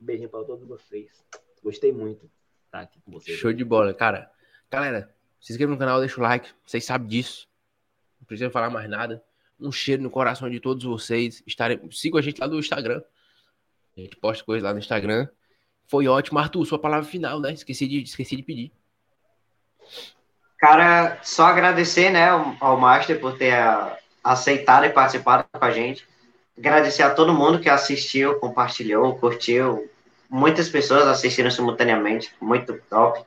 Um beijinho pra todos vocês. Gostei muito tá aqui com vocês. Show de bola, cara. Galera, se inscreva no canal, deixa o like. Vocês sabem disso. Não precisa falar mais nada. Um cheiro no coração de todos vocês. Estarem... Sigam a gente lá no Instagram. A gente posta coisas lá no Instagram. Foi ótimo. Arthur, sua palavra final, né? Esqueci de, esqueci de pedir. Cara, só agradecer, né, ao, Master por ter aceitado e participado com a gente. Agradecer a todo mundo que assistiu, compartilhou, curtiu. Muitas pessoas assistiram simultaneamente, muito top.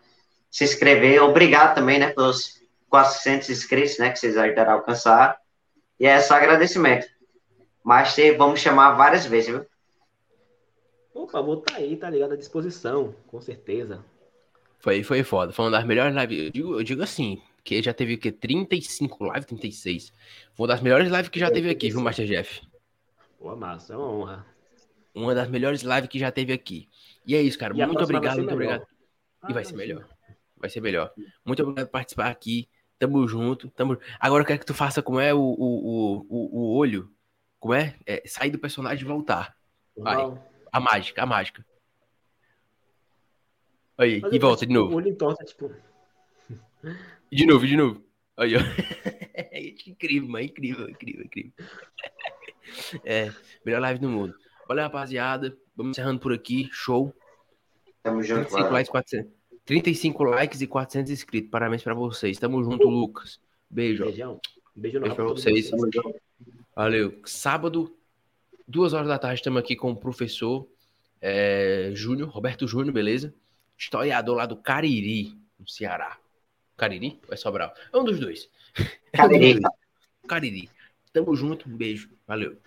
Se inscrever, obrigado também, né, pelos 400 inscritos, né, que vocês ajudaram a alcançar. E é só agradecimento. Master, vamos chamar várias vezes, viu? Opa, vou tá aí, tá ligado? À disposição, com certeza. Foi, foi foda. Foi uma das melhores lives. Eu digo, eu digo assim, que já teve o quê? 35 lives, 36. Foi uma das melhores lives que já teve aqui, viu, Master Jeff? Pô, massa, é uma honra. Uma das melhores lives que já teve aqui. E é isso, cara. E muito obrigado, muito melhor. obrigado. E vai Ah, ser melhor. Vai ser melhor. Muito obrigado por participar aqui. Tamo junto. Tamo... Agora eu quero que tu faça como é o, o, o, o, olho. Como é? é? Sair do personagem e voltar. Vai. Normal. A mágica, a mágica. Aí, Mas e volta de novo. O olho entorta, tipo. De novo, de novo. Aí, ó. incrível, mano. Incrível, incrível, incrível. É, melhor live do mundo. Valeu, rapaziada. Vamos encerrando por aqui. Show. Tamo junto, 35 mano. likes, 400. 35 likes e 400 inscritos. Parabéns pra vocês. Tamo junto, Lucas. Beijo. Beijão. Beijo Beijo pra vocês. Valeu. Sábado, duas horas da tarde, estamos aqui com o professor é, Júnior, Roberto Júnior, beleza? Historiador lá do Cariri, no Ceará. Cariri ou é Sobral? É um dos dois. Cariri. Cariri. Tamo junto, um beijo. Valeu.